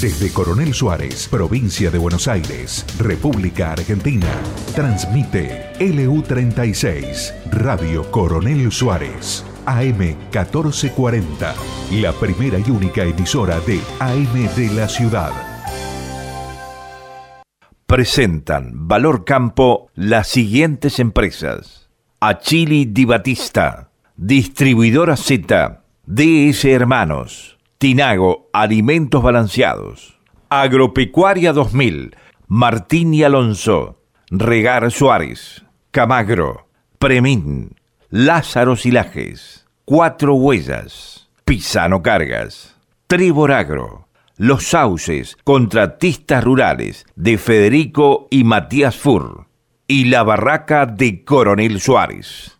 Desde Coronel Suárez, provincia de Buenos Aires, República Argentina, transmite LU36, Radio Coronel Suárez, AM 1440, la primera y única emisora de AM de la ciudad. Presentan Valor Campo las siguientes empresas. Achili Di Batista, Distribuidora Z, DS Hermanos. Tinago, Alimentos Balanceados. Agropecuaria 2000, Martín y Alonso. Regar Suárez. Camagro. Premín. Lázaro Silajes. Cuatro Huellas. Pisano Cargas. Tribor Agro. Los Sauces, Contratistas Rurales, de Federico y Matías Fur. Y la Barraca de Coronel Suárez.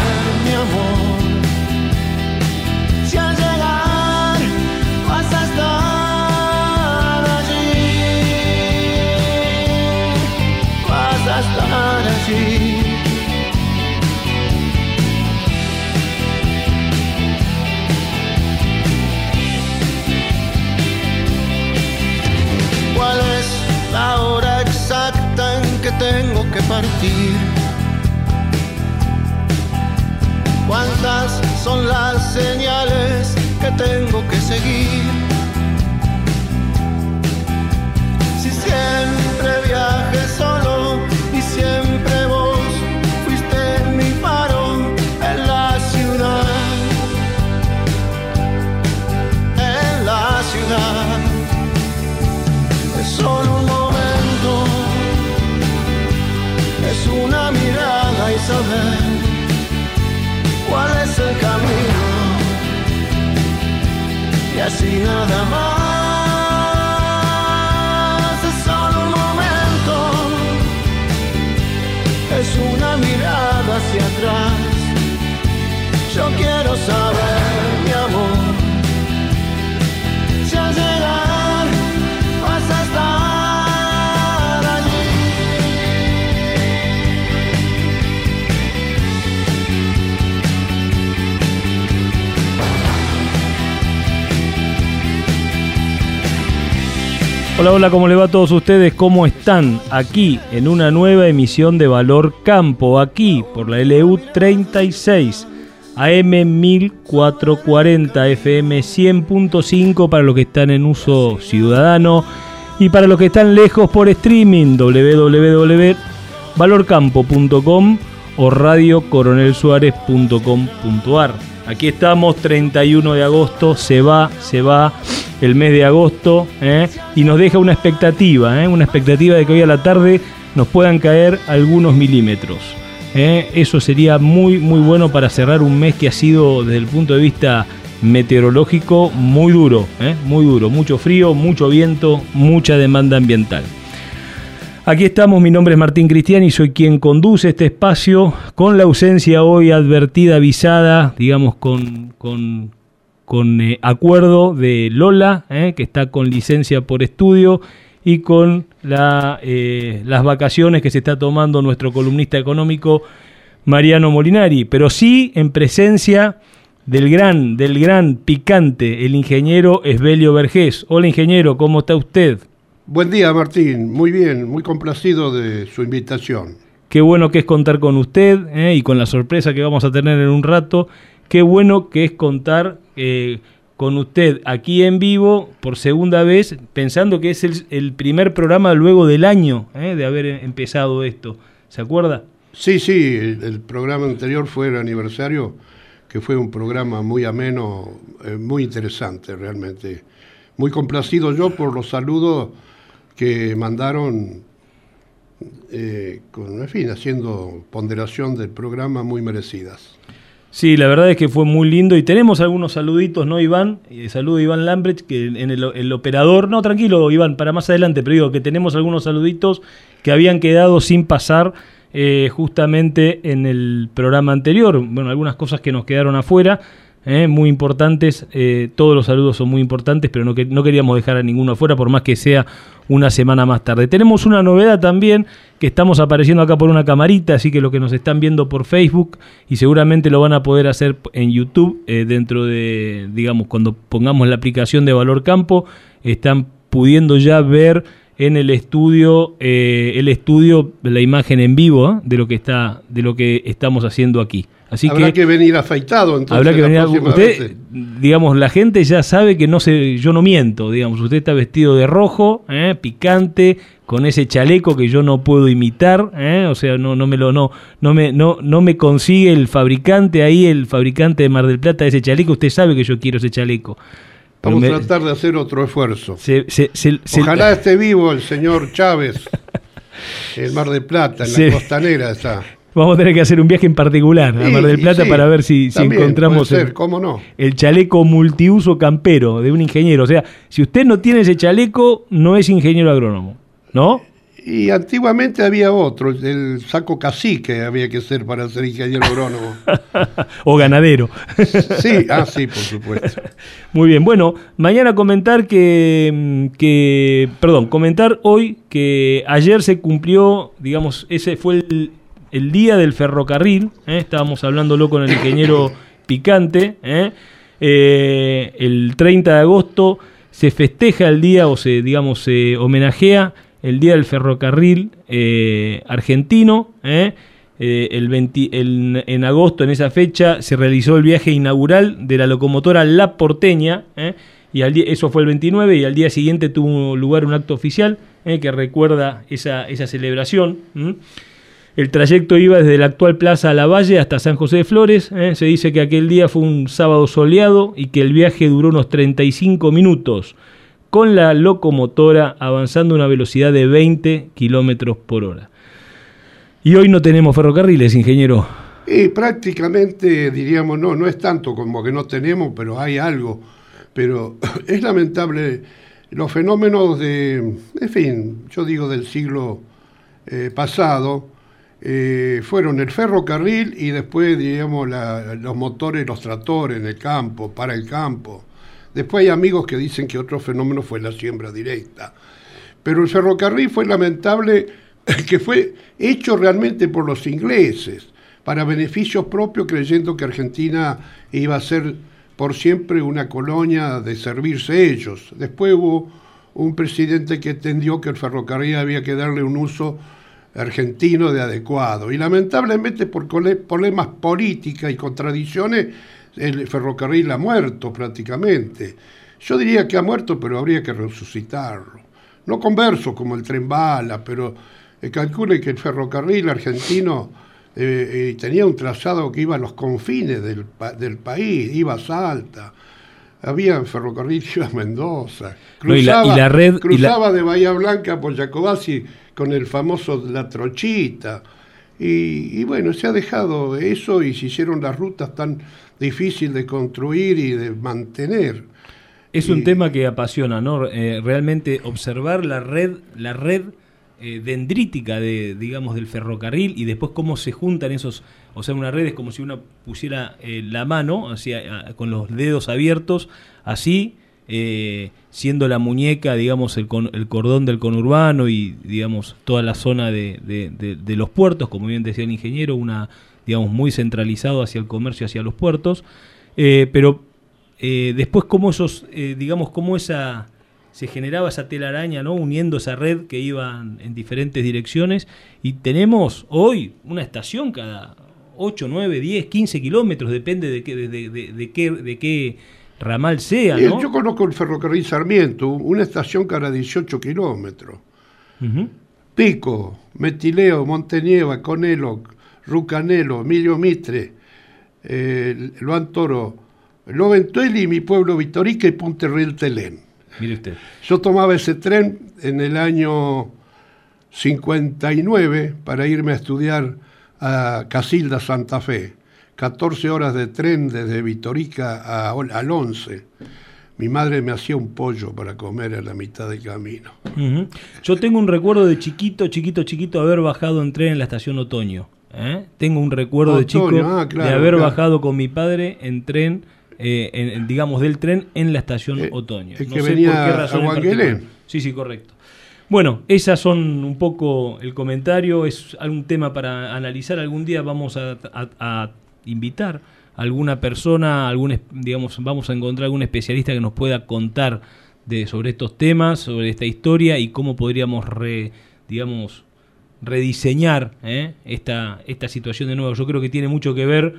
¿Cuántas son las señales que tengo que seguir? Si siempre viaje solo Y nada más. Hola, hola, ¿cómo le va a todos ustedes? ¿Cómo están? Aquí en una nueva emisión de Valor Campo, aquí por la LU 36, AM 1440, FM 100.5 para los que están en uso ciudadano y para los que están lejos por streaming, www.valorcampo.com o radiocoronelsuárez.com.ar. Aquí estamos, 31 de agosto, se va, se va el mes de agosto ¿eh? y nos deja una expectativa, ¿eh? una expectativa de que hoy a la tarde nos puedan caer algunos milímetros. ¿eh? Eso sería muy, muy bueno para cerrar un mes que ha sido desde el punto de vista meteorológico muy duro, muy duro, mucho frío, mucho viento, mucha demanda ambiental. Aquí estamos, mi nombre es Martín Cristian y soy quien conduce este espacio con la ausencia hoy advertida, avisada, digamos, con, con con eh, acuerdo de Lola, eh, que está con licencia por estudio, y con eh, las vacaciones que se está tomando nuestro columnista económico Mariano Molinari, pero sí en presencia del gran, del gran picante, el ingeniero Esbelio Vergés. Hola ingeniero, ¿cómo está usted? Buen día Martín, muy bien, muy complacido de su invitación. qué bueno que es contar con usted ¿eh? y con la sorpresa que vamos a tener en un rato, qué bueno que es contar eh, con usted aquí en vivo por segunda vez, pensando que es el, primer programa luego del año ¿eh? de haber empezado esto. ¿Se acuerda? Sí, sí, el, programa anterior fue el aniversario, que fue un programa muy ameno, muy interesante realmente. Muy complacido yo por los saludos que mandaron eh, con, en fin, haciendo ponderación del programa muy merecidas. Sí, la verdad es que fue muy lindo y tenemos algunos saluditos, ¿no, Iván? Eh, saludo Iván Lambrecht, que en el, operador, no, tranquilo, Iván, para más adelante, pero digo que tenemos algunos saluditos que habían quedado sin pasar eh, justamente en el programa anterior. Bueno, algunas cosas que nos quedaron afuera. ¿Eh? muy importantes. Eh, todos los saludos son muy importantes, pero no, que, no queríamos dejar a ninguno afuera, por más que sea una semana más tarde. Tenemos una novedad también, que estamos apareciendo acá por una camarita, así que lo que nos están viendo por Facebook y seguramente lo van a poder hacer en YouTube eh, dentro de, digamos, cuando pongamos la aplicación de Valor Campo, están pudiendo ya ver en el estudio el estudio la imagen en vivo de lo que está de lo que estamos haciendo aquí habrá que, venir afeitado entonces. Habrá que venir usted, digamos, la gente ya sabe que no se, yo no miento, digamos, usted está vestido de rojo, ¿eh? picante, con ese chaleco que yo no puedo imitar, ¿eh? o sea, no, no me lo, no, no me, no, no me consigue el fabricante ahí, el fabricante de Mar del Plata ese chaleco, usted sabe que yo quiero ese chaleco. Vamos a tratar de hacer otro esfuerzo. Ojalá esté vivo el señor Chávez, el Mar del Plata, en la costanera está. Vamos a tener que hacer un viaje en particular a Mar del Plata para ver si, encontramos el, no? el, chaleco multiuso campero de un ingeniero. O sea, si usted no tiene ese chaleco, no es ingeniero agrónomo, ¿no? Y antiguamente había otro, el saco cacique había que ser para ser ingeniero agrónomo. o ganadero. sí, ah, sí, por supuesto. Muy bien, bueno, mañana comentar que, que, perdón, comentar hoy que ayer se cumplió, digamos, ese fue el, el día del ferrocarril, ¿eh? estábamos hablándolo con el ingeniero Picante, ¿eh? Eh, el 30 de agosto se festeja el día o se, digamos, se homenajea el día del ferrocarril argentino. El en agosto, en esa fecha, se realizó el viaje inaugural de la locomotora La Porteña, y al eso fue el 29, y al día siguiente tuvo lugar un acto oficial que recuerda esa, esa celebración. El trayecto iba desde la actual Plaza Lavalle hasta San José de Flores. ¿eh? Se dice que aquel día fue un sábado soleado y que el viaje duró unos 35 minutos, con la locomotora avanzando a una velocidad de 20 kilómetros por hora. Y hoy no tenemos ferrocarriles, ingeniero. Y prácticamente diríamos, no, no es tanto como que no tenemos, pero hay algo. Pero es lamentable los fenómenos de, en fin, yo digo del siglo eh, pasado, eh, fueron el ferrocarril y después, digamos, los motores, los tractores en el campo, para el campo. Después hay amigos que dicen que otro fenómeno fue la siembra directa. Pero el ferrocarril fue lamentable que fue hecho realmente por los ingleses, para beneficios propios, creyendo que Argentina iba a ser por siempre una colonia de servirse ellos. Después hubo un presidente que entendió que el ferrocarril había que darle un uso argentino de adecuado. Y lamentablemente por problemas políticas y contradicciones, el ferrocarril ha muerto prácticamente. Yo diría que ha muerto, pero habría que resucitarlo. No converso como el tren bala, pero eh, calcule que el ferrocarril argentino eh, eh, tenía un trazado que iba a los confines del, del país, iba a Salta, había ferrocarril que iba a Mendoza, cruzaba, la, red, cruzaba de Bahía Blanca por Jacobasi con el famoso La Trochita. Y, bueno, se ha dejado eso y se hicieron las rutas tan difíciles de construir y de mantener. Es un tema que apasiona, ¿no? Eh, realmente observar la red, la red eh, dendrítica de, digamos, del ferrocarril y después cómo se juntan esos, o sea, una red es como si uno pusiera eh, la mano, así, con los dedos abiertos, así, eh, siendo la muñeca, digamos, el, el, cordón del conurbano y, digamos, toda la zona de, los puertos, como bien decía el ingeniero, una, digamos, muy centralizado hacia el comercio, hacia los puertos, eh, pero eh, después como esos, digamos, como esa, se generaba esa telaraña, ¿no? Uniendo esa red que iban en diferentes direcciones. Y tenemos hoy una estación cada 8, 9, 10, 15 kilómetros, depende de qué, de, de, de qué, de qué ramal sea, ¿no? Yo conozco el ferrocarril Sarmiento, una estación cada 18 kilómetros. Pico, Metileo, Montenieva, Conelo, Rucanelo, Emilio Mitre, eh, Luan Toro, Loventueli, mi pueblo Vitorica y Punterril Telén. Mire usted. Yo tomaba ese tren en el año 59 para irme a estudiar a Casilda, Santa Fe. 14 horas de tren desde Vitorica a- al 11. Mi madre me hacía un pollo para comer en la mitad del camino. Yo tengo un recuerdo de chiquito, chiquito, chiquito haber bajado en tren en la estación Otoño. ¿eh? Tengo un recuerdo de chico Otoño, ah, claro, de haber claro. bajado con mi padre en tren, eh, en- digamos, del tren en la estación Eh, Otoño. el que venía a en Huanguelén. particular. Sí, sí, correcto. Bueno, esas son un poco el comentario, es algún tema para analizar. Algún día vamos a, a- a invitar a alguna persona, algún, digamos, vamos a encontrar algún especialista que nos pueda contar de, sobre estos temas, sobre esta historia y cómo podríamos, re- digamos, rediseñar ¿eh? esta, esta situación de nuevo. Yo creo que tiene mucho que ver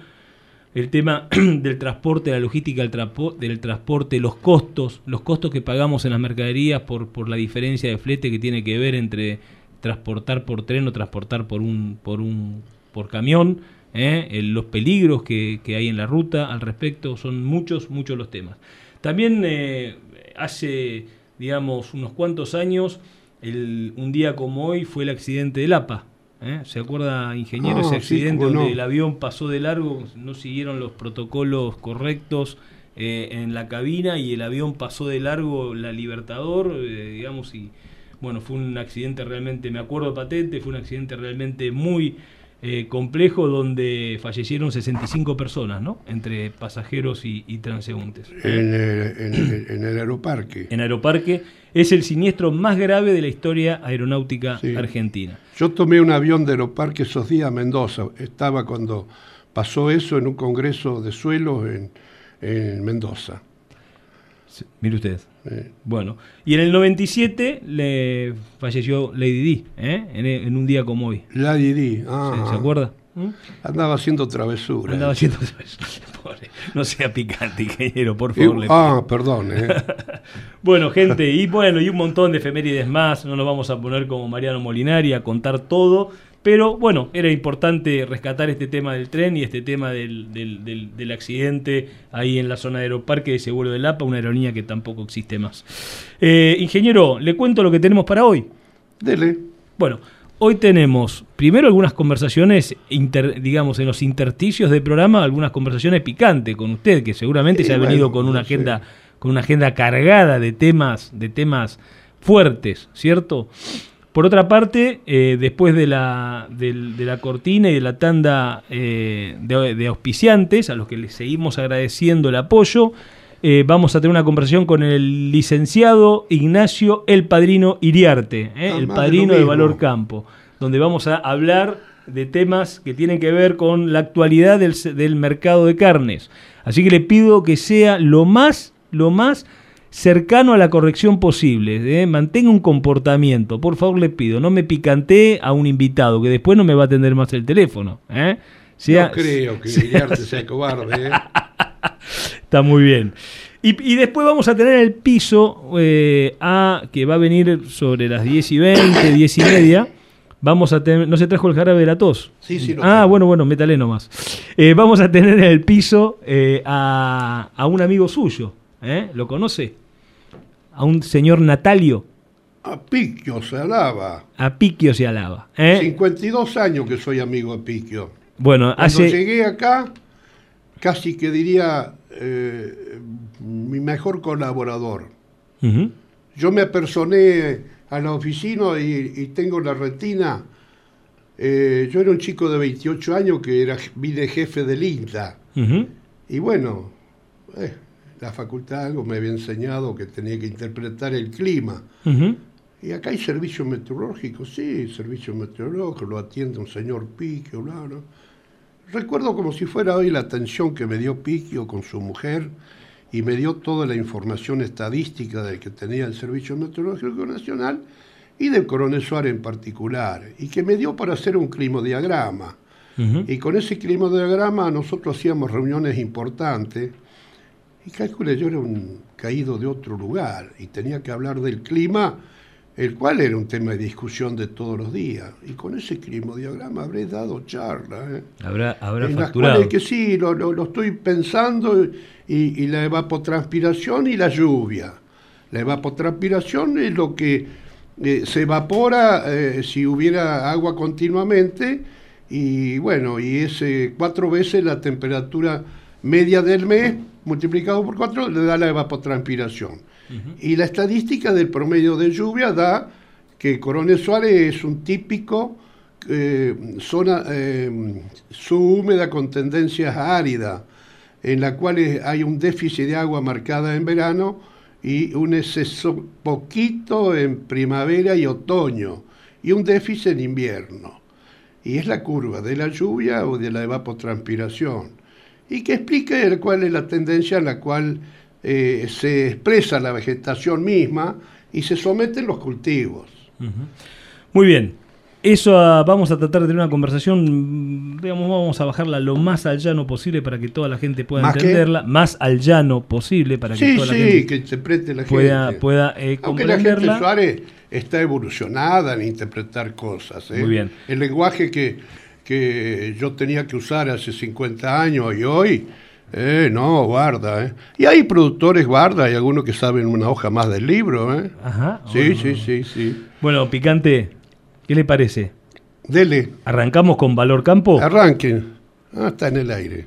el tema del transporte, la logística del transporte, los costos, los costos que pagamos en las mercaderías por, por la diferencia de flete que tiene que ver entre transportar por tren o transportar por un por un por camión, ¿eh? El- los peligros que, que hay en la ruta al respecto, son muchos, muchos los temas. También eh, hace, digamos, unos cuantos años, el- un día como hoy fue el accidente del APA. ¿eh? ¿Se acuerda, ingeniero, Ah, ese sí, accidente no. donde el avión pasó de largo, no siguieron los protocolos correctos eh, en la cabina y el avión pasó de largo la Libertador, digamos, y bueno, fue un accidente realmente, me acuerdo patente, fue un accidente realmente muy eh, complejo donde fallecieron 65 personas, ¿no? Entre pasajeros y, y transeúntes. En el, en el- en el aeroparque. En Aeroparque es el siniestro más grave de la historia aeronáutica Sí. argentina. Yo tomé un avión de Aeroparque esos días a Mendoza. Estaba cuando pasó eso en un congreso de suelos en, en Mendoza. Sí, Mire usted. Eh, Bueno, y en el 97 le falleció Lady Di, ¿eh? en, en un día como hoy. la Didi. ¿Se, ah, se acuerda? ¿Mm? Andaba haciendo travesura. Andaba haciendo eso. Pobre. No sea picante, ingeniero, por Y- favor. le ah, perdón. eh. Bueno, gente, y bueno, y un montón de efemérides más, no nos vamos a poner como Mariano Molinari a contar todo, pero bueno, era importante rescatar este tema del tren y este tema del, del, del- del accidente ahí en la zona de Aeroparque de Seguro del APA, una aerolínea que tampoco existe más. Eh, ingeniero, le cuento lo que tenemos para hoy. Dele. Bueno, hoy tenemos primero algunas conversaciones, inter- digamos, en los intersticios del programa, algunas conversaciones picantes con usted, que seguramente Sí, se ha bueno, venido con una no sé. agenda, con una agenda cargada de temas, de temas fuertes, ¿cierto? Por otra parte, eh, después de la, de la cortina y de la tanda eh, de, de auspiciantes, a los que les seguimos agradeciendo el apoyo, eh, vamos a tener una conversación con el licenciado Ignacio El Padrino Iriarte. Ah, el padrino de. Valor Campo, donde vamos a hablar de temas que tienen que ver con la actualidad del, del mercado de carnes. Así que le pido que sea lo más, lo más cercano a la corrección posible. ¿eh? Mantenga un comportamiento, por favor le pido. No me picantee a un invitado que después no me va a atender más el teléfono. ¿eh? Sea- no creo que Iriarte sea cobarde. eh. Está muy bien. Y, y después vamos a tener el piso eh, A, que va a venir sobre las 10 y 20, 10 y media. Vamos a tener. ¿No se trajo el jarabe de la tos? Sí, sí, lo Ah, tengo. bueno, bueno, métale nomás. Eh, vamos a tener en el piso a, a un amigo suyo. ¿Lo conoce? A un señor Natalio. A Piquio se alaba. A Piquio se alaba. ¿eh? 52 años que soy amigo de Piquio. Bueno, Cuando hace. llegué acá, casi que diría eh, mi mejor colaborador. Yo me apersoné a la oficina y, y tengo la retina. eh, yo era un chico de 28 años que era vine jefe del INTA. Y bueno, eh, la facultad algo me había enseñado que tenía que interpretar el clima. Ujú. Y acá hay servicio meteorológico, sí, servicio meteorológico, lo atiende un señor Piquio, bla, bla. Recuerdo como si fuera hoy la atención que me dio Piquio con su mujer y me dio toda la información estadística del que tenía el Servicio Meteorológico Nacional y del coronel Suárez en particular, y que me dio para hacer un climodiagrama. Y con ese climodiagrama nosotros hacíamos reuniones importantes, y calculé, yo era un caído de otro lugar, y tenía que hablar del clima, el cual era un tema de discusión de todos los días. Y con ese climodiagrama habré dado charla. ¿eh? Habrá, habrá en las facturado. cuales que sí, lo, lo- lo estoy pensando, y, y la evapotranspiración y la lluvia. La evapotranspiración es lo que eh, se evapora eh, si hubiera agua continuamente, y bueno, y es eh, cuatro veces la temperatura media del mes multiplicado por cuatro le da la evapotranspiración. Y la estadística del promedio de lluvia da que Coronel Suárez es un típico eh, zona eh, subhúmeda con tendencias áridas, en la cual hay un déficit de agua marcada en verano y un exceso poquito en primavera y otoño, y un déficit en invierno. Y es la curva de la lluvia o de la evapotranspiración. Y que explique cuál es la tendencia en la cual eh, se expresa la vegetación misma y se someten los cultivos. Muy bien. Eso ah, vamos a tratar de tener una conversación, digamos, vamos a bajarla lo más al llano posible para que toda la gente pueda ¿Más qué? entenderla, más al llano posible para que Sí, toda la sí, gente que interprete la pueda, gente. pueda eh, Aunque la gente. Suárez está evolucionada en interpretar cosas. ¿eh? Muy bien. El lenguaje que, que yo tenía que usar hace 50 años y hoy, eh, no, guarda. ¿eh? Y hay productores, guarda, hay algunos que saben una hoja más del libro. ¿eh? Ajá. Sí, bueno. sí, sí, sí. Bueno, Picante, ¿qué le parece? Dele, ¿Arrancamos con Valor Campo? arranquen. Ah, está en el aire.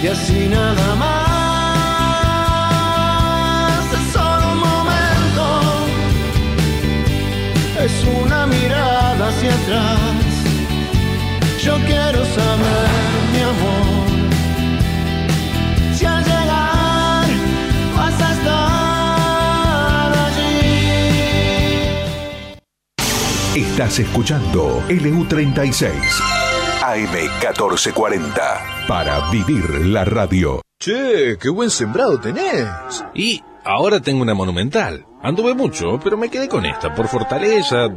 Y así nada más, es solo un momento, es una mirada hacia atrás. Yo quiero saber, mi amor. Si al llegar vas a estar allí. Estás escuchando LU36 AM1440 para vivir la radio. Che, qué buen sembrado tenés. Y ahora tengo una monumental. Anduve mucho, pero me quedé con esta por fortaleza,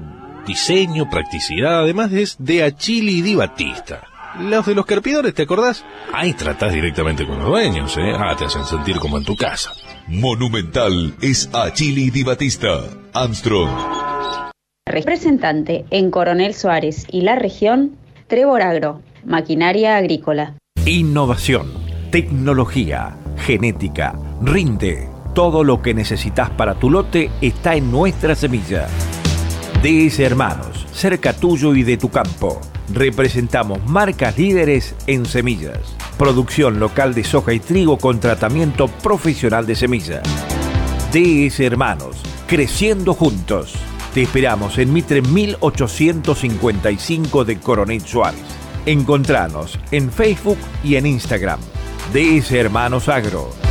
diseño, practicidad. Además es de Achili Di Batista. Los de los carpidores, ¿te acordás? Ahí tratás directamente con los dueños, ¿eh? Ah, te hacen sentir como en tu casa. Monumental es Achili Di Batista. Armstrong. Representante en Coronel Suárez y la región, Trevor Agro, maquinaria agrícola. Innovación, tecnología, genética, rinde. Todo lo que necesitas para tu lote está en nuestra semilla. DS Hermanos, cerca tuyo y de tu campo. Representamos marcas líderes en semillas. Producción local de soja y trigo con tratamiento profesional de semilla. DS Hermanos, creciendo juntos. Te esperamos en Mitre 1855 de Coronel Suárez. Encontranos en Facebook y en Instagram. DS Hermanos Agro.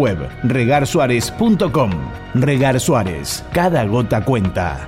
web regarsuárez.com. Regar Suárez, cada gota cuenta.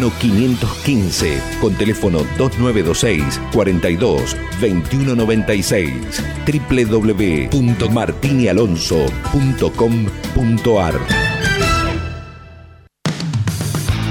515 con teléfono 2926 42 2196 www.martinialonso.com.ar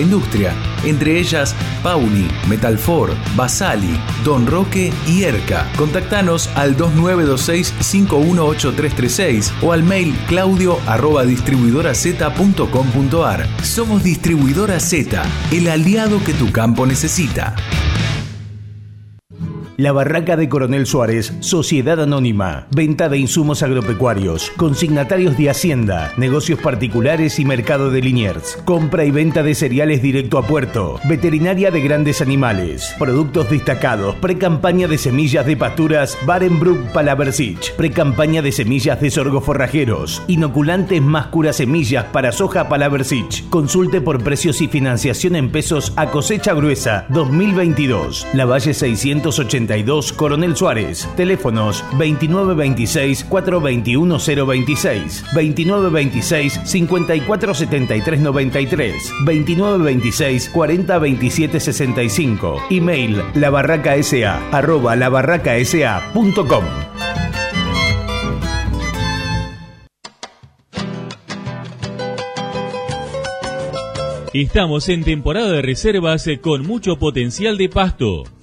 industria, entre ellas Pauli, Metalfor, Basali, Don Roque y Erca. Contactanos al 2926-518336 o al mail claudio arroba distribuidoraz.com.ar. Somos Distribuidora Z, el aliado que tu campo necesita. La Barraca de Coronel Suárez, Sociedad Anónima, venta de insumos agropecuarios, consignatarios de Hacienda, negocios particulares y mercado de Liniers, compra y venta de cereales directo a puerto, veterinaria de grandes animales, productos destacados, pre-campaña de semillas de pasturas Barenbrook Palaversich, pre-campaña de semillas de sorgo forrajeros, inoculantes más cura semillas para soja Palaversich. Consulte por precios y financiación en pesos a cosecha gruesa 2022. La Valle 680 Coronel Suárez. Teléfonos 2926 421 026, 2926 5473 93, 2926 40 27 65. Email labarracasa arroba labarracasa.com. Estamos en temporada de reservas con mucho potencial de pasto.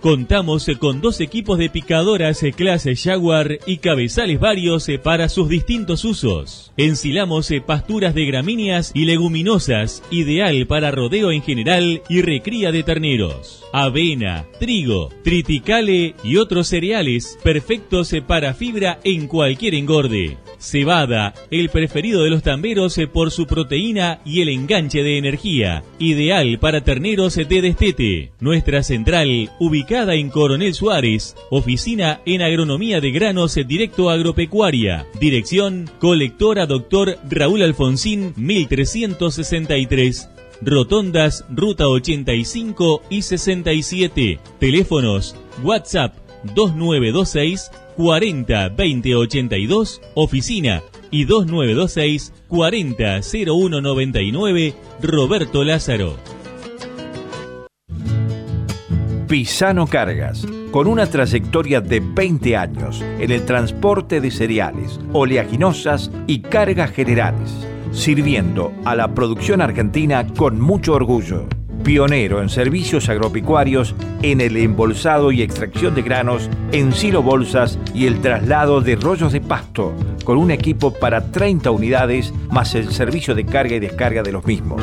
Contamos con dos equipos de picadoras clase Jaguar y cabezales varios para sus distintos usos. Ensilamos pasturas de gramíneas y leguminosas, ideal para rodeo en general y recría de terneros. Avena, trigo, triticale y otros cereales perfectos para fibra en cualquier engorde. Cebada, el preferido de los tamberos por su proteína y el enganche de energía, ideal para terneros de destete. Nuestra central, ubicada en Coronel Suárez, oficina en agronomía de granos directo agropecuaria. Dirección, colectora Doctor Raúl Alfonsín, 1363. Rotondas, Ruta 85 y 67. Teléfonos, WhatsApp 2926 40 20 82, oficina y 2926 40 01 99, Roberto Lázaro. Pisano Cargas, con una trayectoria de 20 años en el transporte de cereales, oleaginosas y cargas generales, sirviendo a la producción argentina con mucho orgullo pionero en servicios agropecuarios, en el embolsado y extracción de granos, en silo bolsas y el traslado de rollos de pasto, con un equipo para 30 unidades más el servicio de carga y descarga de los mismos.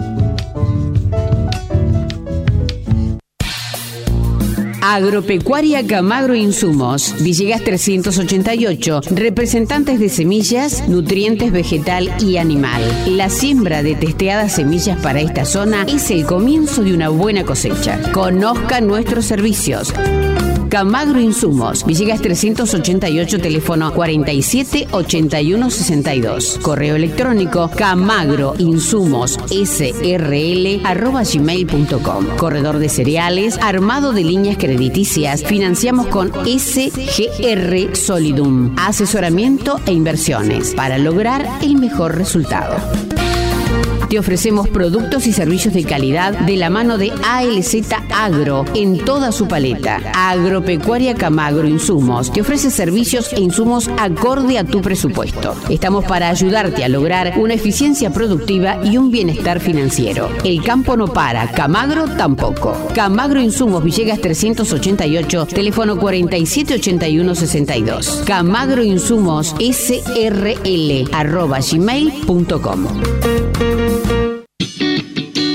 Agropecuaria Camagro Insumos, Villegas 388, representantes de semillas, nutrientes vegetal y animal. La siembra de testeadas semillas para esta zona es el comienzo de una buena cosecha. Conozca nuestros servicios. Camagro Insumos, Villegas 388, teléfono 47 81 62. Correo electrónico camagro insumos srl arroba gmail.com. Corredor de cereales, armado de líneas crediticias. Financiamos con SGR Solidum. Asesoramiento e inversiones para lograr el mejor resultado. Te ofrecemos productos y servicios de calidad de la mano de ALZ Agro en toda su paleta. Agropecuaria Camagro Insumos te ofrece servicios e insumos acorde a tu presupuesto. Estamos para ayudarte a lograr una eficiencia productiva y un bienestar financiero. El campo no para, Camagro tampoco. Camagro Insumos Villegas 388, teléfono 478162. Camagro Insumos SRL arroba gmail.com.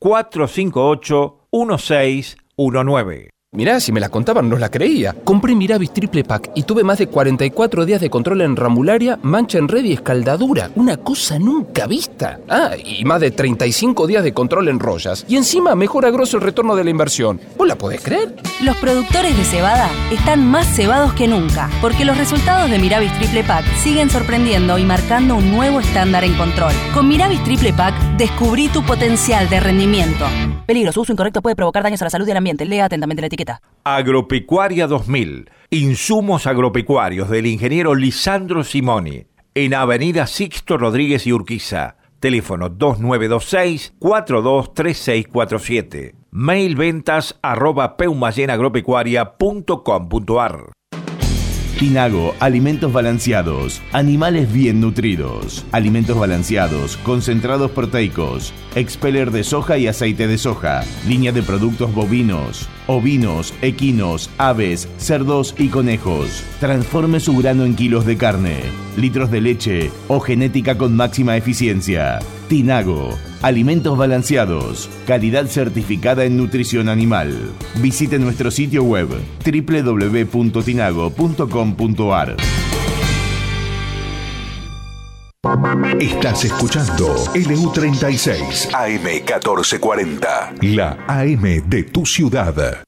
458 1619. Mirá, si me la contaban no la creía. Compré Miravis Triple Pack y tuve más de 44 días de control en ramularia, mancha en red y escaldadura. Una cosa nunca vista. Ah, y más de 35 días de control en rollas. Y encima mejora grosso el retorno de la inversión. ¿Vos la podés creer? Los productores de cebada están más cebados que nunca, porque los resultados de Miravis Triple Pack siguen sorprendiendo y marcando un nuevo estándar en control. Con Miravis Triple Pack descubrí tu potencial de rendimiento. Peligro, su uso incorrecto puede provocar daños a la salud y al ambiente. Lea atentamente la etiqueta. Agropecuaria 2000. Insumos agropecuarios del ingeniero Lisandro Simoni. En Avenida Sixto Rodríguez y Urquiza. Teléfono 2926-423647. Mail ventas arroba peumayenagropecuaria.com.ar Tinago, alimentos balanceados, animales bien nutridos, alimentos balanceados, concentrados proteicos, expeller de soja y aceite de soja, línea de productos bovinos, ovinos, equinos, aves, cerdos y conejos. Transforme su grano en kilos de carne, litros de leche o genética con máxima eficiencia. Tinago, alimentos balanceados, calidad certificada en nutrición animal. Visite nuestro sitio web www.tinago.com.ar. Estás escuchando LU36 AM1440, la AM de tu ciudad.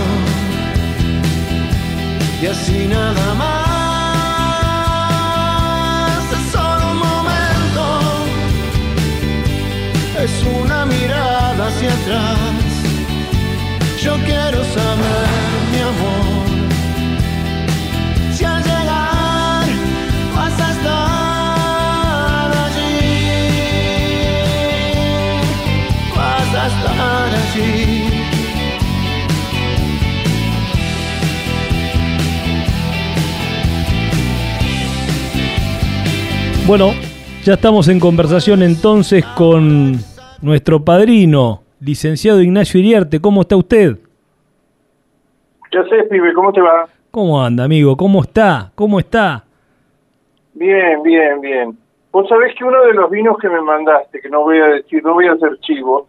Y así nada más. Es solo un momento. Es una mirada hacia atrás. Yo quiero saber, mi amor. Si al llegar vas a estar allí. Vas a estar allí. Bueno, ya estamos en conversación entonces con nuestro padrino, licenciado Ignacio Iriarte. ¿Cómo está usted? ¿Qué haces, pibe? ¿Cómo te va? ¿Cómo anda, amigo? ¿Cómo está? ¿Cómo está? Bien, bien, bien. Vos sabés que uno de los vinos que me mandaste, que no voy a decir, no voy a hacer chivos,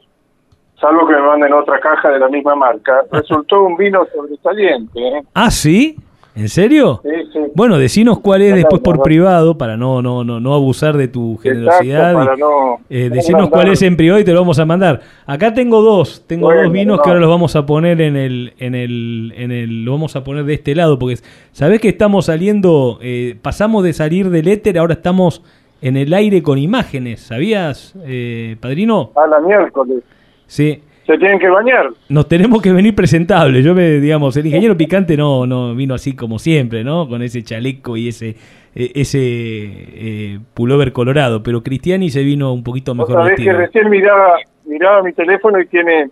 salvo que me manden otra caja de la misma marca, resultó un vino sobresaliente. ¿eh? Ah, ¿sí? ¿En serio? Sí, sí. Bueno, decinos cuál es después por privado, para no no no, no abusar de tu generosidad. Exacto, para y- no- eh, no decinos cuál es en privado y te lo vamos a mandar. Acá tengo dos, tengo Bueno, dos vinos no. que ahora los vamos a poner en el, en el, en el, lo vamos a poner de este lado, porque sabés que estamos saliendo, eh, pasamos de salir del éter, ahora estamos en el aire con imágenes, ¿sabías, eh, padrino? A la miércoles. Sí. Se tienen que bañar. Nos tenemos que venir presentables. Yo me, digamos, el ingeniero picante no, no vino así como siempre, ¿no? Con ese chaleco y ese, eh, ese eh, pullover colorado. Pero Cristiani se vino un poquito mejor sabés que recién miraba, miraba mi teléfono y tiene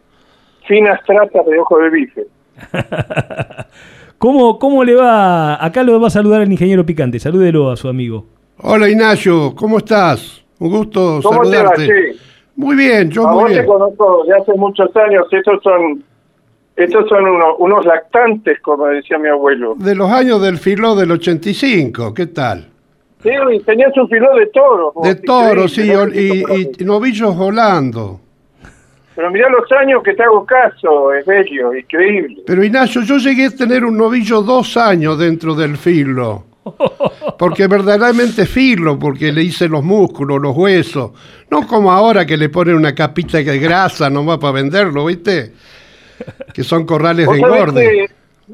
finas tratas de ojo de bife. ¿Cómo, ¿Cómo le va? Acá lo va a saludar el ingeniero picante. Salúdelo a su amigo. Hola Ignacio, ¿cómo estás? Un gusto ¿Cómo te va, saludarte. che? Muy bien, yo A muy vos te bien. conozco de hace muchos años. Estos son estos son uno- unos lactantes, como decía mi abuelo. De los años del filo del 85, ¿qué tal? Sí, y tenías un filón de toros. De toros, sí, y novillos volando. Pero mirá los años que te hago caso, es bello, increíble. Pero Ignacio, yo llegué a tener un novillo dos años dentro del filo. Porque verdaderamente filo, porque le hice los músculos, los huesos. No como ahora que le ponen una capita de grasa nomás para venderlo, ¿viste? Que son corrales de engorde.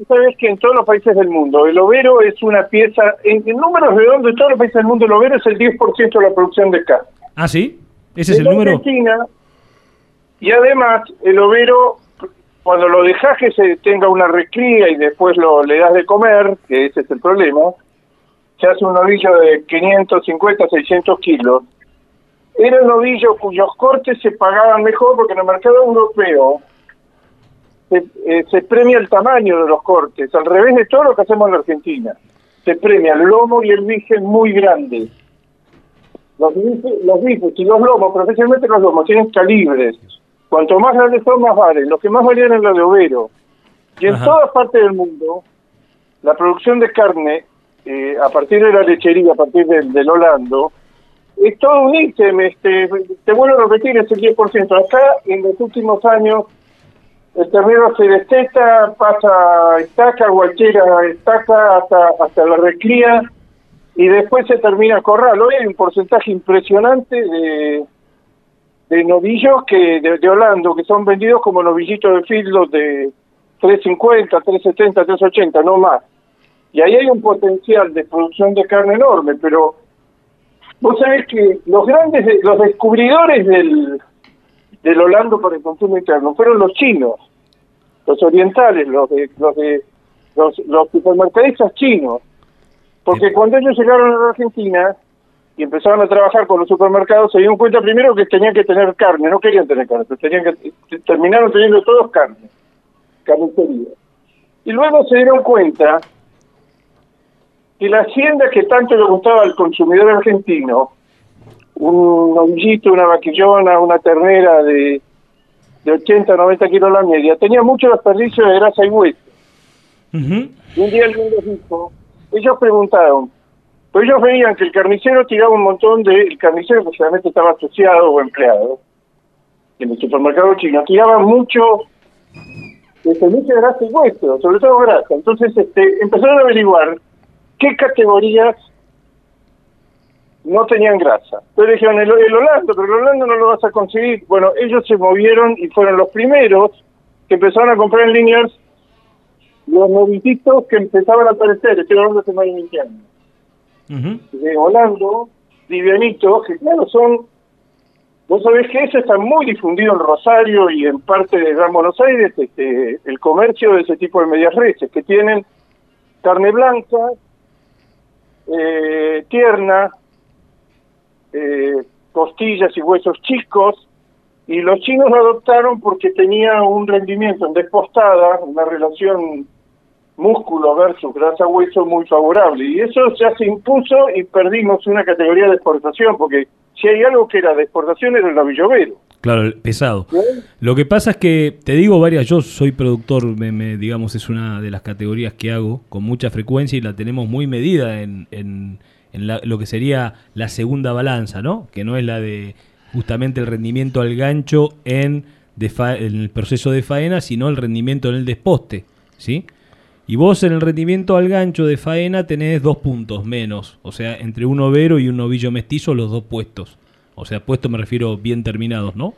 sabés que en todos los países del mundo el overo es una pieza, en, en números redondos, en todos los países del mundo el overo es el 10% de la producción de carne. ¿Ah, sí? ¿Ese es el número? Argentina, y además el overo, cuando lo dejas que se tenga una recría y después lo le das de comer, que ese es el problema, se hace un novillo de 550, 600 kilos. Era un novillo cuyos cortes se pagaban mejor porque en el mercado europeo se, eh, se premia el tamaño de los cortes, al revés de todo lo que hacemos en la Argentina. Se premia el lomo y el bife muy grandes. Los bifes, los bifes y los lomos, profesionalmente los lomos, tienen calibres. Cuanto más grandes son, más valen. Los que más valían es los de overo. Y en Ajá. todas partes del mundo, la producción de carne, eh, a partir de la lechería, a partir del, Holando, es todo un ítem. Este, te vuelvo a repetir, es el 10%. Acá, en los últimos años, el ternero se desteta, pasa estaca, guachera, estaca, hasta, hasta la recría, y después se termina corral. Hoy hay un porcentaje impresionante de, de novillos que de, de Holando que son vendidos como novillitos de fieldos de 350, 370, 380, no más. Y ahí hay un potencial de producción de carne enorme, pero vos sabés que los grandes, de- los descubridores del, del Holando para el consumo interno fueron los chinos, los orientales, los de, los de los, los supermercadistas chinos. Porque cuando ellos llegaron a la Argentina y empezaron a trabajar con los supermercados, se dieron cuenta primero que tenían que tener carne, no querían tener carne, pero tenían que, terminaron teniendo todos carne, carnicería. Y luego se dieron cuenta que la hacienda que tanto le gustaba al consumidor argentino, un novillito, una vaquillona, una ternera de, de 80, 90 kilos la media, tenía mucho desperdicio de grasa y hueso. Y un día alguien les dijo, ellos preguntaron, pues ellos veían que el carnicero tiraba un montón de, el carnicero que generalmente estaba asociado o empleado, en el supermercado chino, tiraba mucho desperdicio de grasa y hueso, sobre todo grasa. Entonces este, empezaron a averiguar qué categorías no tenían grasa. Entonces dijeron, el, el Holando, pero el Holando no lo vas a conseguir. Bueno, ellos se movieron y fueron los primeros que empezaron a comprar en Liniers los novillitos que empezaban a aparecer, estoy hablando de hace más de 20 años, de Holando, livianitos, que claro, son, vos sabés que eso está muy difundido en Rosario y en parte de Gran Buenos Aires, este, el comercio de ese tipo de medias reses, que tienen carne blanca, eh, tierna, eh, costillas y huesos chicos, y los chinos lo adoptaron porque tenía un rendimiento en despostada, una relación músculo versus grasa hueso muy favorable. Y eso ya se impuso y perdimos una categoría de exportación, porque si hay algo que era de exportación era el novillovero. Claro, pesado. Lo que pasa es que, te digo varias, yo soy productor, me, me- digamos, es una de las categorías que hago con mucha frecuencia y la tenemos muy medida en, en, en la- lo que sería la segunda balanza, ¿no? Que no es la de justamente el rendimiento al gancho en, de fa- en el proceso de faena, sino el rendimiento en el desposte, ¿sí? Y vos en el rendimiento al gancho de faena tenés dos puntos menos, o sea, entre un overo y un novillo mestizo los dos puestos. O sea, puestos me refiero bien terminados, ¿no?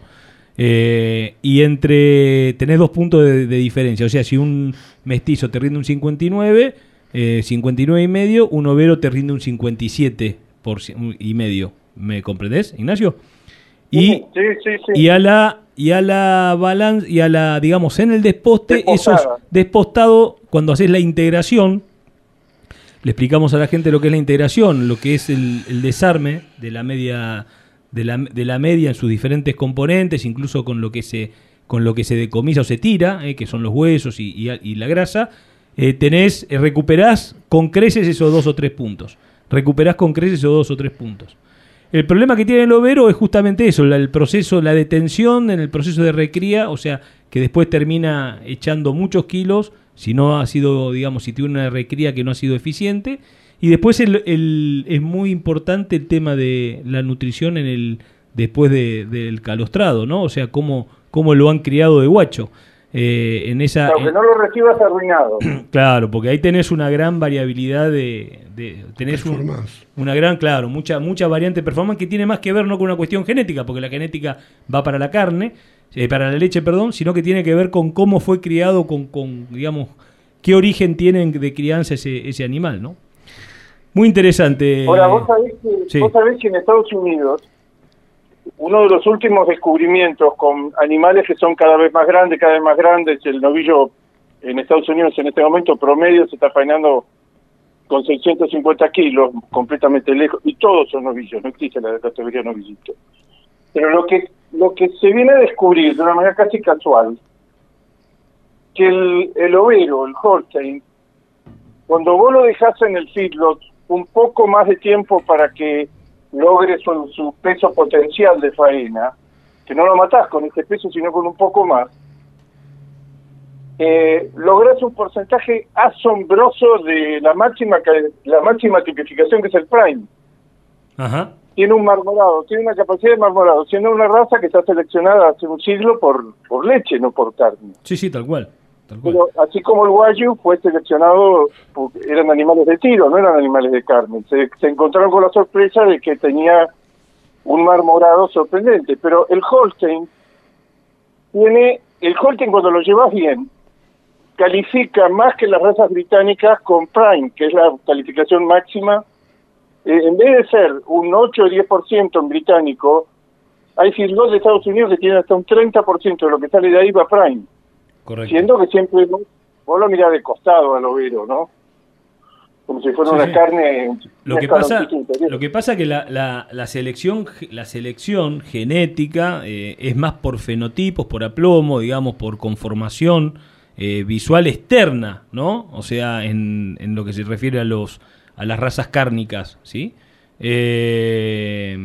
Eh, y entre. tenés dos puntos de, de diferencia. O sea, si un mestizo te rinde un 59, eh, 59 y medio, un overo te rinde un 57 por, y medio. ¿Me comprendés, Ignacio? Y, Sí, sí, sí. y a la y a la balanza y a la digamos en el desposte eso es Despostada. despostado cuando haces la integración le explicamos a la gente lo que es la integración lo que es el, el desarme de la media de la, de la media en sus diferentes componentes incluso con lo que se con lo que se decomisa o se tira eh, que son los huesos y, y- la grasa eh, tenés eh, recuperás con creces esos dos o tres puntos recuperás con creces esos dos o tres puntos el problema que tiene el overo es justamente eso, el proceso, la detención en el proceso de recría, o sea, que después termina echando muchos kilos, si no ha sido, digamos, si tiene una recría que no ha sido eficiente. Y después el- el- es muy importante el tema de la nutrición en el después de- del calostrado, ¿no? O sea, cómo, cómo lo han criado de guacho. Eh, en esa, Aunque no lo recibas arruinado. Claro, porque ahí tenés una gran variabilidad de, de- tenés un- una gran, claro, mucha mucha variante de performance que tiene más que ver no con una cuestión genética, porque la genética va para la carne, eh, para la leche, perdón, sino que tiene que ver con cómo fue criado, con, con digamos, qué origen tiene de crianza ese, ese animal, ¿no? Muy interesante. Ahora, vos sabés, que, sí. vos sabés que en Estados Unidos, uno de los últimos descubrimientos con animales que son cada vez más grandes, cada vez más grandes, el novillo en Estados Unidos en este momento promedio se está faenando con 650 kilos, completamente lejos, y todos son novillos, no existe la categoría novillito. Pero lo que, lo que se viene a descubrir de una manera casi casual, que el, el overo, el Holstein, cuando vos lo dejás en el feedlot un poco más de tiempo para que logre su, su peso potencial de faena, que no lo matás con este peso, sino con un poco más, eh, lográs un porcentaje asombroso de la máxima la máxima tipificación que es el prime. Ajá. Tiene un marmorado, tiene una capacidad de marmorado, siendo una raza que está seleccionada hace un siglo por, por leche, no por carne. Sí, sí, tal cual. Pero así como el Wagyu fue seleccionado, eran animales de tiro, no eran animales de carne. Se, encontraron con la sorpresa de que tenía un marmorado sorprendente. Pero el Holstein tiene, el Holstein cuando lo llevas bien, califica más que las razas británicas con Prime, que es la calificación máxima. Eh, en vez de ser un 8 o 10% en británico, hay feedlots de Estados Unidos que tienen hasta un 30% de lo que sale de ahí va Prime. Correcto. Siendo que siempre vos vos lo mirás de costado al overo, ¿no? Como si fuera Sí, una sí. carne. Lo una que pasa, lo que pasa que la, la, la selección, la selección genética eh, es más por fenotipos, por aplomo, digamos, por conformación eh, visual externa, ¿no? O sea, en, en lo que se refiere a los a las razas cárnicas, ¿sí? Eh,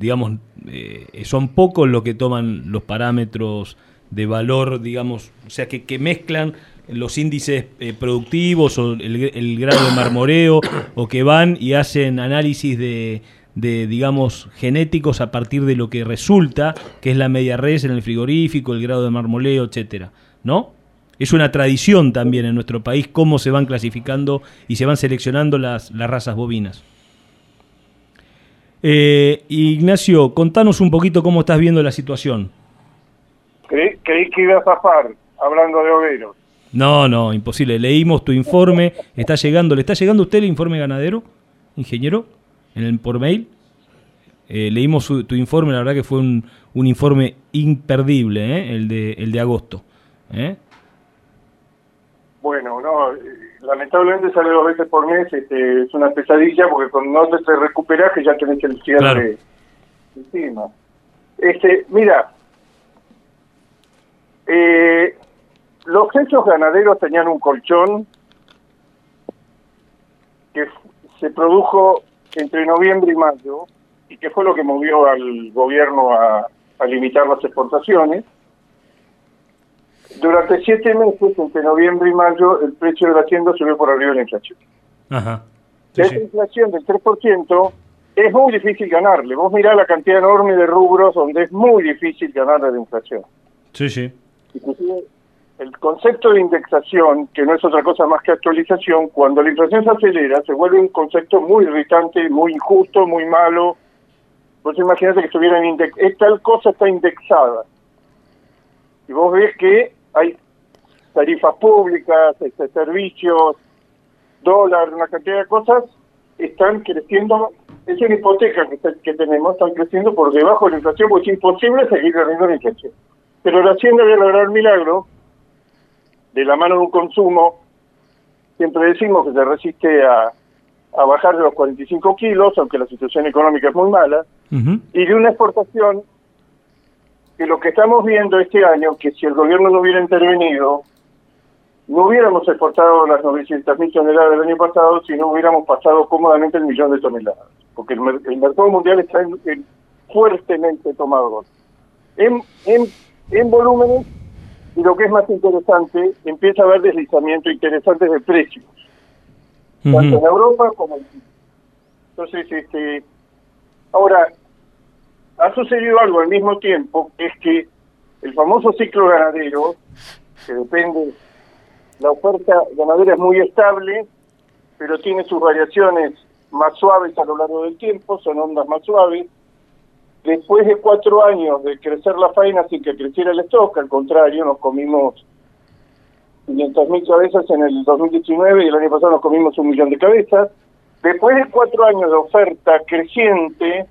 digamos, eh, son pocos los que toman los parámetros de valor, digamos, o sea, que, que mezclan los índices eh, productivos o el, el grado de marmoreo o que van y hacen análisis de, de, digamos, genéticos a partir de lo que resulta, que es la media res en el frigorífico, el grado de marmoleo, etcétera, ¿no? Es una tradición también en nuestro país cómo se van clasificando y se van seleccionando las, las razas bovinas. Eh, Ignacio, contanos un poquito cómo estás viendo la situación. Creí, creí que iba a zafar hablando de overos. No, no, imposible. Leímos tu informe. ¿Está llegando? ¿Le está llegando a usted el informe ganadero, ingeniero? En el, por mail. Eh, leímos su- tu informe, la verdad que fue un, un informe imperdible, ¿eh? el, de, el de agosto. ¿eh? Bueno, no, lamentablemente sale dos veces por mes, este, es una pesadilla porque cuando no te recuperas que ya tenés el cierre Claro. encima. Este, mira, eh, los hechos ganaderos tenían un colchón que se produjo entre noviembre y mayo y que fue lo que movió al gobierno a, a limitar las exportaciones. Durante siete meses, entre noviembre y mayo, el precio de la hacienda subió por arriba de la inflación. Ajá. que esa inflación del 3% es muy difícil ganarle. Vos mirá la cantidad enorme de rubros donde es muy difícil ganarle la inflación. Sí, sí. Inclusive el concepto de indexación, que no es otra cosa más que actualización, cuando la inflación se acelera, se vuelve un concepto muy irritante, muy injusto, muy malo. Vos imagínate que estuvieran index tal cosa está indexada. Y vos ves que hay tarifas públicas, este, servicios, dólar, una cantidad de cosas, están creciendo, es una hipoteca que, que tenemos, están creciendo por debajo de la inflación, porque es imposible seguir ganando la inflación. Pero la Hacienda había logrado el milagro, de la mano de un consumo, siempre decimos que se resiste a, a bajar de los 45 kilos, aunque la situación económica es muy mala, y de una exportación que lo que estamos viendo este año, que si el gobierno no hubiera intervenido, no hubiéramos exportado las 900.000 toneladas del año pasado si no hubiéramos pasado cómodamente el millón de toneladas, porque el, mercado mundial está fuertemente tomado. En, en, en volúmenes, y lo que es más interesante, empieza a haber deslizamiento interesante de precios, tanto en Europa como en Entonces, este, ahora, ha sucedido algo al mismo tiempo, es que el famoso ciclo ganadero, que depende la oferta ganadera es muy estable, pero tiene sus variaciones más suaves a lo largo del tiempo, son ondas más suaves. Después de cuatro años de crecer la faena sin que creciera el stock, al contrario, nos comimos 500.000 cabezas en el 2019 y el año pasado nos comimos un millón de cabezas. Después de cuatro años de oferta creciente,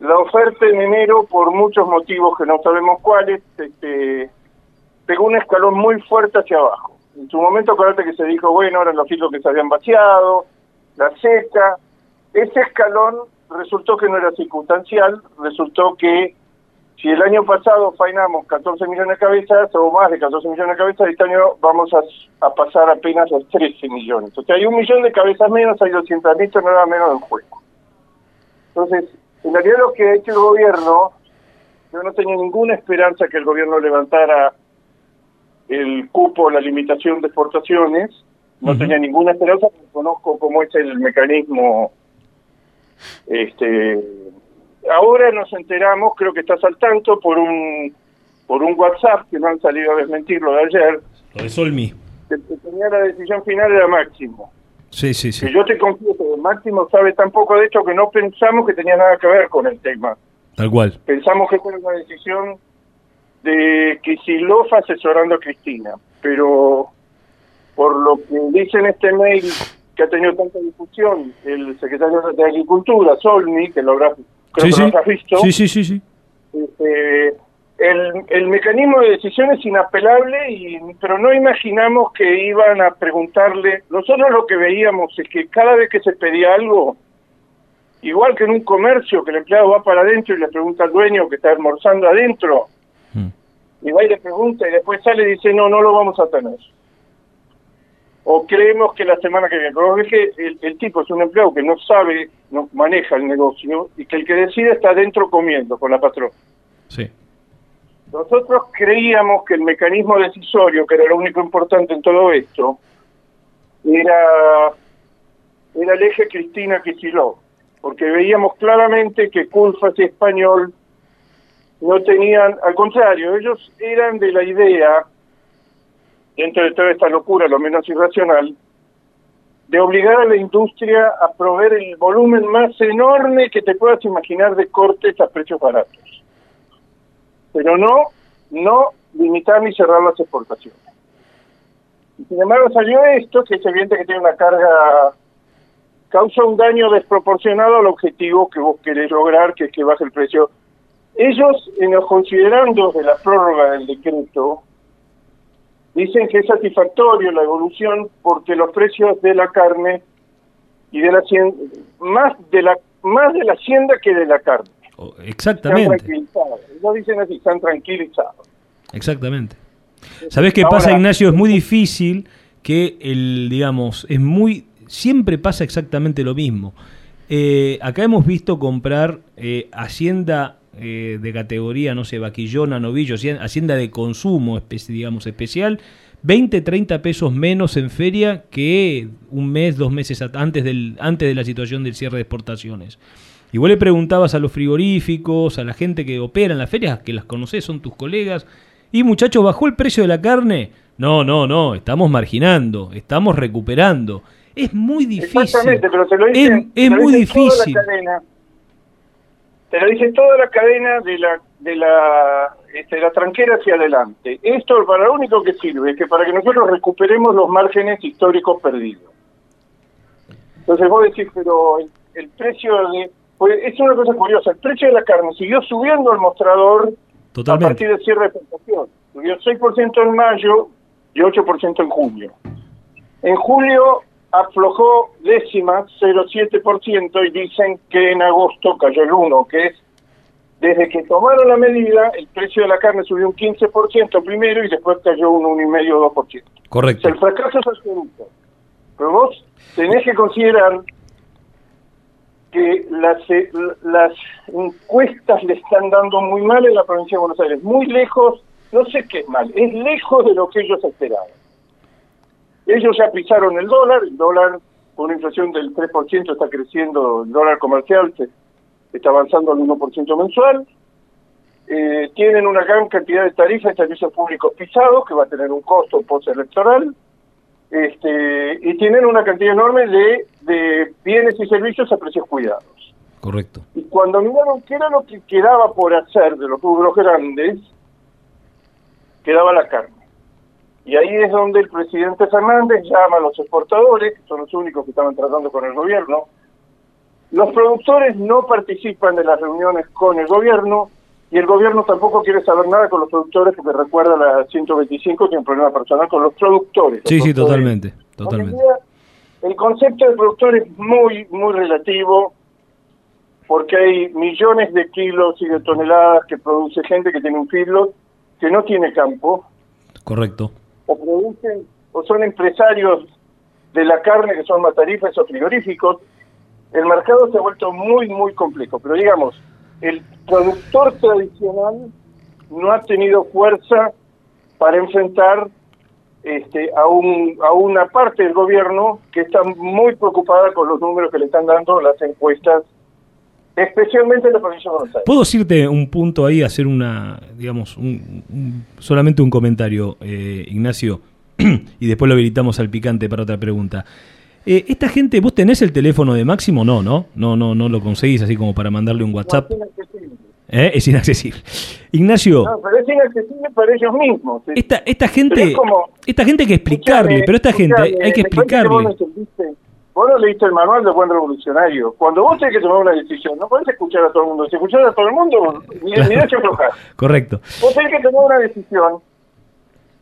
la oferta en enero, por muchos motivos que no sabemos cuáles, este, pegó un escalón muy fuerte hacia abajo. En su momento, acuérdate que se dijo, bueno, eran los filtros que se habían vaciado, la seca. Ese escalón resultó que no era circunstancial, resultó que si el año pasado fainamos 14 millones de cabezas o más de 14 millones de cabezas, este año vamos a, pasar apenas los 13 millones. O sea, hay un millón de cabezas menos, hay 200 mil toneladas menos en juego. Entonces, en realidad lo que ha hecho el gobierno, yo no tenía ninguna esperanza que el gobierno levantara el cupo, la limitación de exportaciones. No tenía ninguna esperanza, conozco cómo es el mecanismo. Este, ahora nos enteramos, creo que estás al tanto por un por un WhatsApp que no han salido a desmentir lo de ayer. Lo de Solmi. Que, tenía la decisión final era Máximo. Sí, sí, sí. Que yo te confieso que Máximo sabe tan poco de esto que no pensamos que tenía nada que ver con el tema. Tal cual. Pensamos que fue una decisión de Kicillof asesorando a Cristina, pero por lo que dice en este mail que ha tenido tanta difusión el secretario de Agricultura, Solmi, que lo habrás, creo que Lo visto, sí, sí, sí, sí. Este, el, el mecanismo de decisión es inapelable, y, pero no imaginamos que iban a preguntarle. Nosotros lo que veíamos es que cada vez que se pedía algo, igual que en un comercio, que el empleado va para adentro y le pregunta al dueño que está almorzando adentro, y va y le pregunta y después sale y dice, no, no lo vamos a tener. O creemos que la semana que viene. Pero es que el, tipo es un empleado que no sabe, no maneja el negocio y que el que decide está adentro comiendo con la patrona. Sí. Nosotros creíamos que el mecanismo decisorio, que era lo único importante en todo esto, era, era el eje Cristina Kicillof, porque veíamos claramente que Culfas y Español no tenían, al contrario, ellos eran de la idea, dentro de toda esta locura, lo menos irracional, de obligar a la industria a proveer el volumen más enorme que te puedas imaginar de cortes a precios baratos. Pero no, no limitar ni cerrar las exportaciones. sin embargo salió esto, que es evidente que tiene una carga, causa un daño desproporcionado al objetivo que vos querés lograr, que es que baje el precio ellos, en los considerandos de la prórroga del decreto, dicen que es satisfactorio la evolución porque los precios de la carne y de la hacienda, más de la más de la hacienda que de la carne. Oh, exactamente. Ellos dicen así, están tranquilizados. Exactamente. ¿Sabés qué pasa, Ignacio? Es muy difícil que el, digamos, es muy, siempre pasa exactamente lo mismo. Eh, acá hemos visto comprar eh, Hacienda eh, de categoría, no sé, vaquillona, novillo, haci- hacienda de consumo, digamos, especial, 20, 30 pesos menos en feria que un mes, dos meses antes, del, antes de la situación del cierre de exportaciones. Y vos le preguntabas a los frigoríficos, a la gente que opera en las ferias, que las conocés, son tus colegas, y muchachos, ¿bajó el precio de la carne? No, no, no, estamos marginando, estamos recuperando. Es muy difícil. Exactamente, pero te lo dice, Es- es lo muy dice toda la difícil. cadena. Te lo dice toda la cadena de la de la este, la tranquera hacia adelante. Esto para lo único que sirve es que para que nosotros recuperemos los márgenes históricos perdidos. Entonces vos decís, pero el, el precio de pues es una cosa curiosa, el precio de la carne siguió subiendo al mostrador a Totalmente. partir del cierre de exportación. Subió 6% en mayo y 8% en junio. En julio aflojó décimas, 0,7%, y dicen que en agosto cayó el 1%, que es desde que tomaron la medida, el precio de la carne subió un 15% primero y después cayó un 1,5% o 2%. Correcto. El fracaso es absoluto. Pero vos tenés que considerar que las, eh, las encuestas le están dando muy mal en la provincia de Buenos Aires, muy lejos, no sé qué es mal, es lejos de lo que ellos esperaban. Ellos ya pisaron el dólar, el dólar con una inflación del 3% está creciendo, el dólar comercial se está avanzando al 1% mensual, eh, tienen una gran cantidad de tarifas y servicios públicos pisados que va a tener un costo postelectoral, este, y tienen una cantidad enorme de, de bienes y servicios a precios cuidados. Correcto. Y cuando miraron qué era lo que quedaba por hacer de los rubros grandes, quedaba la carne. Y ahí es donde el presidente Fernández llama a los exportadores, que son los únicos que estaban tratando con el gobierno. Los productores no participan de las reuniones con el gobierno y el gobierno tampoco quiere saber nada con los productores porque recuerda la 125 tiene un problema personal con los productores. Sí, Los sí, productores totalmente. Totalmente. el concepto de productor es muy, muy relativo porque hay millones de kilos y de toneladas que produce gente que tiene un feedlot que no tiene campo Correcto. O producen o son empresarios de la carne que son matarifes o frigoríficos. El mercado se ha vuelto muy, muy complejo. Pero digamos, el productor tradicional no ha tenido fuerza para enfrentar este, a, un, a una parte del gobierno que está muy preocupada con los números que le están dando las encuestas, especialmente en la provincia de Buenos Aires. ¿Puedo decirte un punto ahí, hacer una, digamos, un- un- solamente un comentario, eh, Ignacio, y después lo habilitamos al picante para otra pregunta. Eh, esta gente, ¿vos tenés el teléfono de Máximo? No, ¿no? No, no, no lo conseguís así como para mandarle un WhatsApp. No, es inaccesible. ¿Eh? Es inaccesible. Ignacio, No, pero es inaccesible para ellos mismos. esta, esta gente, es como- esta gente hay que explicarle, pero esta gente hay, que explicarle. Vos no leíste el manual de buen revolucionario. Cuando vos tenés que tomar una decisión, no podés escuchar a todo el mundo. Si escuchás a todo el mundo, ni, ni de hecho aflojar. Correcto. Vos tenés que tomar una decisión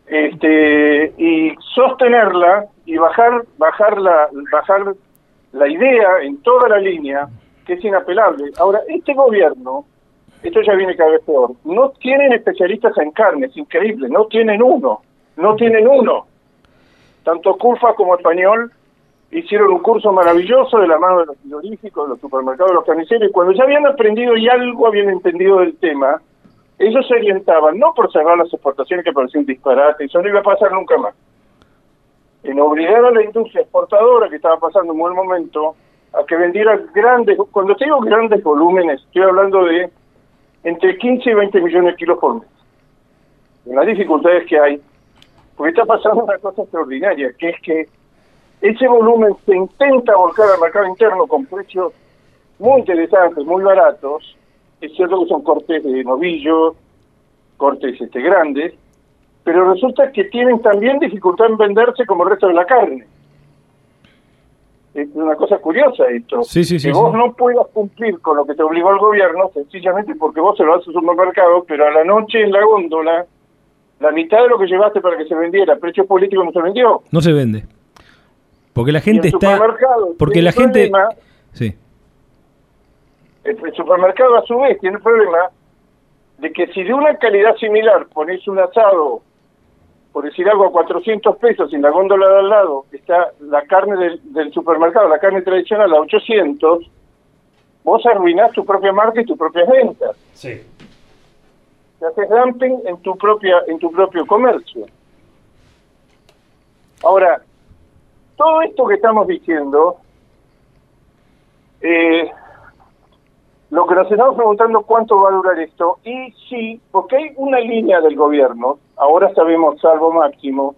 este, y sostenerla y bajar, bajar, la, bajar la idea en toda la línea, que es inapelable. Ahora, este gobierno, esto ya viene cada vez peor, no tienen especialistas en carne, es increíble, no tienen uno, no tienen uno. Tanto Curfa como Español hicieron un curso maravilloso de la mano de los frigoríficos, de los supermercados, de los carniceros, y cuando ya habían aprendido y algo habían entendido del tema, ellos se orientaban, no por cerrar las exportaciones que parecía un disparate, eso no iba a pasar nunca más, en obligar a la industria exportadora, que estaba pasando un buen momento, a que vendiera grandes, cuando digo grandes volúmenes, estoy hablando de entre 15 y 20 millones de kilos por mes. Con las dificultades que hay, porque está pasando una cosa extraordinaria, que es que ese volumen se intenta volcar al mercado interno con precios muy interesantes, muy baratos. Es cierto que son cortes de novillo, cortes este, grandes, pero resulta que tienen también dificultad en venderse como el resto de la carne. Es una cosa curiosa esto. Sí, sí, sí, que vos no puedas cumplir con lo que te obligó el gobierno, sencillamente porque vos se lo haces al supermercado, pero a la noche en la góndola, la mitad de lo que llevaste para que se vendiera precio político no se vendió. No se vende. Porque la gente está... supermercado Porque la gente... problema, Sí. el, el supermercado a su vez tiene el problema de que si de una calidad similar pones un asado, por decir algo, a 400 pesos y en la góndola de al lado está la carne del, del supermercado, la carne tradicional a 800, vos arruinás tu propia marca y tus propias ventas. Sí. Te haces dumping en tu propia en tu propio comercio. Ahora, todo esto que estamos diciendo, eh, lo que nos estamos preguntando cuánto va a durar esto, y sí, porque hay una línea del gobierno, ahora sabemos salvo máximo,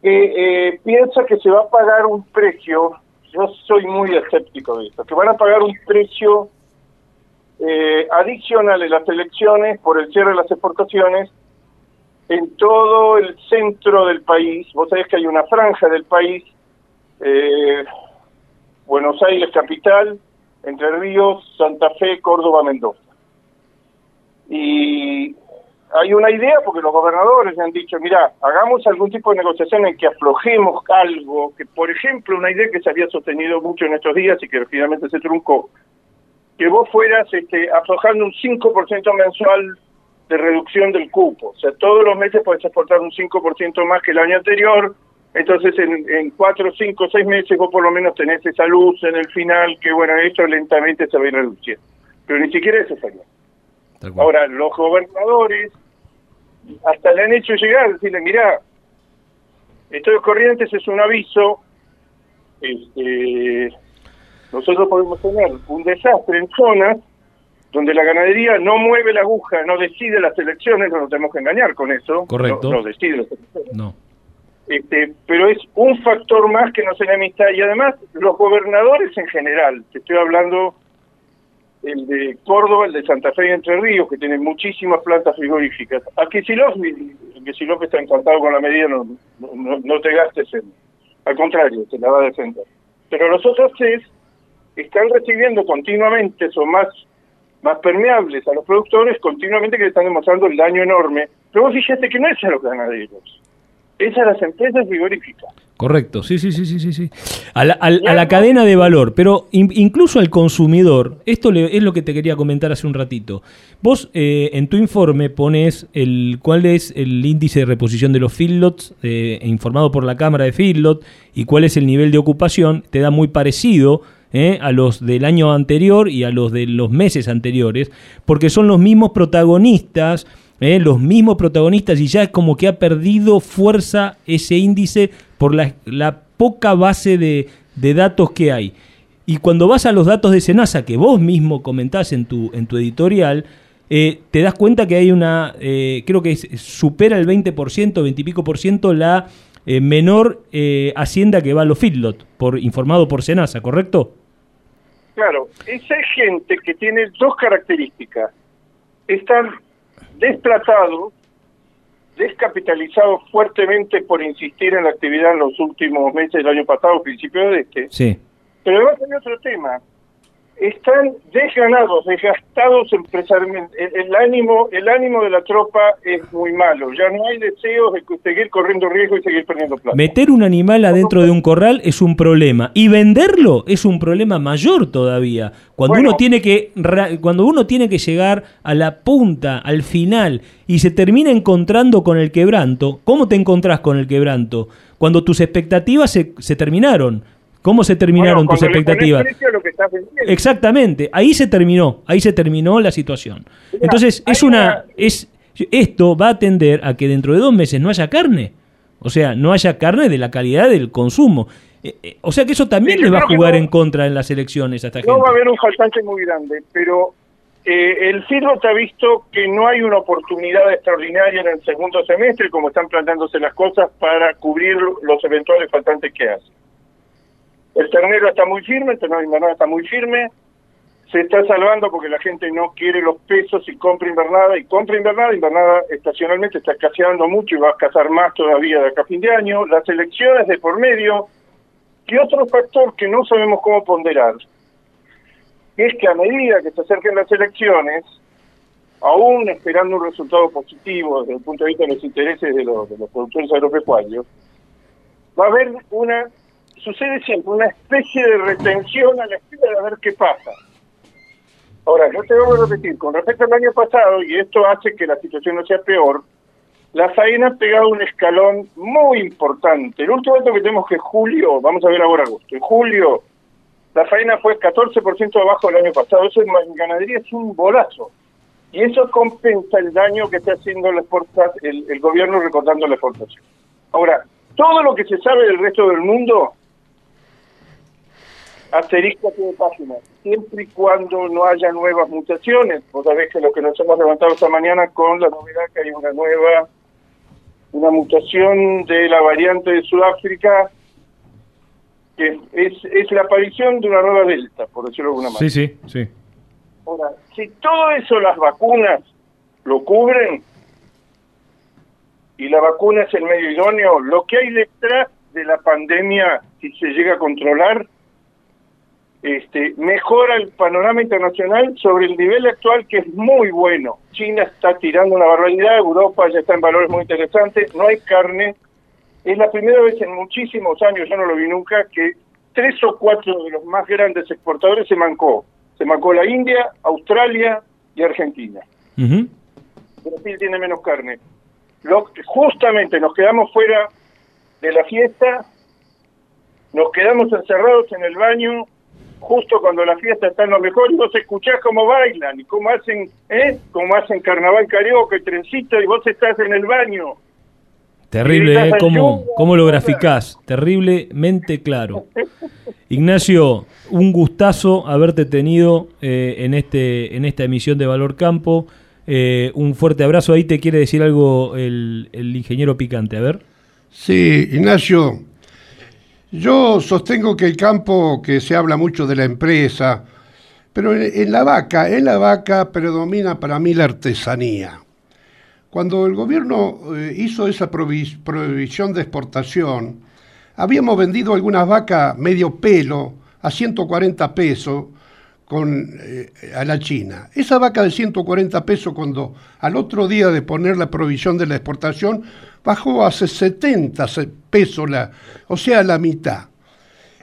que eh, piensa que se va a pagar un precio, yo soy muy escéptico de esto, que van a pagar un precio eh, adicional en las elecciones por el cierre de las exportaciones en todo el centro del país. Vos sabés que hay una franja del país, eh, Buenos Aires capital, Entre Ríos, Santa Fe, Córdoba, Mendoza. Y hay una idea porque los gobernadores han dicho, mira, hagamos algún tipo de negociación en que aflojemos algo, que por ejemplo una idea que se había sostenido mucho en estos días y que finalmente se truncó, que vos fueras este, aflojando un 5% mensual de reducción del cupo. O sea, todos los meses puedes exportar un 5% más que el año anterior, entonces en, en 4, 5, 6 meses vos por lo menos tenés esa luz en el final, que bueno, esto lentamente se va a ir reduciendo. Pero ni siquiera eso salió. Ahora, los gobernadores hasta le han hecho llegar, decirle, mira, Estados Corrientes es un aviso, este, nosotros podemos tener un desastre en zonas donde la ganadería no mueve la aguja, no decide las elecciones, no nos tenemos que engañar con eso. Correcto. No, no decide las elecciones. No. Este, pero es un factor más que nos enemista. Y además, los gobernadores en general, te estoy hablando el de Córdoba, el de Santa Fe y Entre Ríos, que tienen muchísimas plantas frigoríficas. A Kicillof, Kicillof está encantado con la medida, no, no, no te gastes en... Al contrario, te la va a defender. Pero los otros tres están recibiendo continuamente, son más más permeables a los productores, continuamente que le están demostrando el daño enorme. Pero vos fíjate que no es a los ganaderos, es a las empresas frigoríficas. Correcto, sí, sí, sí, sí, sí, sí. A la, a la cadena de valor, pero in- incluso al consumidor, esto le- es lo que te quería comentar hace un ratito. Vos eh, en tu informe pones el cuál es el índice de reposición de los feedlots eh, informado por la Cámara de Feedlot y cuál es el nivel de ocupación, te da muy parecido eh, a los del año anterior y a los de los meses anteriores, porque son los mismos protagonistas, eh, los mismos protagonistas y ya es como que ha perdido fuerza ese índice por la, la poca base de, datos que hay. Y cuando vas a los datos de Senasa, que vos mismo comentás en tu, en tu editorial, eh, te das cuenta que hay una, creo que supera el 20%, 20 y pico por ciento la menor hacienda que va a los feedlot, por, informado por Senasa, ¿correcto? Claro, esa gente que tiene dos características. Están desplatados, descapitalizados fuertemente por insistir en la actividad en los últimos meses del año pasado, principio de este. Sí. Pero además hay otro tema. Están desganados, desgastados empresarialmente. El, el ánimo, el ánimo de la tropa es muy malo. Ya no hay deseos de seguir corriendo riesgo y seguir perdiendo plata. Meter un animal adentro de un corral es un problema y venderlo es un problema mayor todavía. Cuando uno tiene que cuando uno tiene que llegar a la punta, al final y se termina encontrando con el quebranto, ¿cómo te encontrás con el quebranto? Cuando tus expectativas se, se terminaron. ¿Cómo se terminaron Bueno, tus expectativas? lo que estás. Exactamente, ahí se terminó, ahí se terminó la situación. Entonces, es una es esto va a tender a que dentro de dos meses no haya carne. O sea, no haya carne de la calidad del consumo. Eh, eh, o sea que eso también Sí, le yo va a jugar no- en contra en las elecciones a esta No gente. va a haber un faltante muy grande, pero eh, el FIRBOT ha visto que no hay una oportunidad extraordinaria en el segundo semestre, como están planteándose las cosas, para cubrir los eventuales faltantes que hace. El ternero está muy firme, el ternero invernada está muy firme, se está salvando porque la gente no quiere los pesos y compra invernada, y compra invernada, invernada estacionalmente está escaseando mucho y va a escasear más todavía de acá a fin de año, las elecciones de por medio, y otro factor que no sabemos cómo ponderar, es que a medida que se acerquen las elecciones, aún esperando un resultado positivo desde el punto de vista de los intereses de los, de los productores agropecuarios, va a haber una, sucede siempre, una especie de retención a la espera de ver qué pasa. Ahora, yo te voy a repetir, con respecto al año pasado, y esto hace que la situación no sea peor, la faena ha pegado un escalón muy importante. El último dato que tenemos que julio, vamos a ver ahora agosto, en julio la faena fue 14% abajo del año pasado. Eso en ganadería es un bolazo. Y eso compensa el daño que está haciendo la el, el gobierno recortando la exportación. Ahora, todo lo que se sabe del resto del mundo, asterisco de páginas, siempre y cuando no haya nuevas mutaciones. Vos sabés que lo que nos hemos levantado esta mañana con la novedad que hay una nueva, una mutación de la variante de Sudáfrica, que es, es la aparición de una nueva delta, por decirlo de alguna manera. Sí, sí, sí. Ahora, si todo eso las vacunas lo cubren, y la vacuna es el medio idóneo, lo que hay detrás de la pandemia, si se llega a controlar, este, mejora el panorama internacional sobre el nivel actual que es muy bueno. China está tirando una barbaridad, Europa ya está en valores muy interesantes, no hay carne. Es la primera vez en muchísimos años, yo no lo vi nunca, que tres o cuatro de los más grandes exportadores se mancó. Se mancó la India, Australia y Argentina. Brasil tiene menos carne justamente nos quedamos fuera de la fiesta, nos quedamos encerrados en el baño justo cuando la fiesta está en lo mejor y vos escuchás cómo bailan y cómo hacen, ¿eh? Cómo hacen carnaval carioca y trencito y vos estás en el baño. Terrible, ¿eh? ¿Cómo, ¿Cómo lo graficás? Terriblemente claro. Ignacio, un gustazo haberte tenido eh, en, este, en esta emisión de Valor Campo. Eh, un fuerte abrazo. Ahí te quiere decir algo el, ingeniero Picante. A ver. Sí, Ignacio. Yo sostengo que el campo, que se habla mucho de la empresa, pero en, la vaca, en la vaca predomina para mí la artesanía. Cuando el gobierno eh, hizo esa prohibición de exportación, habíamos vendido algunas vacas medio pelo a 140 pesos con, eh, a la China. Esa vaca de 140 pesos cuando al otro día de poner la provisión de la exportación bajó a 70 pesos, o sea, la mitad.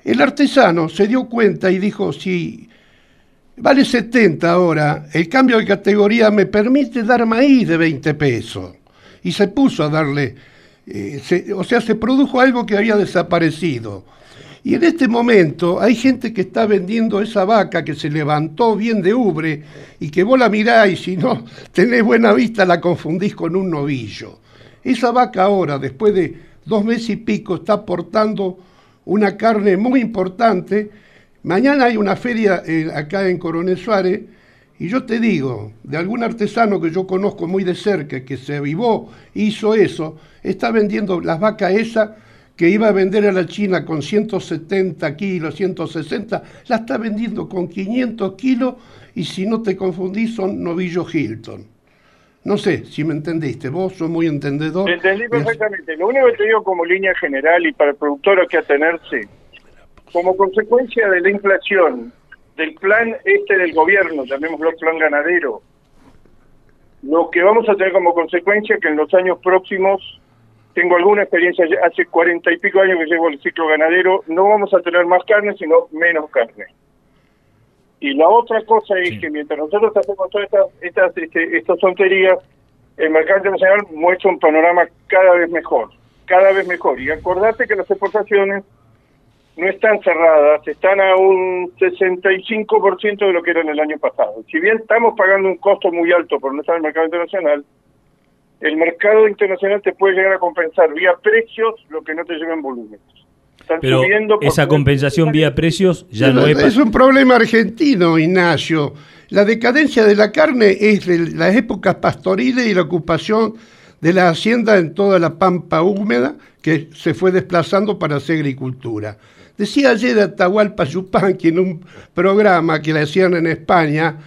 El artesano se dio cuenta y dijo, si vale 70 ahora, el cambio de categoría me permite dar maíz de 20 pesos. Y se puso a darle, eh, o sea, se produjo algo que había desaparecido y en este momento hay gente que está vendiendo esa vaca que se levantó bien de ubre y que vos la mirás y si no tenés buena vista la confundís con un novillo. Esa vaca ahora, después de dos meses y pico, está aportando una carne muy importante. Mañana hay una feria eh, acá en Coronel Suárez y yo te digo, de algún artesano que yo conozco muy de cerca, que se avivó, hizo eso, está vendiendo las vacas esas que iba a vender a la China con 170 kilos, 160, la está vendiendo con 500 kilos y si no te confundís son novillos Hilton. No sé si me entendiste, vos sos muy entendedor. Entendí perfectamente. Lo único que te digo como línea general y para el productor hay que atenerse, como consecuencia de la inflación, del plan este del gobierno, llamémoslo plan ganadero, lo que vamos a tener como consecuencia es que en los años próximos tengo alguna experiencia, hace cuarenta y pico años que llevo el ciclo ganadero, no vamos a tener más carne, sino menos carne. Y la otra cosa es que mientras nosotros hacemos todas estas, estas, este, estas tonterías, el mercado internacional muestra un panorama cada vez mejor, cada vez mejor. Y acordate que las exportaciones no están cerradas, están a un 65% de lo que eran el año pasado. Si bien estamos pagando un costo muy alto por no estar en el mercado internacional, el mercado internacional te puede llegar a compensar vía precios lo que no te lleva en volúmenes. Pero esa compensación vía precios ya no es... Es un problema argentino, Ignacio. La decadencia de la carne es de las épocas pastoriles y la ocupación de la hacienda en toda la pampa húmeda que se fue desplazando para hacer agricultura. Decía ayer Atahualpa Yupanqui en un programa que le hacían en España,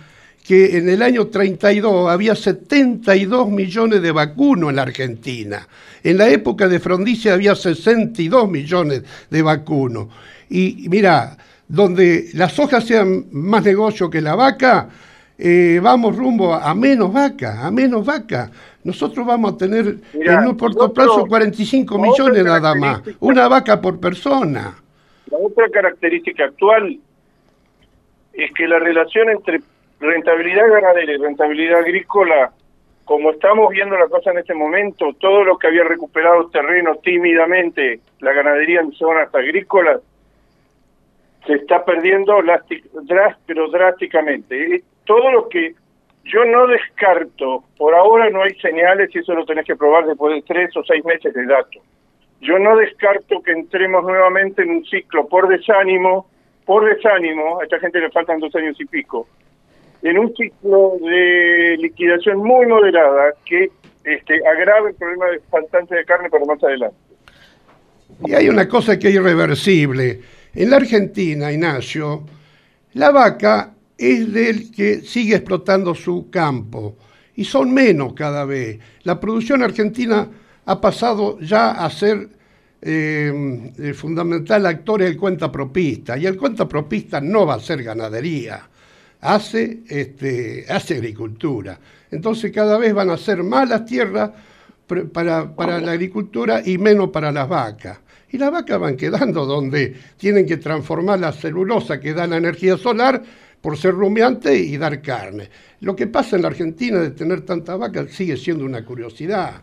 que en el año 32 había 72 millones de vacunos en la Argentina. En la época de Frondizi había 62 millones de vacunos. Y mira, donde las hojas sean más negocio que la vaca, eh, vamos rumbo a menos vaca, a menos vaca. Nosotros vamos a tener en un corto plazo 45 millones nada más, una vaca por persona. La otra característica actual es que la relación entre rentabilidad ganadera y rentabilidad agrícola, como estamos viendo la cosa en este momento, todo lo que había recuperado terreno tímidamente, la ganadería en zonas agrícolas, se está perdiendo pero drásticamente. Eh, Todo lo que yo no descarto, por ahora no hay señales y eso lo tenés que probar después de tres o seis meses de datos. Yo no descarto que entremos nuevamente en un ciclo por desánimo, por desánimo, a esta gente le faltan dos años y pico, en un ciclo de liquidación muy moderada que este, agrave el problema de faltante de carne para más adelante. Y hay una cosa que es irreversible. En la Argentina, Ignacio, la vaca es del que sigue explotando su campo y son menos cada vez. La producción argentina ha pasado ya a ser eh, el fundamental actor el cuentapropista y el cuentapropista no va a ser ganadería, hace, este, hace agricultura. Entonces cada vez van a ser más las tierras para, para la agricultura y menos para las vacas. Y las vacas van quedando donde tienen que transformar la celulosa que da la energía solar por ser rumiante y dar carne. Lo que pasa en la Argentina de tener tantas vacas sigue siendo una curiosidad.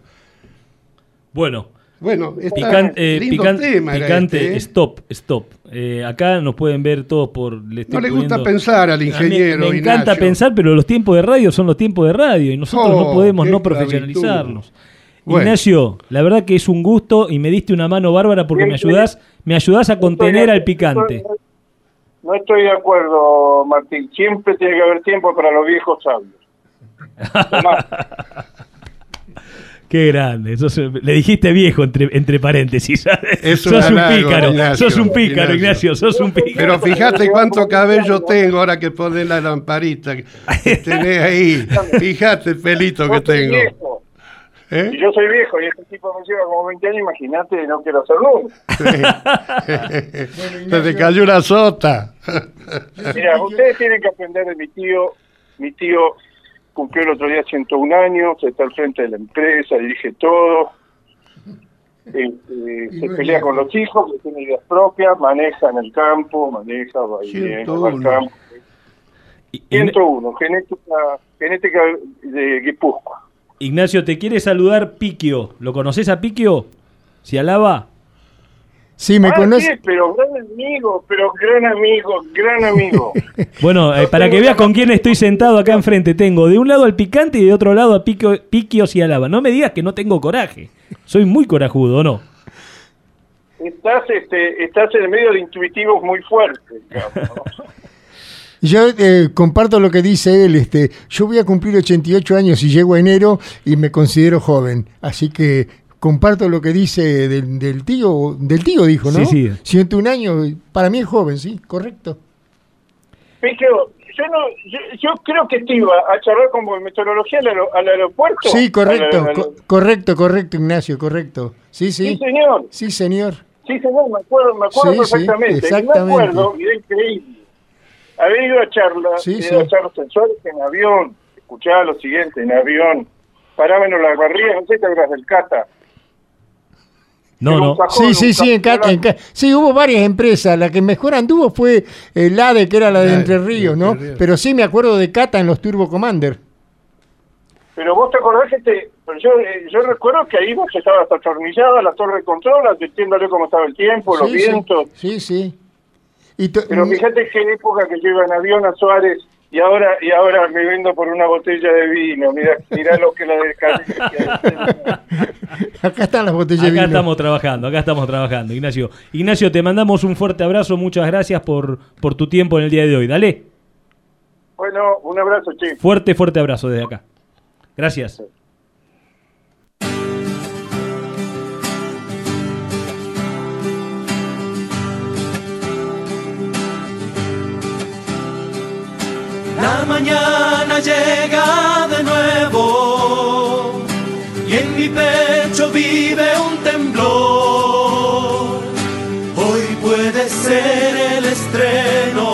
Bueno. Bueno, está Pican- eh, lindo pican- tema picante, este, ¿eh? stop, stop. Eh, acá nos pueden ver todos por... Le estoy No le gusta poniendo- pensar al A mí ingeniero, Me, encanta Ignacio. pensar, pero los tiempos de radio son los tiempos de radio y nosotros no Oh, podemos qué no profesionalizarnos. Bueno. Ignacio, la verdad que es un gusto y me diste una mano bárbara porque me ayudás, me ayudás a contener al picante. No estoy de acuerdo, Martín. Siempre tiene que haber tiempo para los viejos sabios. Qué grande. sos- le dijiste viejo entre, entre paréntesis. Es sos un halago, pícaro. Ignacio, sos un pícaro, Ignacio. Sos un pícaro. Pero fíjate cuánto cabello tengo ahora que pones la lamparita que tenés ahí. Fíjate el pelito que tengo. viejo. ¿Eh? Yo soy viejo y este tipo me lleva como 20 años, imagínate, no quiero ser nunca. Se te cayó una sota. Mira, ustedes tienen que aprender de mi tío. Mi tío cumplió el otro día 101 años, está al frente de la empresa, dirige todo. Este, se pelea con los hijos, que tiene ideas propias, maneja en el campo, maneja, va bien, va al 101. campo. 101, genética, genética de Guipúzcoa. Ignacio, te quiere saludar Piquio. ¿Lo conoces a Piquio? ¿Si alaba? Sí, me Ah, conoce. sí, pero gran amigo, pero gran amigo, gran amigo. Bueno, eh, para que veas con quién estoy sentado acá enfrente, tengo de un lado al picante y de otro lado a Piquio, Piquio si alaba. No me digas que no tengo coraje. Soy muy corajudo, ¿o no? estás, este, estás en el medio de intuitivos muy fuertes. Yo eh, comparto lo que dice él. Este, yo voy a cumplir 88 años y llego a enero y me considero joven. Así que comparto lo que dice del, del tío. Del tío dijo, ¿no? Sí, sí. 101 años, para mí es joven, sí, correcto. Piqueo, yo, no, yo, yo creo que te iba a charlar como meteorología al, aero- al aeropuerto. Sí, correcto, Al- al- co- correcto, correcto, Ignacio, correcto. Sí, sí. Sí, señor. Sí, señor. Sí, señor, me acuerdo, me acuerdo Sí, sí, perfectamente. Y exactamente. me acuerdo, y era increíble. Haber ido a charlas, Sí, ido sí. a charlas sensores en avión. Escuchaba lo siguiente, en avión. Parámenos las barrigas, no sé si te del Cata. No, no. Sí, sí, sí, en Ca- en Ca- sí, hubo varias empresas. La que mejor anduvo fue el ADE, que era la de La de Entre Ríos, ¿no? Pero sí me acuerdo de Cata en los Turbo Commander. Pero vos te acordás que te, pero yo, eh, yo recuerdo que ahí vos estabas atornillada la torre de control, advirtiéndole cómo estaba el tiempo, los Sí, vientos. Sí, sí. Y Pero fíjate qué época que yo iba en avión a Suárez y ahora y ahora me vendo por una botella de vino. Mira, mira lo que la de Acá están las botellas de Acá vino. estamos trabajando, acá estamos trabajando, Ignacio. Ignacio, te mandamos un fuerte abrazo, muchas gracias por, por tu tiempo en el día de hoy. Dale, Bueno, un abrazo, che. fuerte, fuerte abrazo desde acá. Gracias. La mañana llega de nuevo y en mi pecho vive un temblor. Hoy puede ser el estreno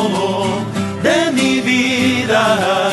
de mi vida,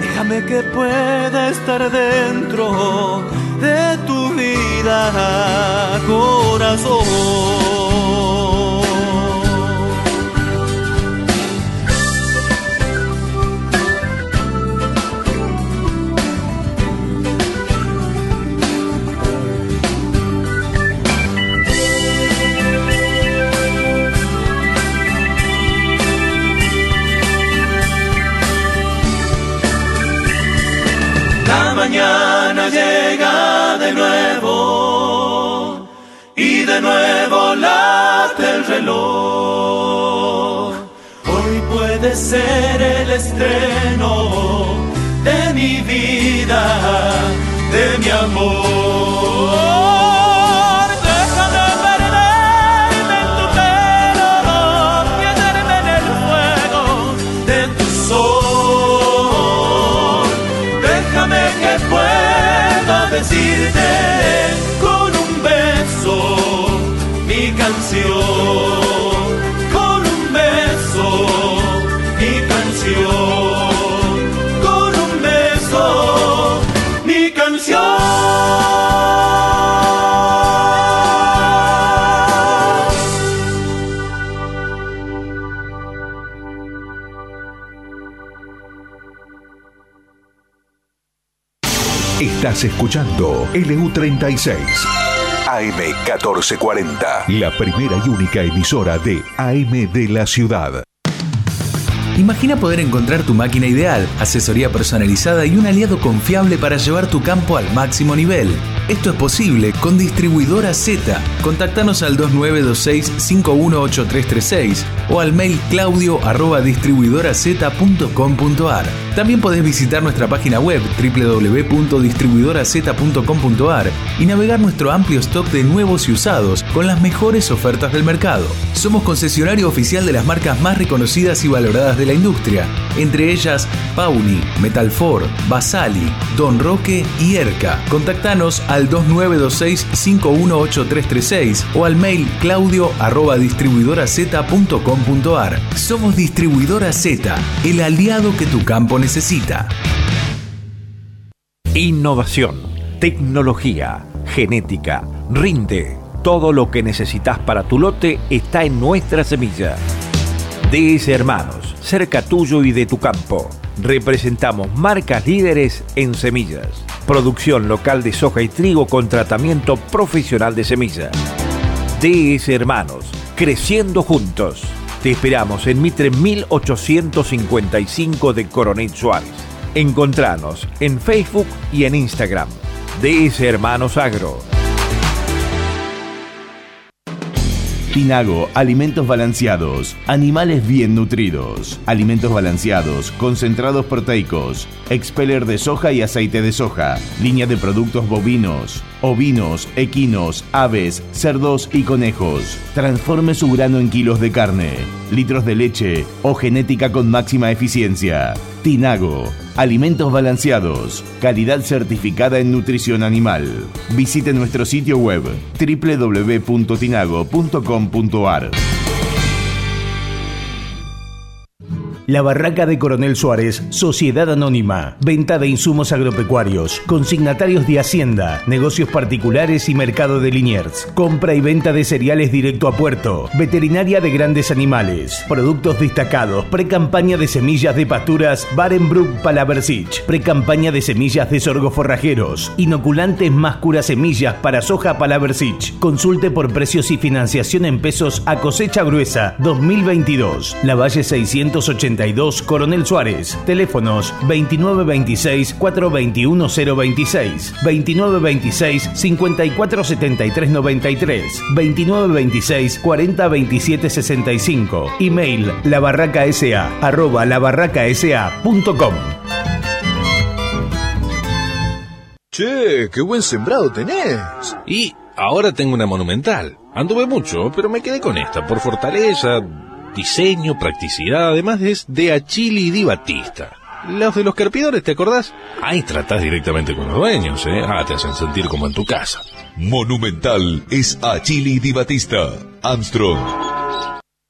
Déjame que pueda estar dentro de tu vida, corazón. Mañana llega de nuevo y de nuevo late el reloj. Hoy puede ser el estreno de mi vida, de mi amor. Decirte Estás escuchando LU36 AM1440, la primera y única emisora de AM de la ciudad. Imagina poder encontrar tu máquina ideal, asesoría personalizada y un aliado confiable para llevar tu campo al máximo nivel. Esto es posible con Distribuidora Z. Contactanos al 2926-518336 o al mail claudio. También podés visitar nuestra página web www.distribuidoraz.com.ar y navegar nuestro amplio stock de nuevos y usados con las mejores ofertas del mercado. Somos concesionario oficial de las marcas más reconocidas y valoradas de la industria, entre ellas Pauni, Metalfor, Basali, Don Roque y Erca. Contactanos al 2926-518336 o al mail claudio arroba distribuidoraz.com.ar. Somos Distribuidora Z, el aliado que tu campo necesita. Innovación, tecnología, genética, rinde. Todo lo que necesitas para tu lote está en nuestra semilla. DS Hermanos, cerca tuyo y de tu campo. Representamos marcas líderes en semillas. Producción local de soja y trigo con tratamiento profesional de semilla. DS Hermanos, creciendo juntos. Te esperamos en Mitre 1855 de Coronel Suárez. Encontranos en Facebook y en Instagram. DS Hermanos Agro. Pinago, alimentos balanceados, animales bien nutridos, alimentos balanceados, concentrados proteicos, expeller de soja y aceite de soja, línea de productos bovinos, ovinos, equinos, aves, cerdos y conejos. Transforme su grano en kilos de carne, litros de leche o genética con máxima eficiencia. Tinago, alimentos balanceados, calidad certificada en nutrición animal. Visite nuestro sitio web www.tinago.com.ar. La Barraca de Coronel Suárez, Sociedad Anónima. Venta de insumos agropecuarios, consignatarios de Hacienda, negocios particulares y mercado de Liniers. Compra y venta de cereales directo a puerto. Veterinaria de grandes animales. Productos destacados. Pre-campaña de semillas de pasturas Barenbrook Palaversich. Pre-campaña de semillas de sorgo forrajeros. Inoculantes más cura semillas para soja Palaversich. Consulte por precios y financiación en pesos a cosecha gruesa 2022. La Valle 682 Coronel Suárez. Teléfonos 2926 421 026 2926 5473 93 2926 40 27 65 Email labarracasa arroba labarracasa.com Che, qué buen sembrado tenés. Y ahora tengo una monumental. Anduve mucho, pero me quedé con esta por fortaleza, diseño, practicidad, además es de Achili Di Batista. Los de los carpidores, ¿te acordás? Ahí tratás directamente con los dueños, ¿eh? Ah, te hacen sentir como en tu casa. Monumental es Achili Di Batista. Armstrong.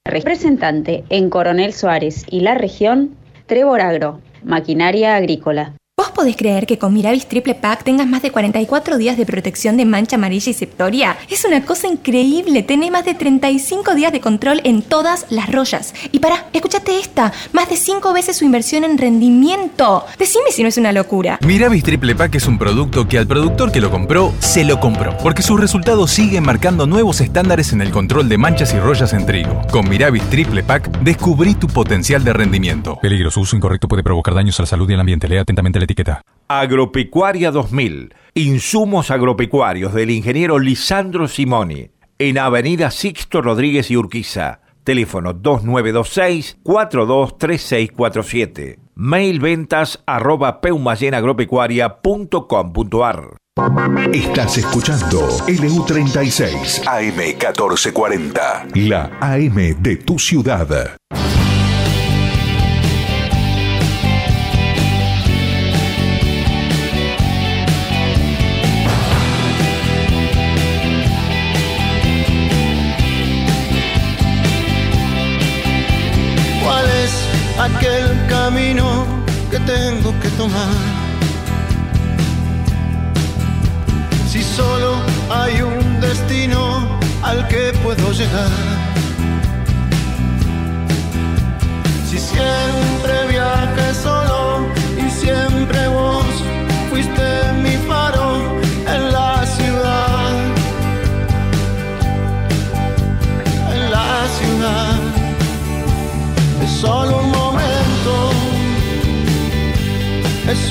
Representante en Coronel Suárez y la región, Trevor Agro, maquinaria agrícola. ¿Vos podés creer que con Miravis Triple Pack tengas más de 44 días de protección de mancha amarilla y septoria? Es una cosa increíble. Tenés más de 35 días de control en todas las rollas. Y para, escúchate esta. Más de 5 veces su inversión en rendimiento. Decime si no es una locura. Miravis Triple Pack es un producto que al productor que lo compró, se lo compró. Porque sus resultados siguen marcando nuevos estándares en el control de manchas y rollas en trigo. Con Miravis Triple Pack, descubrí tu potencial de rendimiento. Peligro, su uso incorrecto puede provocar daños a la salud y al ambiente. Lea atentamente la etiqueta. Agropecuaria 2000. Insumos agropecuarios del ingeniero Lisandro Simoni. En Avenida Sixto Rodríguez y Urquiza. Teléfono 2926-423647. Mail ventas arroba peumayenagropecuaria.com.ar. Estás escuchando LU36 AM 1440. La AM de tu ciudad. Que tengo que tomar? Si solo hay un destino al que puedo llegar. Si siempre viajé solo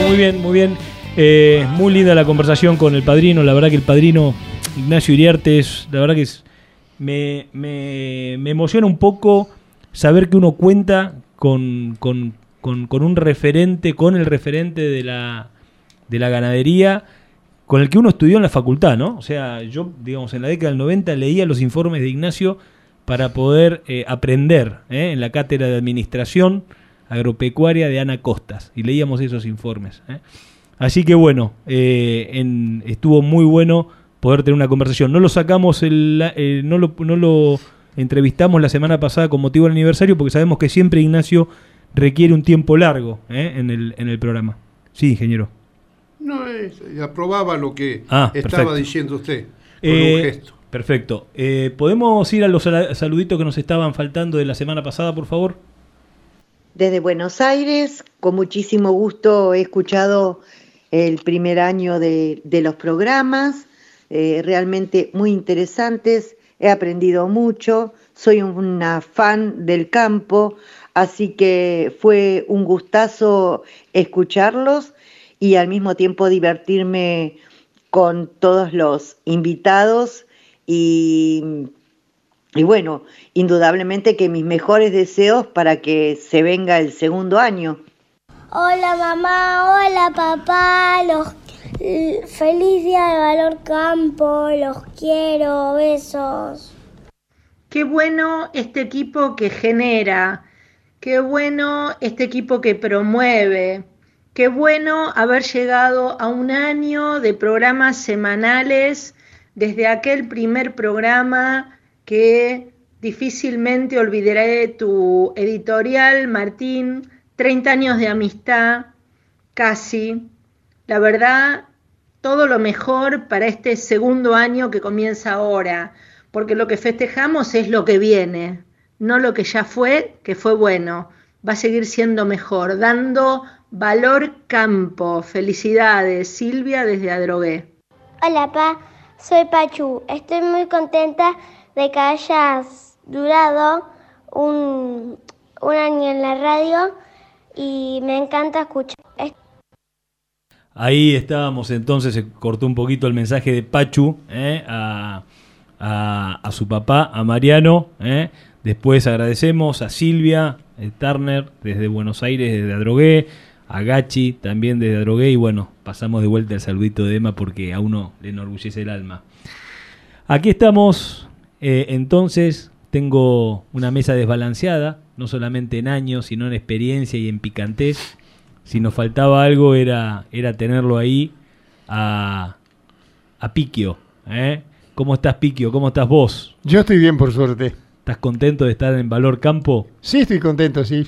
Muy bien, muy bien. Eh, muy linda la conversación con el padrino. La verdad que el padrino Ignacio Iriarte es, la verdad que es, me, me, me emociona un poco saber que uno cuenta con, con, con, con un referente, con el referente de la, de la ganadería, con el que uno estudió en la facultad, ¿no? O sea, yo, digamos, en la década del 90 leía los informes de Ignacio para poder eh, aprender ¿eh? en la cátedra de administración agropecuaria de Ana Costas y leíamos esos informes. ¿eh? Así que bueno, eh, en- estuvo muy bueno poder tener una conversación. No lo sacamos, el, eh, no, lo, no lo entrevistamos la semana pasada con motivo del aniversario porque sabemos que siempre Ignacio requiere un tiempo largo ¿eh? en, el, en el programa. Sí, ingeniero. No, es- aprobaba lo que Ah, estaba perfecto. diciendo usted. Con un gesto. Perfecto. Eh, ¿Podemos ir a los saluditos que nos estaban faltando de la semana pasada, por favor? Desde Buenos Aires, con muchísimo gusto he escuchado el primer año de, los programas, eh, realmente muy interesantes, he aprendido mucho, soy una fan del campo, así que fue un gustazo escucharlos y al mismo tiempo divertirme con todos los invitados y y bueno, indudablemente que mis mejores deseos para que se venga el segundo año. Hola mamá, hola papá, los feliz día de Valor Campo, los quiero, besos. Qué bueno este equipo que genera, qué bueno este equipo que promueve, qué bueno haber llegado a un año de programas semanales desde aquel primer programa que difícilmente olvidaré tu editorial, Martín, 30 años de amistad, casi. La verdad, todo lo mejor para este segundo año que comienza ahora porque lo que festejamos es lo que viene, no lo que ya fue, que fue bueno, va a seguir siendo mejor, dando valor campo. Felicidades, Silvia desde Adrogué. Hola, Pa, soy Pachu. Estoy muy contenta de que hayas durado un, un año en la radio y me encanta escuchar. Ahí estábamos, entonces se cortó un poquito el mensaje de Pachu ¿eh? a a, su papá, a Mariano. ¿eh? Después agradecemos a Silvia eh, Turner desde Buenos Aires, desde Adrogué, a Gachi también desde Adrogué y bueno, pasamos de vuelta el saludito de Emma porque a uno le enorgullece el alma. Aquí estamos, eh, entonces tengo una mesa desbalanceada, no solamente en años, sino en experiencia y en picantez. Si nos faltaba algo era, era tenerlo ahí a, a Piquio, ¿eh? ¿Cómo estás, Piquio? ¿Cómo estás vos? Yo estoy bien, por suerte. ¿Estás contento de estar en Valor Campo? Sí, estoy contento, sí.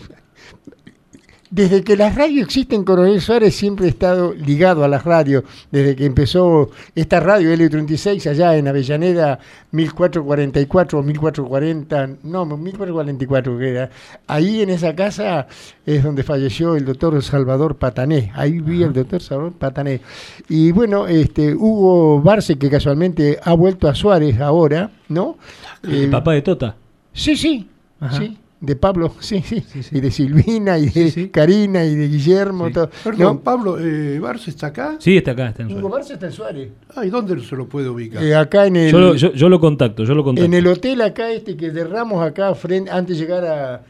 Desde que las radios existen, Coronel Suárez siempre he estado ligado a las radios. Desde que empezó esta radio L36 allá en Avellaneda, 1444 o 1440, no, 1444 que era. Ahí en esa casa es donde falleció el doctor Salvador Patané. Ahí vi el doctor Salvador Patané. Y bueno, este Hugo Barce, que casualmente ha vuelto a Suárez ahora, ¿no? El eh, papá de Tota. Sí, sí. Sí de Pablo, sí, sí, y de Silvina, y de Karina, y de Guillermo. Todo. Perdón, Pablo, eh, ¿Barce está acá? Sí, está acá, está en Suárez. Hugo Barce está en Suárez. Ah, ¿y dónde se lo puede ubicar? Eh, acá en el... Yo lo, yo, lo, contacto, yo lo contacto. En el hotel acá este que derramos acá frente, antes de llegar a,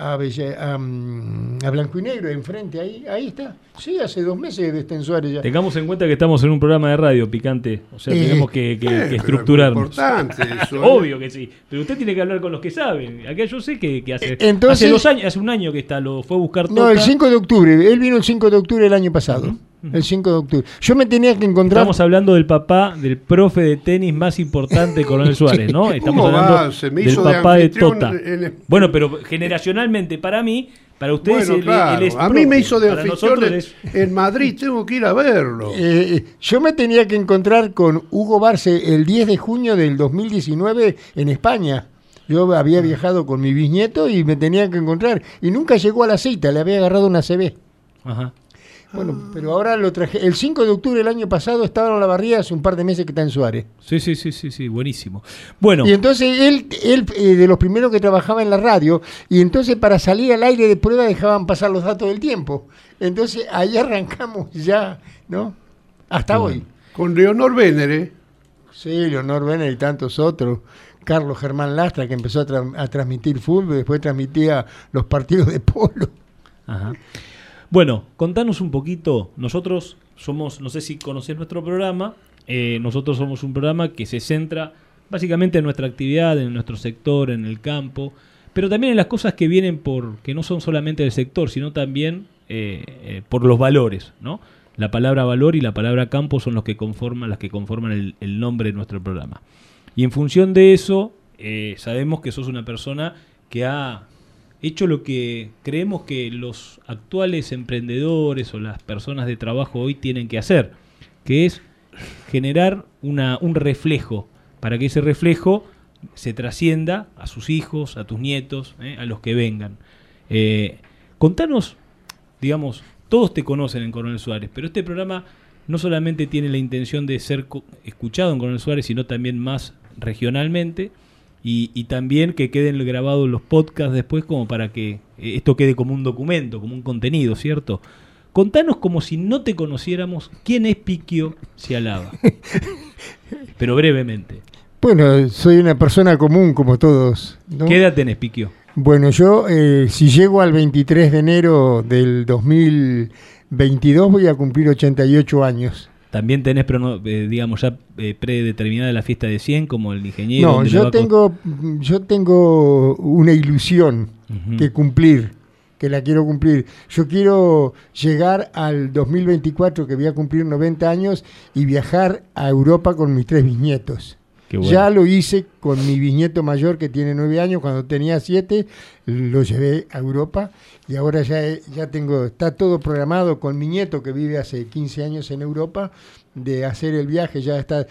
a, mm, a, Blanco y Negro, enfrente, ahí, ahí está. Sí, hace dos meses de en Suárez ya. Tengamos en cuenta que estamos en un programa de radio picante, o sea, eh, tenemos que, que, eh, estructurarnos. importante eso. ¿eh? Obvio que sí, pero usted tiene que hablar con los que saben. Acá yo sé que, hace, hace dos años, hace un año que está, lo fue a buscar No, el 5 de octubre, él vino el 5 de octubre del año pasado. El 5 de octubre. Yo me tenía que encontrar. Estamos hablando del papá, del profe de tenis más importante, Coronel Suárez, ¿no? Estamos hablando del papá de, Tota. Bueno, pero generacionalmente, para mí, para ustedes, A mí me hizo de anfitrión en Madrid, tengo que ir a verlo. Eh, eh, yo me tenía que encontrar con Hugo Barce el 10 de junio del 2019 en España. Yo había viajado con mi bisnieto y me tenía que encontrar. Y nunca llegó a la cita, le había agarrado una CB. Ajá. Bueno, ah. pero ahora lo traje. El 5 de octubre del año pasado estaba en la barriga hace un par de meses que está en Suárez. Sí, sí, sí, sí, sí, buenísimo. Bueno. Y entonces él, él eh, de los primeros que trabajaba en la radio, y entonces para salir al aire de prueba dejaban pasar los datos del tiempo. Entonces ahí arrancamos ya, ¿no? Hasta hoy. Con Leonor Vénere. Sí, Leonor Vénere y tantos otros. Carlos Germán Lastra, que empezó a, a transmitir fútbol, después transmitía los partidos de polo. Ajá. Bueno, contanos un poquito. Nosotros somos, no sé si conocés nuestro programa, eh, nosotros somos un programa que se centra básicamente en nuestra actividad, en nuestro sector, en el campo, pero también en las cosas que vienen por, que no son solamente del sector, sino también eh, eh, por los valores, ¿no? La palabra valor y la palabra campo son los que conforman, las que conforman el, el nombre de nuestro programa. Y en función de eso, sabemos que sos una persona que ha hecho lo que creemos que los actuales emprendedores o las personas de trabajo hoy tienen que hacer, que es generar una, un reflejo, para que ese reflejo se trascienda a sus hijos, a tus nietos, eh, a los que vengan. Eh, contanos, digamos, todos te conocen en Coronel Suárez, pero este programa no solamente tiene la intención de ser escuchado en Coronel Suárez, sino también más regionalmente y, también que queden grabados los podcasts después como para que eh, esto quede como un documento, como un contenido, ¿cierto? Contanos como si no te conociéramos quién es Piquio Cialaba. Pero brevemente. Bueno, soy una persona común como todos. ¿no? ¿Qué edad tenés, Piquio? Bueno, yo eh, si llego al 23 de enero del 2022 voy a cumplir 88 años. ¿También tenés, eh, digamos, ya eh, predeterminada la fiesta de 100 como el ingeniero? No, yo tengo, yo tengo una ilusión que cumplir, que la quiero cumplir. Yo quiero llegar al 2024, que voy a cumplir 90 años, y viajar a Europa con mis tres bisnietos. Bueno. Ya lo hice con mi bisnieto mayor que tiene 9 años, cuando tenía 7, lo llevé a Europa y ahora ya, ya tengo, está todo programado con mi nieto que vive hace 15 años en Europa, de hacer el viaje, ya está.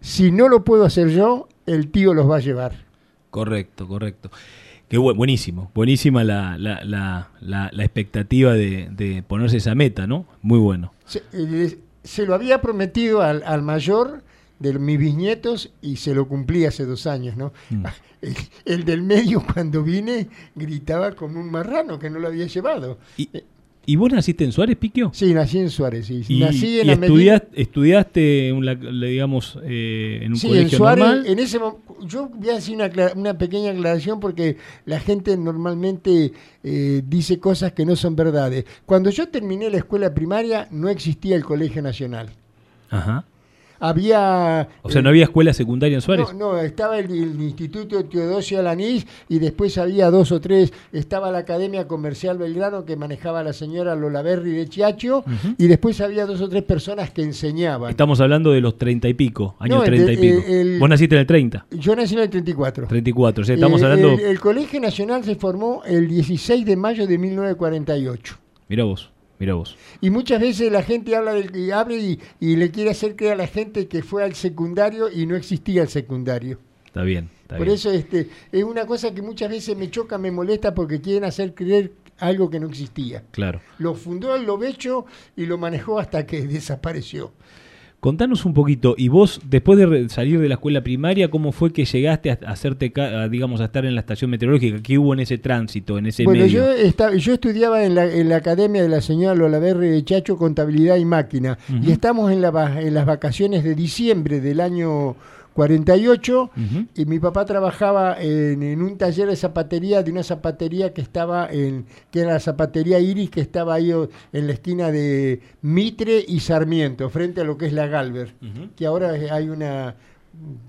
Si no lo puedo hacer yo, el tío los va a llevar. Correcto, correcto. Qué bu- buenísimo, buenísima la, la, la, la- expectativa de, de ponerse esa meta, ¿no? Muy bueno. Se, eh, se lo había prometido al, al mayor de mis bisnietos y se lo cumplí hace dos años, ¿no? Mm. El, el del medio cuando vine gritaba como un marrano que no lo había llevado. ¿Y, ¿y vos naciste en Suárez, Piquio? Sí, nací en Suárez, sí. ¿Y, nací en y estudiaste, estudiaste en la- le- digamos, eh, en un Sí, en colegio Suárez, normal? en ese yo voy a una, acla- una pequeña aclaración porque la gente normalmente eh, dice cosas que no son verdades. Cuando yo terminé la escuela primaria no existía el Colegio Nacional. Ajá. Había... O sea, ¿no había escuela secundaria en Suárez? No, no, estaba el, el Instituto Teodosio Alanís y después había dos o tres. Estaba la Academia Comercial Belgrano que manejaba la señora Lola Berry de Chiacho y después había dos o tres personas que enseñaban. Estamos hablando de los treinta y pico, años No, treinta y pico. el- Vos naciste en el 30, Yo nací en el 34. 34, o sea, estamos Eh, hablando... El, el Colegio Nacional se formó el 16 de mayo de 1948. Mira vos, mira vos. Y muchas veces la gente habla del, y abre y, y le quiere hacer creer a la gente que fue al secundario y no existía el secundario. Está bien, está Por bien. eso este, es una cosa que muchas veces me choca, me molesta porque quieren hacer creer algo que no existía. Claro. Lo fundó el Lobecho y lo manejó hasta que desapareció. Contanos un poquito, y vos, después de salir de la escuela primaria, ¿cómo fue que llegaste a, hacerte, a, digamos, a estar en la estación meteorológica? ¿Qué hubo en ese tránsito, en ese Bueno, medio? yo, estaba, yo estudiaba en la, en la academia de la señora Lola Berry de Chacho Contabilidad y Máquina y estamos en, la, en las vacaciones de diciembre del año 48 Ujú. y mi papá trabajaba en, en un taller de zapatería, de una zapatería que estaba en, que era la zapatería Iris, que estaba ahí en la esquina de Mitre y Sarmiento, frente a lo que es la Galver, que ahora hay una,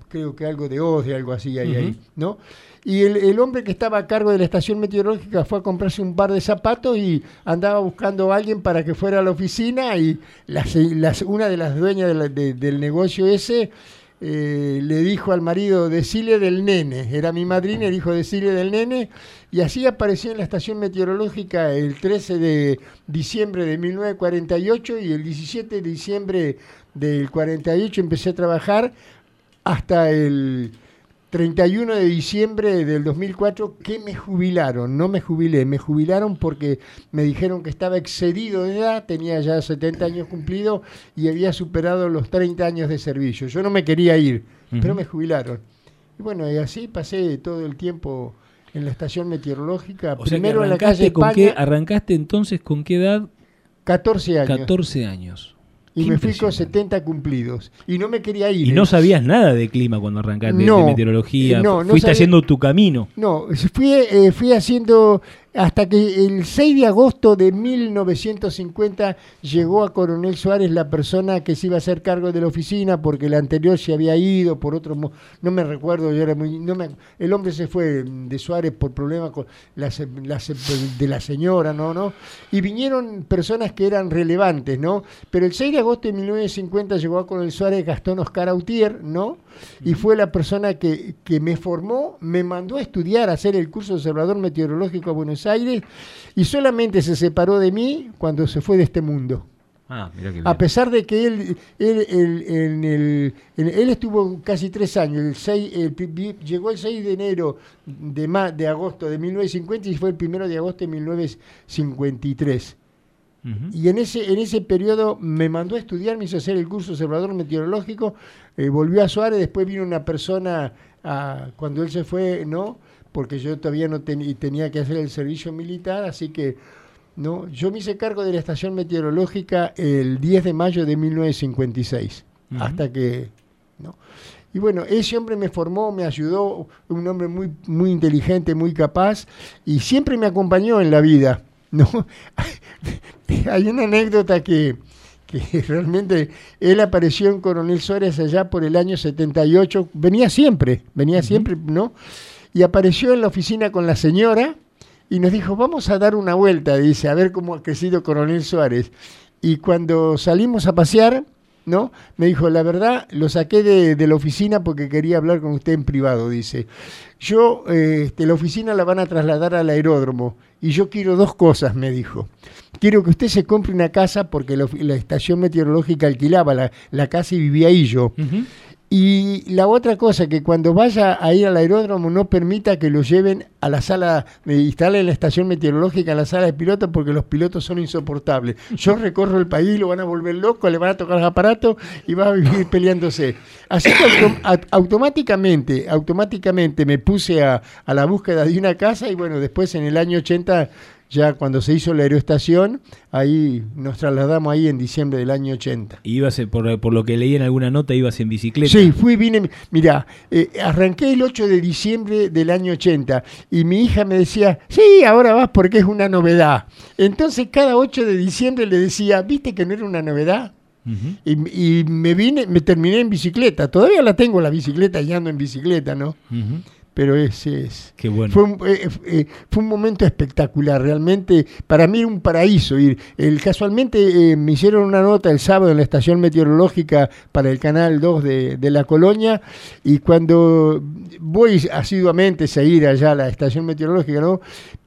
creo que algo de Oz, de algo así hay ahí, ¿no? Y el, el hombre que estaba a cargo de la estación meteorológica fue a comprarse un par de zapatos y andaba buscando a alguien para que fuera a la oficina y las- las- una de las dueñas de la- de- del negocio ese eh, le dijo al marido, decile del nene, era mi madrina, y dijo, decile del nene, y así apareció en la estación meteorológica el 13 de diciembre de 1948 y el 17 de diciembre del 48 empecé a trabajar hasta el 31 de diciembre del 2004 que me jubilaron, no me jubilé, me jubilaron porque me dijeron que estaba excedido de edad, tenía ya 70 años cumplido y había superado los 30 años de servicio. Yo no me quería ir, pero me jubilaron. Y bueno, y así pasé todo el tiempo en la estación meteorológica, O sea, que primero en la calle con España, qué, ¿Arrancaste entonces con qué edad? 14 años. 14 años. Y Qué me fui con impresionante. 70 cumplidos. Y no me quería ir. Y no ¿eh? sabías nada de clima cuando arrancaste, de- No, de meteorología. eh, no, no Fuiste sabía- haciendo tu camino. No, fui, eh, fui haciendo hasta que el 6 de agosto de 1950 llegó a Coronel Suárez la persona que se iba a hacer cargo de la oficina porque el anterior se había ido por otro no me recuerdo yo era muy no me- el hombre se fue de Suárez por problemas con la la de la señora no no y vinieron personas que eran relevantes no pero el 6 de agosto de 1950 llegó a Coronel Suárez Gastón Oscar Autier no y fue la persona que, que me formó, me mandó a estudiar, a hacer el curso de observador meteorológico a Buenos Aires y solamente se separó de mí cuando se fue de este mundo. Ah, mira qué bien. A pesar de que él, él, él- en el- en- él estuvo casi tres años, el 6, el pri- vi- llegó el 6 de enero de, de agosto de 1950 y fue el primero de agosto de 1953. Y en ese, en ese periodo me mandó a estudiar, me hizo hacer el curso de observador meteorológico, eh, volvió a Suárez, después vino una persona, a- cuando él se fue, ¿no? Porque yo todavía no ten- tenía que hacer el servicio militar, así que, ¿no? Yo me hice cargo de la estación meteorológica el 10 de mayo de 1956, Ujú. hasta que, ¿no? Y bueno, ese hombre me formó, me ayudó, un hombre muy, muy inteligente, muy capaz, y siempre me acompañó en la vida. ¿No? Hay una anécdota que, que realmente él apareció en Coronel Suárez allá por el año 78, venía siempre, venía siempre, ¿no? Y apareció en la oficina con la señora y nos dijo, vamos a dar una vuelta, dice, a ver cómo ha crecido Coronel Suárez. Y cuando salimos a pasear, ¿no? Me dijo, la verdad, lo saqué de, la oficina porque quería hablar con usted en privado, dice. Yo, eh, este, la oficina la van a trasladar al aeródromo y yo quiero dos cosas, me dijo. Quiero que usted se compre una casa porque la, estación meteorológica alquilaba la, la casa y vivía ahí yo. Y la otra cosa, que cuando vaya a ir al aeródromo no permita que lo lleven a la sala, me instale la estación meteorológica en la sala de pilotos porque los pilotos son insoportables. Yo recorro el país, lo van a volver loco, le van a tocar los aparatos y va a vivir peleándose. Así que autom- a- automáticamente, automáticamente me puse a, a la búsqueda de una casa y bueno, después en el año 80 ya cuando se hizo la aeroestación, ahí nos trasladamos ahí en diciembre del año 80. Ibas, eh, por, por lo que leí en alguna nota, ibas en bicicleta. Sí, fui, vine, mira, eh, arranqué el 8 de diciembre del año 80 y mi hija me decía, sí, ahora vas porque es una novedad. Entonces cada 8 de diciembre le decía, ¿viste que no era una novedad? y, y me vine, me terminé en bicicleta. Todavía la tengo la bicicleta y ando en bicicleta, ¿no? Ujú. Pero ese es. Qué bueno. Fue un, eh, eh, fue un momento espectacular, realmente. Para mí era un paraíso ir. El, casualmente eh, me hicieron una nota el sábado en la estación meteorológica para el canal 2 de, de La Colonia. Y cuando voy asiduamente a ir allá a la estación meteorológica, ¿no?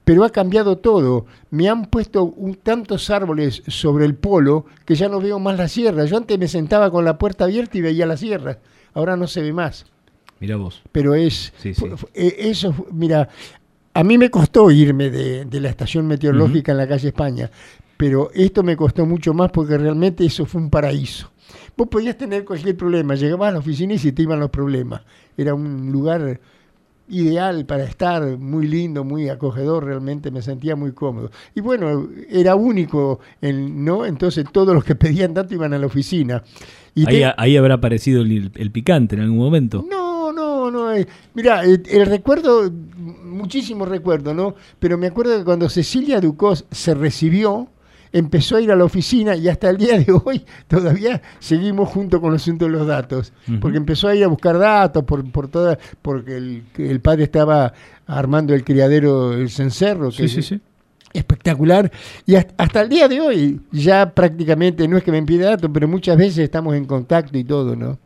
Pero ha cambiado todo. Me han puesto un- tantos árboles sobre el polo que ya no veo más la sierra. Yo antes me sentaba con la puerta abierta y veía la sierra. Ahora no se ve más Mira vos. pero es Sí, sí. eh, eso mira a mí me costó irme de, de la estación meteorológica en la calle España pero esto me costó mucho más porque realmente eso fue un paraíso vos podías tener cualquier problema llegabas a la oficina y se te iban los problemas era un lugar ideal para estar, muy lindo, muy acogedor, realmente me sentía muy cómodo. Y bueno, era único, en, ¿no? Entonces todos los que pedían tanto iban a la oficina. Y Ahí, te- ahí habrá aparecido el, el picante en algún momento. no, no, no. eh, mira, eh, el recuerdo, muchísimo recuerdo, ¿no? Pero me acuerdo que cuando Cecilia Ducos se recibió, empezó a ir a la oficina y hasta el día de hoy todavía seguimos junto con los asuntos de los datos. Porque empezó a ir a buscar datos por, por toda, porque el, el padre estaba armando el criadero El Cencerro. que Sí, sí, sí. espectacular. Y hasta, hasta el día de hoy, ya prácticamente, no es que me impide datos, pero muchas veces estamos en contacto y todo, ¿no?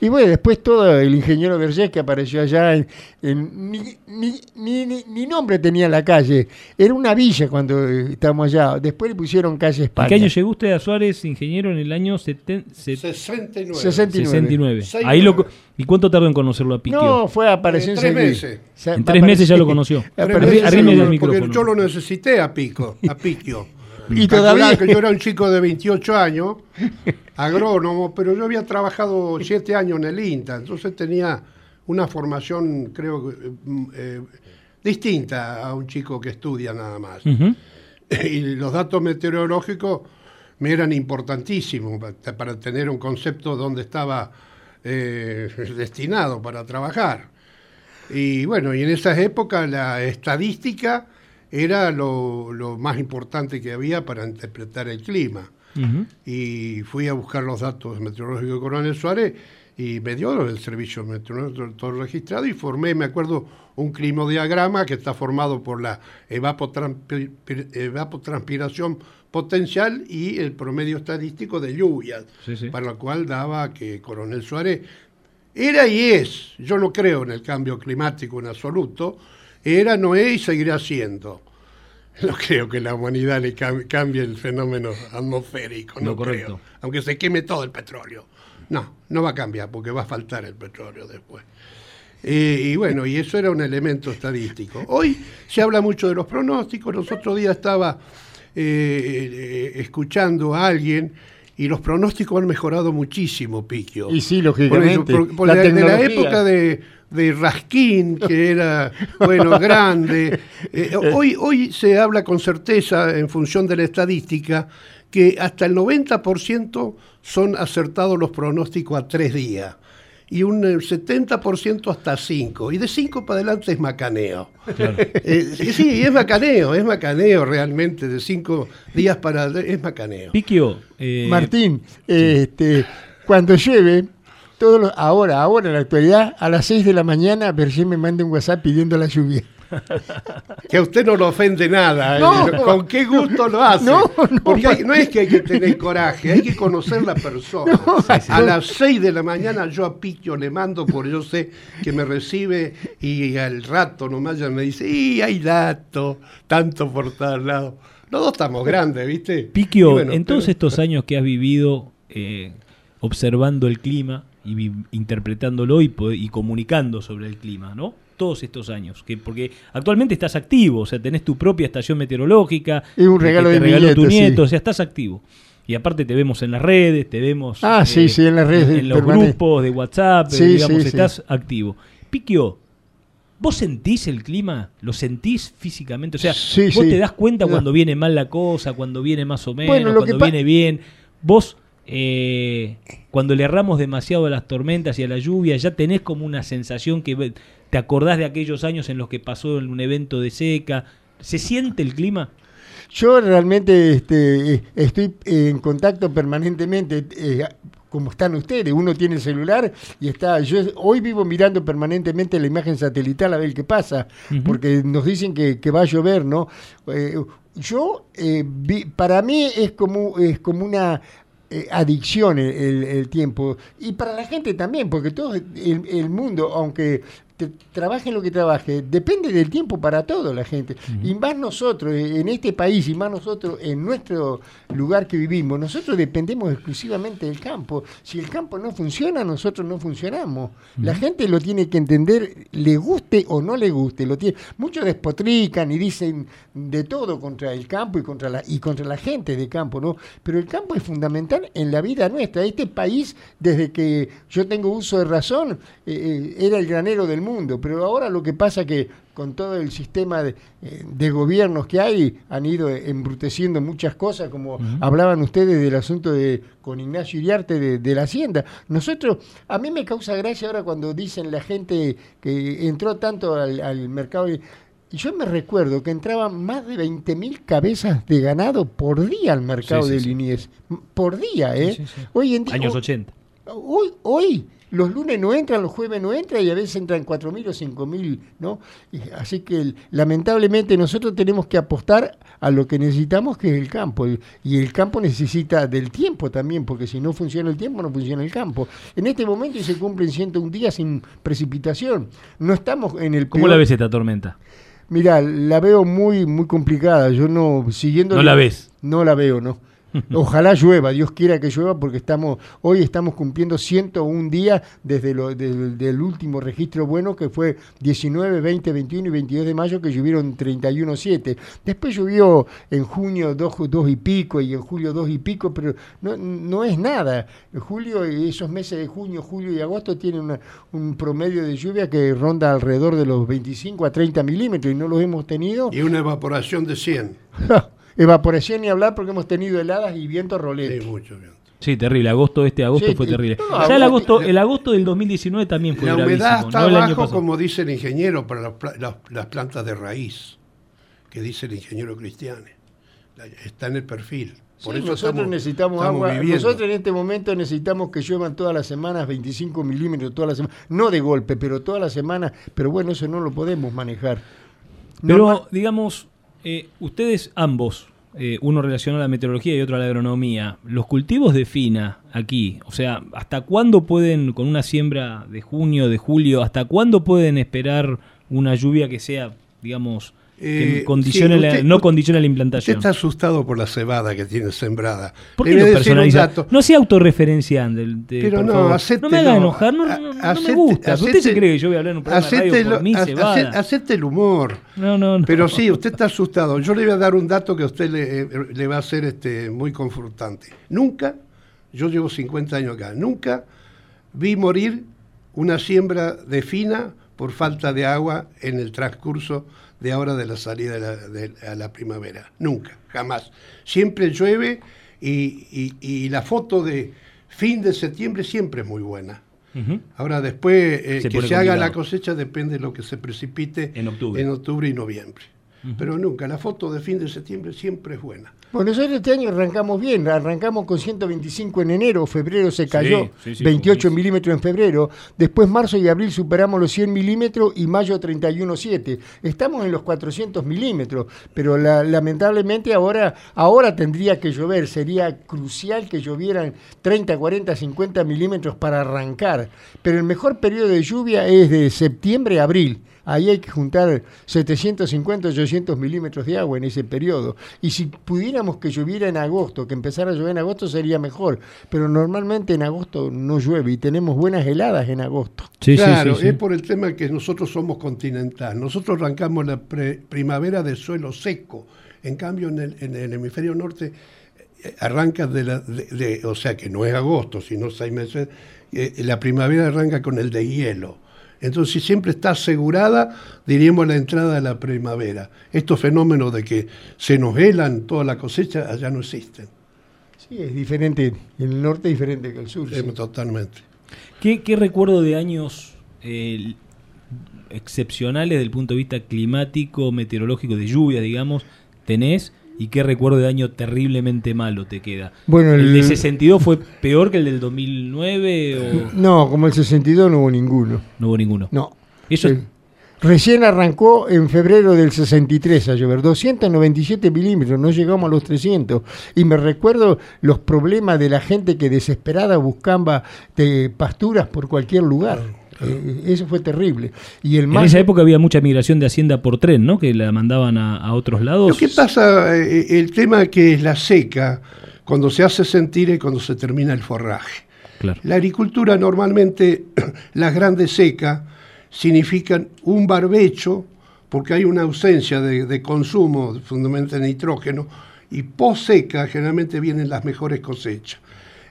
Y bueno, después todo el ingeniero Vergés que apareció allá, en, en- ni, ni- ni- ni- ni nombre tenía la calle. Era una villa cuando eh, estábamos allá. Después le pusieron calle ¿En España. qué año llegó usted a Suárez, ingeniero, en el año seten- se- 69. 69. 69? Seis Ahí lo, ¿Y cuánto tardó en conocerlo a Piquio? No, fue, apareció En tres meses. O sea, En tres meses ya lo conoció. Solo, el porque micrófono. yo lo necesité a Pico, a Piquio. Y todavía- que yo era un chico de 28 años, agrónomo, pero yo había trabajado 7 años en el INTA, entonces tenía una formación, creo mm, eh, distinta a un chico que estudia nada más. Y los datos meteorológicos me eran importantísimos pa- para tener un concepto donde estaba eh, destinado para trabajar. Y bueno, y en esas épocas la estadística era lo, lo más importante que había para interpretar el clima. Y fui a buscar los datos meteorológicos de Coronel Suárez y me dio el servicio meteorológico todo registrado y formé, me acuerdo, un climodiagrama que está formado por la evapotranspiración potencial y el promedio estadístico de lluvias, Sí, sí. para lo cual daba que Coronel Suárez era y es, yo no creo en el cambio climático en absoluto, era, no es y seguirá siendo. No creo que la humanidad le cam- cambie el fenómeno atmosférico, no, No, correcto. creo. Aunque se queme todo el petróleo. No, no va a cambiar porque va a faltar el petróleo después. Eh, y bueno, y eso era un elemento estadístico. Hoy se habla mucho de los pronósticos. Los otros días estaba eh, eh, escuchando a alguien y los pronósticos han mejorado muchísimo, Piquio. Y sí, Por lógicamente. por- por La la- de la época de, de Raskin, que era, bueno, grande. eh, hoy, hoy se habla con certeza, en función de la estadística, que hasta el 90% son acertados los pronósticos a tres días. Y un eh, 70% hasta 5. Y de 5 para adelante es macaneo. Eh, sí, es macaneo, es macaneo realmente. De 5 días para adelante es macaneo. Piquio, eh, Martín, este, cuando llueve, todos los- ahora, ahora en la actualidad, a las 6 de la mañana, Berger me manda un WhatsApp pidiendo la lluvia. Que a usted no lo ofende nada. ¿eh? No. ¿Con qué gusto lo hace? No, no. Porque hay- no es que hay que tener coraje, hay que conocer la persona. A las 6 de la mañana yo a Piquio le mando, porque yo sé que me recibe y al rato nomás ya me dice, y hay dato, tanto por tal lado. Los dos estamos grandes, ¿viste? Piquio, bueno, en todos pero- estos años que has vivido eh, observando el clima y interpretándolo y comunicando sobre el clima, ¿no? Todos estos años, que porque actualmente estás activo, o sea, tenés tu propia estación meteorológica, Es un que regalo te de regaló tu nieto, sí. o sea, estás activo. Y aparte te vemos en las redes, te vemos eh, Ah, sí, sí, en las redes, en los permanente. grupos de WhatsApp, eh, Sí, digamos, sí, sí. estás activo. Piquio, ¿vos sentís el clima? ¿Lo sentís físicamente? O sea, Sí, vos sí. te das cuenta No. cuando viene mal la cosa, cuando viene más o menos, Bueno, que cuando viene bien. Vos, eh, cuando le erramos demasiado a las tormentas y a la lluvia, ya tenés como una sensación que te acordás de aquellos años en los que pasó en un evento de seca. ¿Se siente el clima? Yo realmente este, estoy en contacto permanentemente, eh, como están ustedes. Uno tiene el celular y está. Yo hoy vivo mirando permanentemente la imagen satelital a ver qué pasa, porque nos dicen que, que va a llover, ¿no? Eh, yo, eh, vi- para mí es como, es como una adicción el, el- el tiempo. Y para la gente también, porque todo el, el mundo, aunque te- trabaje lo que trabaje, depende del tiempo para todo la gente. Y más nosotros, eh, en este país, y más nosotros en nuestro lugar que vivimos, nosotros dependemos exclusivamente del campo. Si el campo no funciona, nosotros no funcionamos. La gente lo tiene que entender, le guste o no le guste. Lo tiene. Muchos despotrican y dicen de todo contra el campo y contra la, y contra la gente de campo, ¿no? Pero el campo es fundamental en la vida nuestra. Este país, desde que yo tengo uso de razón, eh, eh, era el granero del mundo. Pero ahora lo que pasa que con todo el sistema de, eh, de gobiernos que hay, han ido embruteciendo muchas cosas, como hablaban ustedes del asunto de con Ignacio Iriarte de, de la Hacienda. Nosotros, a mí me causa gracia ahora cuando dicen la gente que entró tanto al, al mercado. Y yo me recuerdo que entraban más de 20.000 cabezas de ganado por día al mercado Sí, sí, de sí. Liniers. Por día, ¿eh? Sí, sí, sí. Hoy en día, Años 80. Hoy, hoy, los lunes no entran, los jueves no entran y a veces entran 4.000 o 5.000, ¿no? Y así que lamentablemente nosotros tenemos que apostar a lo que necesitamos, que es el campo. El- y el campo necesita del tiempo también, porque si no funciona el tiempo, no funciona el campo. En este momento se cumplen 101 días sin precipitación. No estamos en el ¿Cómo peor- la ves esta tormenta? Mira, la veo muy muy complicada. Yo no siguiendo ¿No la ves? No la veo, no. Ojalá llueva, Dios quiera que llueva porque estamos hoy estamos cumpliendo 101 días desde lo, del, del último registro bueno que fue 19, 20, 21 y 22 de mayo que llovieron 31, 7. Después llovió en junio 2, y pico y en julio 2 y pico, pero no, no es nada. En julio, esos meses de junio, julio y agosto tienen una- un promedio de lluvia que ronda alrededor de los 25 a 30 milímetros y no los hemos tenido. Y una evaporación de 100. Evaporación ni hablar porque hemos tenido heladas y viento rolete. Sí, mucho viento. Sí, terrible. Agosto, este agosto Sí, fue terrible. No, ya el agosto- agosto, el agosto del 2019 también fue La gravísimo. humedad está no abajo, como dice el ingeniero, para las, pla- las- las plantas de raíz, que dice el ingeniero Cristiane. Está en el perfil. Por Sí, eso nosotros estamos- necesitamos estamos agua. viviendo. Nosotros en este momento necesitamos que lluevan todas las semanas 25 milímetros, todas las semanas. No de golpe, pero todas las semanas. Pero bueno, eso no lo podemos manejar. Pero, digamos, eh, ustedes ambos, eh, uno relacionado a la meteorología y otro a la agronomía, los cultivos de fina aquí, o sea, ¿hasta cuándo pueden, con una siembra de junio, de julio, hasta cuándo pueden esperar una lluvia que sea, digamos, que Eh, condicione sí, la- usted- no condicione la Usted implantación? está asustado por la cebada que tiene sembrada. ¿Por qué un personaliza? No sea autorreferenciante. del- de- Pero por no, favor. no me haga enojar, no, no- no- no me gusta. ¿Usted se cree que yo voy a hablar en un programa de radio por mi cebada? Hacete el humor. No, no, no. Pero sí, usted está asustado. Yo le voy a dar un dato que a usted le, eh, le va a ser este, muy confrontante. Nunca, yo llevo 50 años acá, nunca vi morir una siembra de fina por falta de agua en el transcurso de ahora de la salida de la, de- a la primavera. Nunca, jamás. Siempre llueve y, y- y la foto de fin de septiembre siempre es muy buena. Ahora después eh, Se que se haga la cosecha depende de lo que se precipite En octubre. en octubre y noviembre. Pero nunca, la foto de fin de septiembre siempre es buena. Bueno, nosotros este año arrancamos bien, arrancamos con 125 en enero, febrero se cayó, sí, sí, 28 milímetros en febrero, después marzo y abril superamos los 100 milímetros y mayo 31,7. Estamos en los 400 milímetros, pero la- lamentablemente ahora, ahora tendría que llover, sería crucial que llovieran 30, 40, 50 milímetros para arrancar, pero el mejor periodo de lluvia es de septiembre a abril. Ahí hay que juntar 750, 800 milímetros de agua en ese periodo. Y si pudiéramos que lloviera en agosto, que empezara a llover en agosto, sería mejor. Pero normalmente en agosto no llueve y tenemos buenas heladas en agosto. claro, es por el tema que nosotros somos continental. Nosotros arrancamos la pre- primavera de suelo seco. En cambio, en el, en el hemisferio norte eh, arranca de la, de- de- o sea que no es agosto, sino seis meses. eh, la primavera arranca con el de hielo. Entonces siempre está asegurada, diríamos, la entrada de la primavera. Estos fenómenos de que se nos helan toda la cosecha allá no existen. Sí, es diferente. El norte es diferente que el sur. Sí. Totalmente. ¿Qué, qué recuerdo de años eh, excepcionales desde el punto de vista climático, meteorológico, de lluvia, digamos, tenés? ¿Y qué recuerdo de año terriblemente malo te queda? Bueno, ¿El, el- de 62 fue peor que el del 2009 o No, como el 62 no hubo ninguno. no hubo ninguno? No. Eso Eh, Recién arrancó en febrero del 63 a llover, 297 milímetros, no llegamos a los 300. Y me recuerdo los problemas de la gente que desesperada buscaba eh, pasturas por cualquier lugar. Eh, eso fue terrible. Y el en más esa época había mucha migración de hacienda por tren, ¿no? Que la mandaban a, a otros lados. Lo que pasa, eh, el tema que es la seca, cuando se hace sentir es cuando se termina el forraje. Claro. La agricultura normalmente, las grandes secas, significan un barbecho, porque hay una ausencia de, de consumo, fundamentalmente de nitrógeno, y post seca generalmente vienen las mejores cosechas.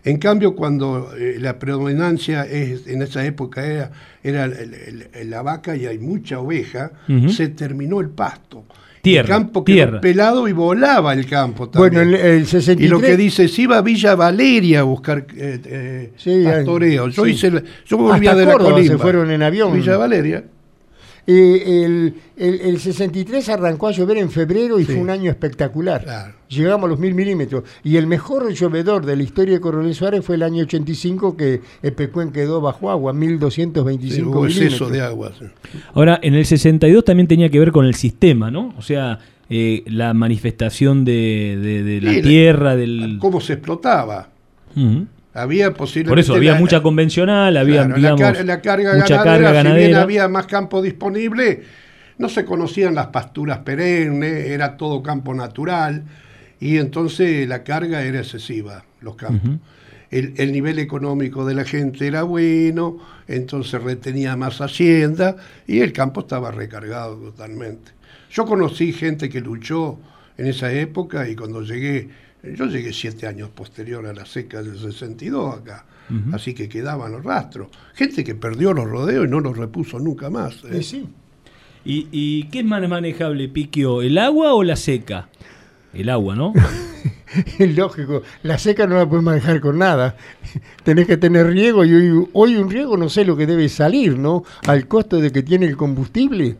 En cambio, cuando eh, la predominancia es, en esa época era, era el- el- el- la vaca y hay mucha oveja, se terminó el pasto. Tierra, el campo quedó tierra. pelado y volaba el campo Bueno, también. el, el 63... Y lo que dice, se iba a Villa Valeria a buscar eh, eh, Sí, pastoreo. Yo sí. hice, la- yo volvía Hasta de la colimba. se fueron en avión. Villa Valeria. Eh, el, el- el 63 arrancó a llover en febrero y fue un año espectacular. Llegamos a los mil milímetros. Y el mejor llovedor de la historia de Coronel Suárez fue el año 85 que el Pecuén quedó bajo agua, 1225 Sí, hubo milímetros. exceso de agua. sí. Ahora, en el 62 también tenía que ver con el sistema, ¿no? O sea, eh, la manifestación de, de- de la tierra, del... ¿Cómo se explotaba? Había posiblemente... Por eso había la- mucha convencional, había, Claro, la, digamos, car- la carga mucha ganadera, carga si bien ganadera. había más campo disponible, no se conocían las pasturas perennes, era todo campo natural, y entonces la carga era excesiva, los campos. El nivel económico de la gente era bueno, entonces retenía más hacienda y el campo estaba recargado totalmente. Yo conocí gente que luchó en esa época y cuando llegué, yo llegué siete años posterior a la seca del 62 acá, así que quedaban los rastros. Gente que perdió los rodeos y no los repuso nunca más. ¿eh? ¿Y, y qué es más manejable, Piquio, el agua o la seca? El agua, ¿no? Es lógico, la seca no la puedes manejar con nada. Tenés que tener riego y hoy, hoy un riego no sé lo que debe salir, ¿no? Al costo de que tiene el combustible.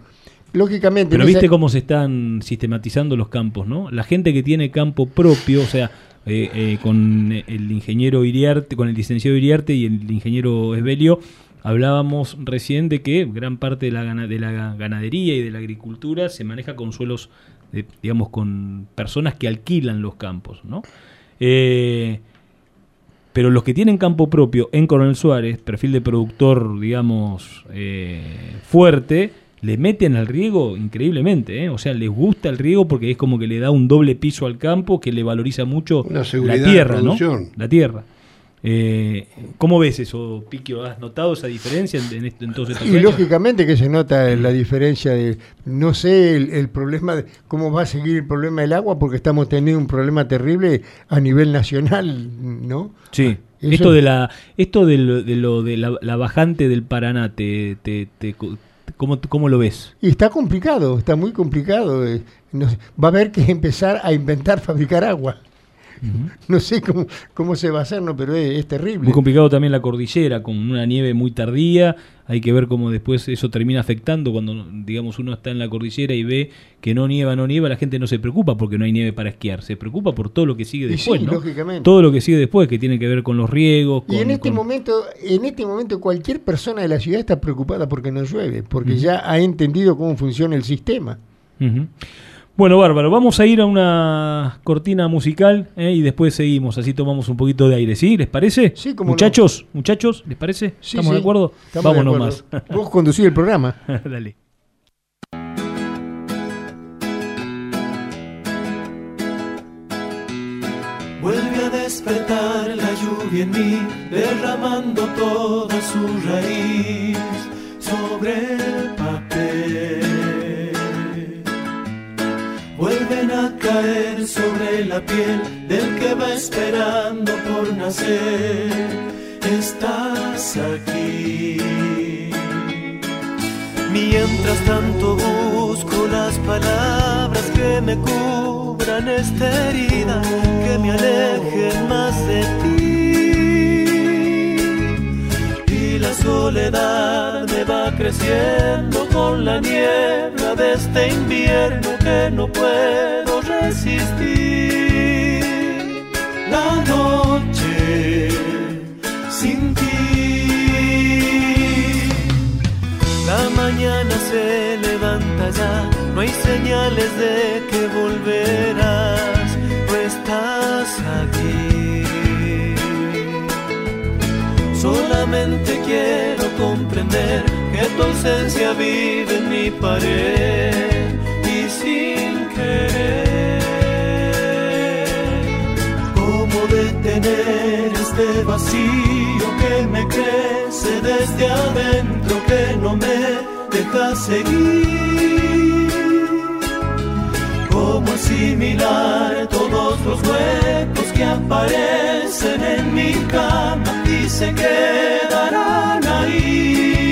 Lógicamente. Pero esa- viste cómo se están sistematizando los campos, ¿no? La gente que tiene campo propio, o sea, eh, eh, con el ingeniero Iriarte, con el licenciado Iriarte y el ingeniero Esbelio, hablábamos recién de que gran parte de la, de la ganadería y de la agricultura se maneja con suelos, de- digamos, con personas que alquilan los campos, ¿no? Eh, pero los que tienen campo propio en Coronel Suárez, perfil de productor, digamos, fuerte, le meten al riego increíblemente. ¿eh? O sea, les gusta el riego porque es como que le da un doble piso al campo que le valoriza mucho la tierra, ¿no? La tierra. Eh, ¿Cómo ves eso, Piquio? ¿Has notado esa diferencia en, en esto- en todos estos Y años? lógicamente que se nota la diferencia de, no sé, el, el problema, de cómo va a seguir el problema del agua, porque estamos teniendo un problema terrible a nivel nacional, ¿no? Sí. Eso- Esto de la, esto de lo de, lo de la, la bajante del Paraná, te, te, te- ¿cómo, ¿cómo lo ves? Y está complicado, está muy complicado. eh, va a haber que empezar a inventar fabricar agua. No sé cómo, cómo se va a hacer, no, pero es, es terrible. Muy complicado también la cordillera, con una nieve muy tardía. Hay que ver cómo después eso termina afectando cuando, digamos, uno está en la cordillera y ve que no nieva, no nieva. La gente no se preocupa porque no hay nieve para esquiar. Se preocupa por todo lo que sigue después, sí, ¿no? lógicamente. Todo lo que sigue después, que tiene que ver con los riegos. Y en este con- momento, en este momento cualquier persona de la ciudad está preocupada porque no llueve, porque ya ha entendido cómo funciona el sistema. Ujú. Bueno, bárbaro, vamos a ir a una cortina musical ¿eh? y después seguimos, así tomamos un poquito de aire, ¿sí? ¿Les parece? Sí, cómo no. muchachos, muchachos, ¿les parece? Sí, ¿Estamos sí, de acuerdo? estamos de Vamos acuerdo. nomás. Vos conducís el programa. Dale. Vuelve a despertar la lluvia en mí, derramando toda su raíz sobre a caer sobre la piel del que va esperando por nacer. Estás aquí. Mientras tanto busco las palabras que me cubran esta herida, que me alejen más de ti. La soledad me va creciendo con la niebla de este invierno que no puedo resistir. La noche sin ti. La mañana se levanta ya, no hay señales de que volverás, no estás aquí. Solamente quiero comprender que tu ausencia vive en mi pared y sin querer. ¿Cómo detener este vacío que me crece desde adentro que no me deja seguir? ¿Cómo asimilar todos los huecos que aparecen en mi cama y se quedarán ahí?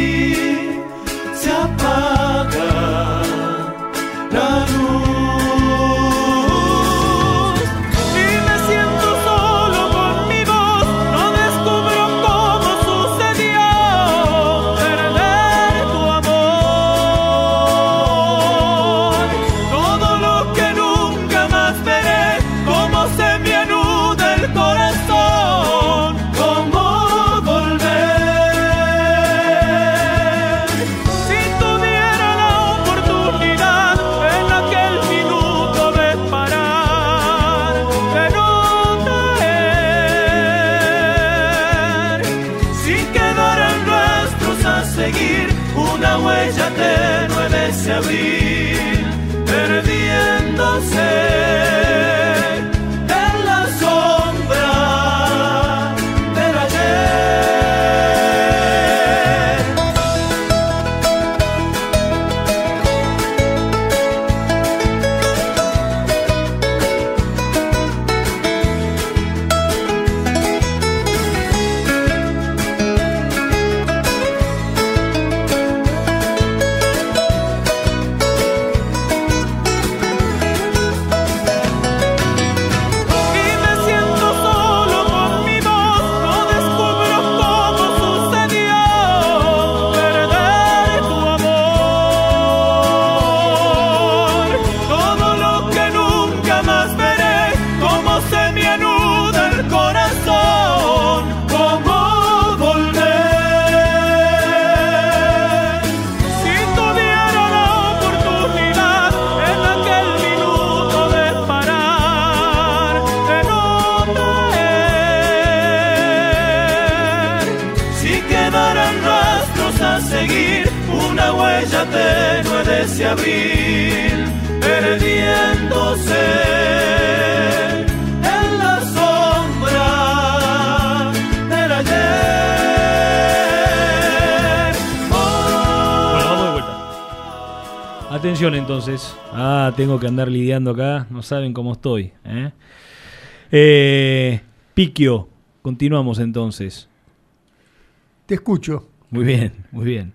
Entonces. Ah, tengo que andar lidiando acá. No saben cómo estoy. ¿eh? Eh, Piquio. Continuamos entonces. Te escucho. Muy bien, muy bien.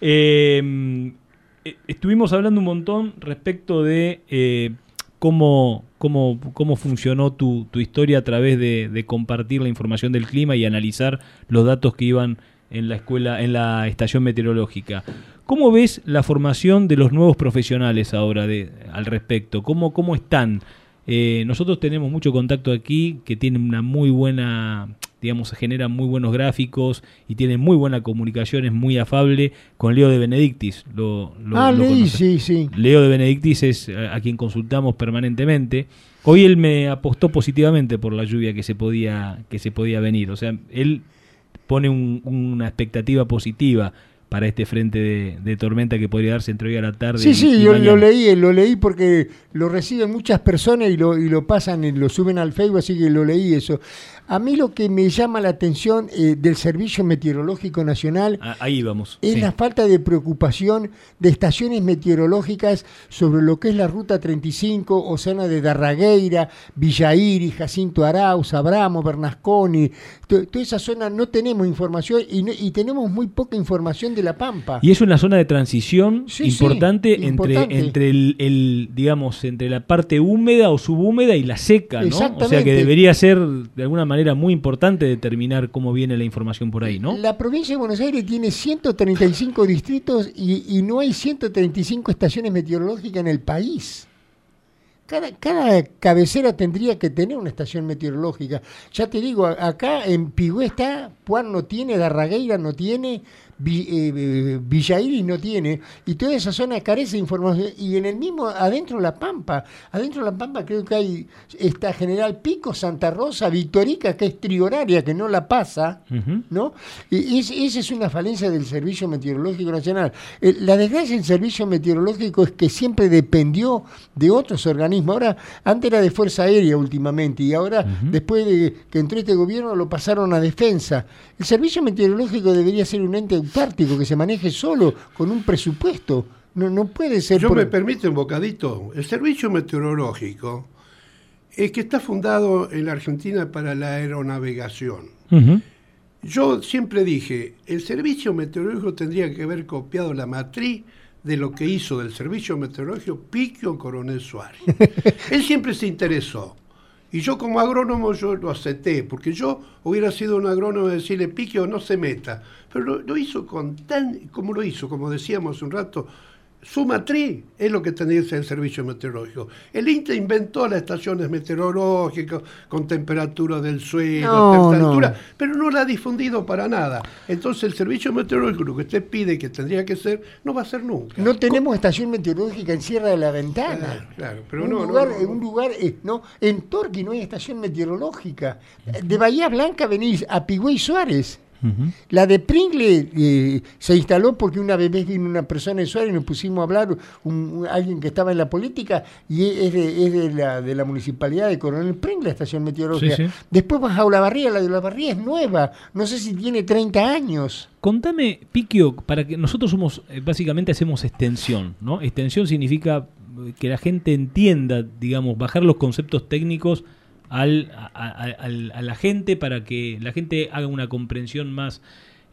Eh, eh, estuvimos hablando un montón respecto de eh, cómo, cómo, cómo funcionó tu, tu historia a través de, de compartir la información del clima y analizar los datos que iban en la escuela, en la estación meteorológica. ¿Cómo ves la formación de los nuevos profesionales ahora de, al respecto? ¿Cómo, cómo están? Eh, nosotros tenemos mucho contacto aquí, que tienen una muy buena, digamos, generan muy buenos gráficos y tienen muy buena comunicación, es muy afable con Leo de Benedictis. Lo, lo- ah, lo leí, sí, sí. Leo de Benedictis es a, a quien consultamos permanentemente. Hoy él me apostó positivamente por la lluvia que se podía, que se podía venir. O sea, él pone un- una expectativa positiva para este frente de, de tormenta que podría darse entre hoy a la tarde. Sí, y- sí, y yo lo leí, lo leí porque lo reciben muchas personas y lo, y lo pasan, y lo suben al Facebook, así que lo leí eso. A mí lo que me llama la atención eh, del Servicio Meteorológico Nacional Ah, Ahí vamos. es sí. la falta de preocupación de estaciones meteorológicas sobre lo que es la Ruta 35, Océano de Darragueira, Villairi, Jacinto Arauz, Abramo, Bernasconi. To- Toda esa zona no tenemos información y, no- y tenemos muy poca información de La Pampa. Y es una zona de transición Sí, sí, importante, entre, importante. entre el, el, digamos, entre la parte húmeda o subhúmeda y la seca, ¿no? O sea que debería ser de alguna manera muy importante determinar cómo viene la información por ahí, ¿no? La provincia de Buenos Aires tiene 135 distritos y, y no hay 135 estaciones meteorológicas en el país. Cada, cada cabecera tendría que tener una estación meteorológica. Ya te digo, acá en Pigüé está, Puan no tiene, Darragueira no tiene, eh, eh, no tiene, y toda esa zona carece de información. Y en el mismo, adentro de La Pampa, adentro de La Pampa creo que hay, está General Pico, Santa Rosa, Victorica, que es trioraria, que no la pasa. ¿no? Y es- esa es una falencia del Servicio Meteorológico Nacional. Eh, La desgracia del Servicio Meteorológico es que siempre dependió de otros organismos. Ahora, antes era de Fuerza Aérea últimamente y ahora, después de que entró este gobierno, lo pasaron a Defensa. El Servicio Meteorológico debería ser un ente autártico que se maneje solo, con un presupuesto. No, no puede ser... Yo por- me permite un bocadito. El servicio meteorológico es que está fundado en la Argentina para la aeronavegación. Yo siempre dije, el servicio meteorológico tendría que haber copiado la matriz de lo que hizo del servicio meteorológico Piquio Coronel Suárez. Él siempre se interesó. Y yo como agrónomo yo lo acepté, porque yo hubiera sido un agrónomo de decirle Piquio no se meta. Pero lo, lo hizo con tan, como lo hizo, como decíamos un rato, su matriz es lo que tendría que ser el servicio meteorológico. El INTE inventó las estaciones meteorológicas con temperatura del suelo, No, temperatura, no. pero no la ha difundido para nada. Entonces el servicio meteorológico, lo que usted pide que tendría que ser, no va a ser nunca. No tenemos estación meteorológica en Sierra de la Ventana. Claro, pero un no, no, lugar, no, en un lugar, eh, no, en Torqui no hay estación meteorológica. De Bahía Blanca venís a Pigüey Suárez. La de Pringle eh, se instaló porque una vez vino una persona de Suárez y nos pusimos a hablar, un, un- alguien que estaba en la política, y es de, es de la, de la municipalidad de Coronel Pringle, la estación meteorológica. Sí, sí. Después vas a Olavarría, la de Olavarría es nueva, no sé si tiene 30 años. Contame, Piquio, para que nosotros somos, eh, básicamente hacemos extensión, ¿no? Extensión significa eh, que la gente entienda, digamos, bajar los conceptos técnicos al, a, a- a la gente para que la gente haga una comprensión más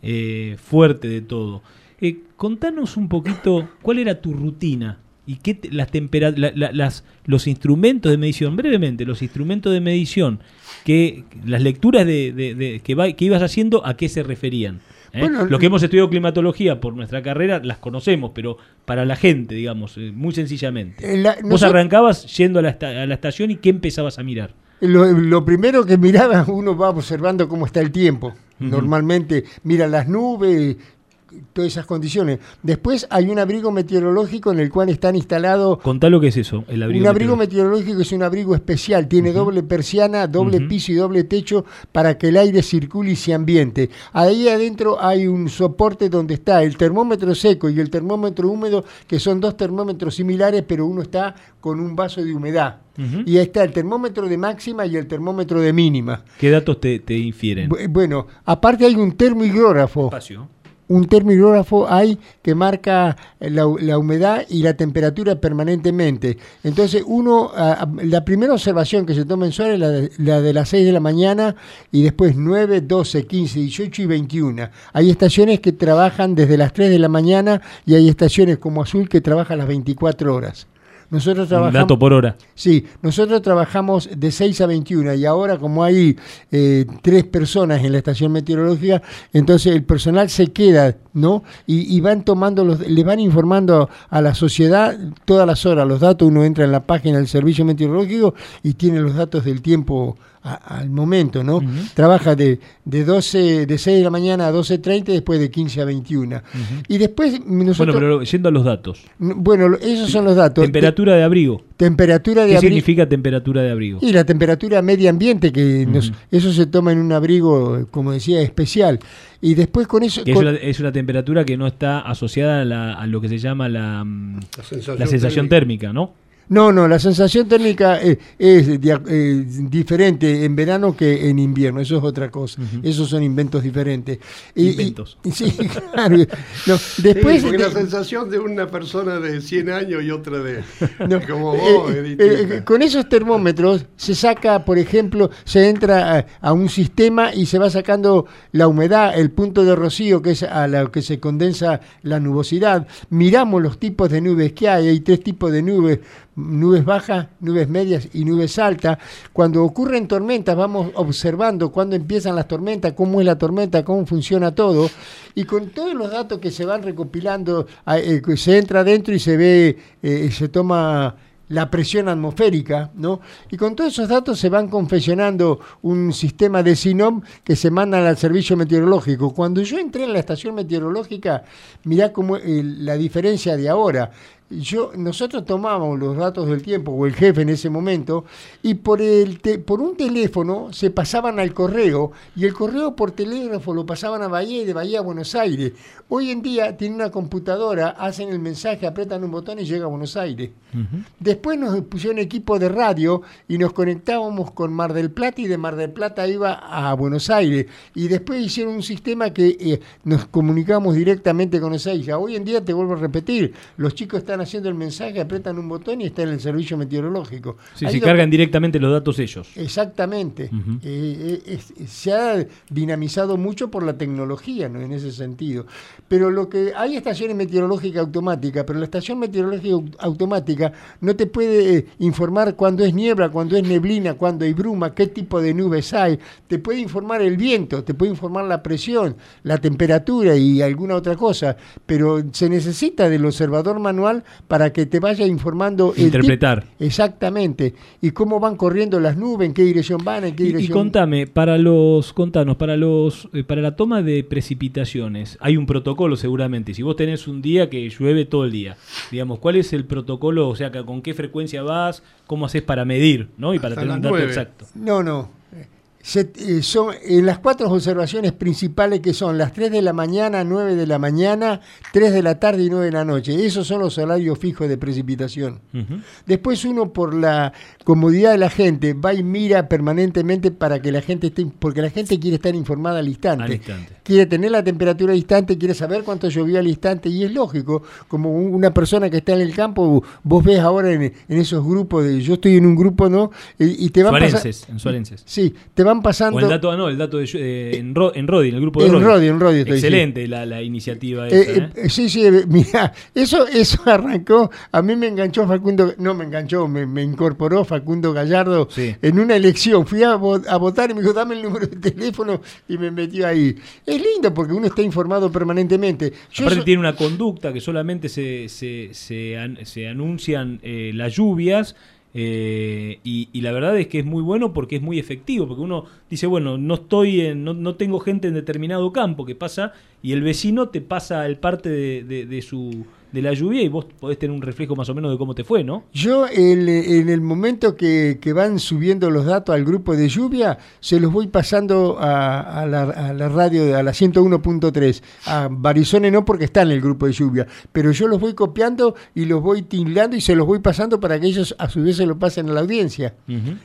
eh, fuerte de todo. Eh, contanos un poquito cuál era tu rutina y qué te- las tempera- la- la- las los instrumentos de medición brevemente los instrumentos de medición que las lecturas de, de- de- que, va- que ibas haciendo a qué se referían ¿eh? Bueno, Los que hemos estudiado climatología por nuestra carrera las conocemos, pero para la gente, digamos, eh, muy sencillamente. Eh, la- Vos nosotros- arrancabas yendo a la, esta- a la estación y ¿qué empezabas a mirar? Lo, lo primero que miraba, uno va observando cómo está el tiempo. Normalmente mira las nubes, todas esas condiciones. Después hay un abrigo meteorológico en el cual están instalados... Contá lo que es eso, el abrigo. un abrigo meteorológico. meteorológico es un abrigo especial, tiene doble persiana, doble piso y doble techo para que el aire circule y se ambiente. Ahí adentro hay un soporte donde está el termómetro seco y el termómetro húmedo, que son dos termómetros similares, pero uno está con un vaso de humedad. Y está el termómetro de máxima y el termómetro de mínima. ¿Qué datos te, te infieren? Bu- Bueno, aparte hay un termohigrógrafo. Espacio. Un termohigrógrafo hay que marca la, la humedad y la temperatura permanentemente. Entonces, uno, la primera observación que se toma en Suárez es la de, la de las 6 de la mañana y después 9, 12, 15, 18 y 21. Hay estaciones que trabajan desde las 3 de la mañana y hay estaciones como Azul que trabajan las 24 horas. Nosotros Un trabajamos... dato por hora. Sí, nosotros trabajamos de 6 a 21 y ahora como hay eh, tres personas en la estación meteorológica, entonces el personal se queda, ¿no? Y, y van tomando, los, le van informando a la sociedad todas las horas los datos, uno entra en la página del servicio meteorológico y tiene los datos del tiempo a- al momento, ¿no? Trabaja de, de 12, de 6 de la mañana a 12.30 y después de 15 a 21. Y después nosotros... Bueno, pero yendo a los datos. Bueno, esos son los datos. Temperatura de abrigo. Temperatura de ¿Qué abrigo. significa temperatura de abrigo? Y la temperatura media ambiente, que nos- eso se toma en un abrigo, como decía, especial. Y después con eso... Es, con- una, es una temperatura que no está asociada a, la- a lo que se llama la, mm, La sensación la sensación térmica, ¿no? No, no, la sensación térmica eh, es eh, diferente en verano que en invierno, eso es otra cosa. Esos son inventos diferentes. Y- y- Inventos. sí, claro. No, después... Sí, porque de- la sensación de una persona de 100 años y otra de No, como vos, eh, es eh, eh, con esos termómetros se saca, por ejemplo, se entra a, a un sistema y se va sacando la humedad, el punto de rocío, que es a lo que se condensa la nubosidad. Miramos los tipos de nubes que hay, hay tres tipos de nubes, nubes bajas, nubes medias y nubes altas. Cuando ocurren tormentas vamos observando cuándo empiezan las tormentas, cómo es la tormenta, cómo funciona todo. Y con todos los datos que se van recopilando, ah, eh, se entra adentro y se ve, eh, se toma la presión atmosférica, ¿no? Y con todos esos datos se van confeccionando un sistema de SINOM que se mandan al servicio meteorológico. Cuando yo entré en la estación meteorológica, mirá cómo eh, la diferencia de ahora. Yo, nosotros tomábamos los datos del tiempo, o el jefe en ese momento, y por, el te- por un teléfono se pasaban al correo, y el correo por telégrafo lo pasaban a Bahía y de Bahía a Buenos Aires. Hoy en día tienen una computadora, hacen el mensaje, apretan un botón y llega a Buenos Aires. Después nos pusieron equipo de radio y nos conectábamos con Mar del Plata y de Mar del Plata iba a Buenos Aires. Y después hicieron un sistema que eh, nos comunicamos directamente con Ezeiza. Hoy en día, te vuelvo a repetir, los chicos están haciendo el mensaje, apretan un botón y está en el servicio meteorológico. Sí, Ahí se cargan directamente los datos ellos. Exactamente. Eh, eh, es- se ha dinamizado mucho por la tecnología, ¿no? En ese sentido. Pero lo que hay estaciones meteorológicas automáticas, pero la estación meteorológica au- automática no te puede eh, informar cuándo es niebla, cuándo es neblina, cuándo hay bruma, qué tipo de nubes hay. Te puede informar el viento, te puede informar la presión, la temperatura y alguna otra cosa. Pero se necesita del observador manual para que te vaya informando el Interpretar. Exactamente. Y cómo van corriendo las nubes, en qué dirección van, en qué Y, y dirección. contame, para los, contanos, para los, eh, para la toma de precipitaciones, hay un protocolo seguramente. Si vos tenés un día que llueve todo el día, digamos, ¿cuál es el protocolo? O sea, que con qué frecuencia vas, cómo haces para medir, ¿no? Y para Hasta tener un dato exacto. No, no. Se- eh, son en las cuatro observaciones principales que son las 3 de la mañana, 9 de la mañana, 3 de la tarde y 9 de la noche. Esos son los horarios fijos de precipitación. Después uno por la comodidad de la gente va y mira permanentemente para que la gente esté, porque la gente quiere estar informada al instante. Al instante. Quiere tener la temperatura al instante, quiere saber cuánto llovió al instante y es lógico, como un- una persona que está en el campo, vos ves ahora en, en esos grupos, de, yo estoy en un grupo, ¿no? Y, y te van pasando... Suarenses, en Suarenses. Sí, te van pasando... O el dato, ah, no, el dato de, eh, en, Ro- en Rodi, en el grupo de En Rodi. Rodi, en Rodi estoy, Excelente la, la iniciativa esa, Eh, ¿eh? eh, sí, sí, eh, mira, eso, eso arrancó, a mí me enganchó Facundo, no me enganchó, me, me incorporó Facundo Gallardo Sí. en una elección. Fui a, a votar y me dijo, dame el número de teléfono y me metió ahí. Es lindo porque uno está informado permanentemente. Yo Aparte so- tiene una conducta que solamente se, se, se, an- se anuncian eh, las lluvias eh, y, y la verdad es que es muy bueno porque es muy efectivo, porque uno dice, bueno, no estoy en, no, no tengo gente en determinado campo que pasa y el vecino te pasa el parte de, de- de su de la lluvia y vos podés tener un reflejo más o menos de cómo te fue, ¿no? Yo en el momento que, que van subiendo los datos al grupo de lluvia, se los voy pasando a, a la, a la radio, de- a la 101.3. A Barizone no porque está en el grupo de lluvia, pero yo los voy copiando y los voy tildando y se los voy pasando para que ellos a su vez se lo pasen a la audiencia.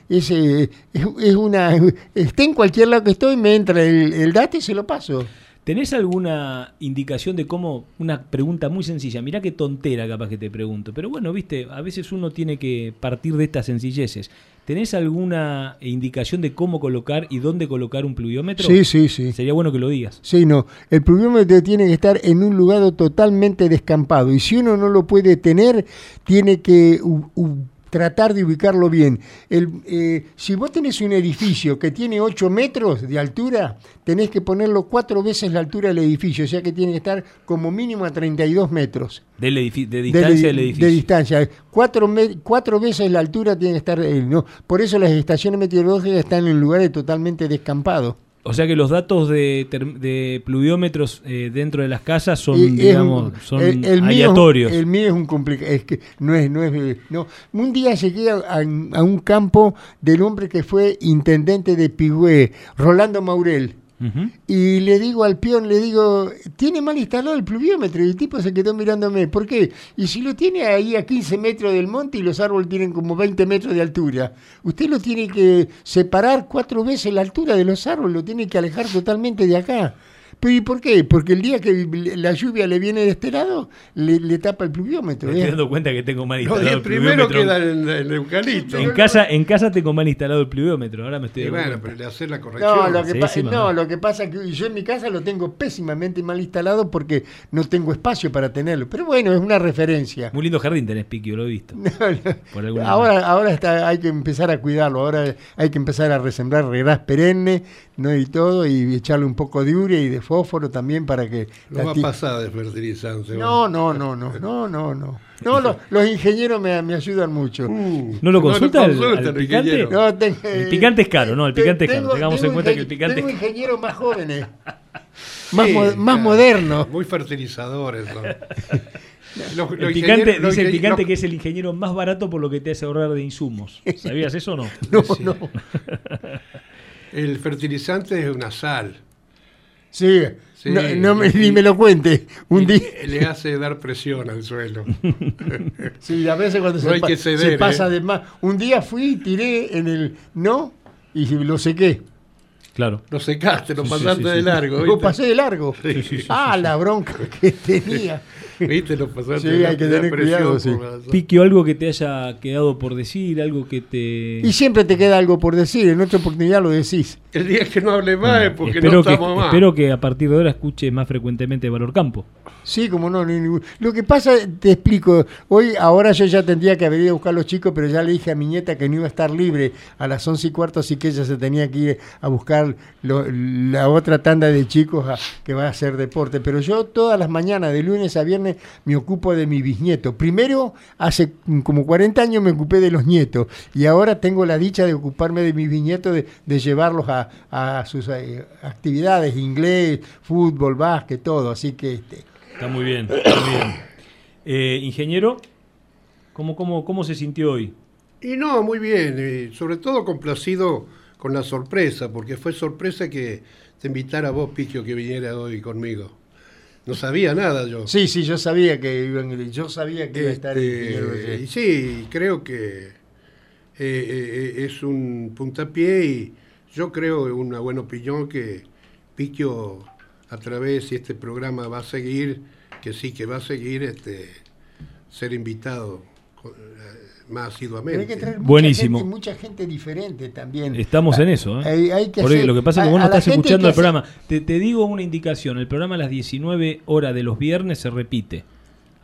Es, eh, es, es una, esté en cualquier lado que estoy, me entra el, el dato y se lo paso. ¿Tenés alguna indicación de cómo, una pregunta muy sencilla, mirá qué tontera capaz que te pregunto, pero bueno, viste, a veces uno tiene que partir de estas sencilleces. ¿Tenés alguna indicación de cómo colocar y dónde colocar un pluviómetro? Sí, sí, sí. Sería bueno que lo digas. Sí, no. El pluviómetro tiene que estar en un lugar totalmente descampado y si uno no lo puede tener, tiene que u- u- tratar de ubicarlo bien. El, eh, si vos tenés un edificio que tiene 8 metros de altura, tenés que ponerlo cuatro veces la altura del edificio, o sea que tiene que estar como mínimo a 32 metros. Del de distancia del edificio. De distancia. Cuatro, cuatro veces la altura tiene que estar. eh, no. Por eso las estaciones meteorológicas están en lugares totalmente descampados. O sea que los datos de, de pluviómetros eh, dentro de las casas son, es digamos, son el- mío aleatorios. el mío es un complicado. Es que no es, no es. eh, No. Un día llegué a, a- a un campo del hombre que fue intendente de Pigüé, Rolando Maurel. Y le digo al peón, le digo, tiene mal instalado el pluviómetro. Y el tipo se quedó mirándome. ¿Por qué? Y si lo tiene ahí a 15 metros del monte y los árboles tienen como 20 metros de altura, usted lo tiene que separar cuatro veces la altura de los árboles, lo tiene que alejar totalmente de acá. ¿Pero y por qué? Porque el día que la lluvia le viene de este lado, le, le tapa el pluviómetro. Me ¿eh? estoy dando cuenta que tengo mal instalado 10 el pluviómetro. quedan en, en eucalipto. En casa, en casa tengo mal instalado el pluviómetro, ahora me estoy dando bueno, cuenta. pero le haces la corrección. No, lo que, Sí, pa- sí, no, lo que pasa es que yo en mi casa lo tengo pésimamente mal instalado porque no tengo espacio para tenerlo. Pero bueno, es una referencia. Muy lindo jardín tenés, Piqui, lo he visto. Ahora, ahora está, hay que empezar a cuidarlo, ahora hay que empezar a resembrar regras perenne, ¿no? Y todo, y echarle un poco de urea y de fósforo también para que... No va a pasar de fertilizante. No, no, no, no, no, no, no. No, lo- los ingenieros me, me ayudan mucho. ¿No lo consulta al- consultan, al el picante? No, te- El picante es caro, ¿no? El picante es caro. Tengo- Tengamos en cuenta que el picante es Tengo caro. ingenieros más jóvenes, más, Sí, mo- más claro. modernos. Muy fertilizadores. son. Los- El los picante, dice el picante los- que es el ingeniero más barato por lo que te hace ahorrar de insumos. ¿Sabías eso o no? No, Sí. no. El fertilizante es una sal. Sí, Sí, no, no me- y- ni me lo cuente. Un día. Le hace dar presión al suelo. Sí, a veces cuando No se, hay pa- que se pasa ¿eh? de más. Un día fui y tiré en el no y lo sequé. Claro. Lo secaste, lo sí, pasaste sí, de sí. largo. Lo pasé de largo. Sí, sí, sí, ah, sí. la bronca que tenía. ¿Viste? Lo pasaste Sí, hay que tener cuidado, sí. por la- Piqui, algo que te haya quedado por decir, algo que te... Y siempre te queda algo por decir. En otra oportunidad lo decís. El día que no hable más es porque espero, no que, estamos más. espero que a partir de ahora escuche más frecuentemente Valor Campo. Sí, como no, ni ningún- Lo que pasa, te explico, hoy, ahora yo ya tendría que haber ido a buscar a los chicos, pero ya le dije a mi nieta que no iba a estar libre a las once y cuarto, así que ella se tenía que ir a buscar lo- la otra tanda de chicos a- que va a hacer deporte. Pero yo todas las mañanas, de lunes a viernes, me ocupo de mi bisnieto. Primero, hace como 40 años me ocupé de los nietos, y ahora tengo la dicha de ocuparme de mis bisnietos, de, de llevarlos a, a sus eh, actividades, inglés, fútbol, básquet, todo. Así que... Este, Está muy bien, está muy bien. Eh, ingeniero, ¿cómo, cómo, ¿cómo se sintió hoy? Y no, muy bien, eh, sobre todo complacido con la sorpresa, porque fue sorpresa que te invitara vos, Piquio, que viniera hoy conmigo. No sabía nada yo. Sí, sí, yo sabía que iban, yo sabía que iba a estar Este, y sí, creo que eh, eh, eh, es un puntapié y yo creo, una buena opinión, que Piquio, a través de este programa, va a seguir, que sí, que va a seguir este, ser invitado más Pero hay que asiduamente. traer mucha Buenísimo. gente, mucha gente diferente también. Estamos en eso. ¿eh? Hay- hay que Por ahí, hacer- lo que pasa es que vos no estás escuchando el hacer- programa. Te, te digo una indicación, el programa a las 19 horas de los viernes se repite.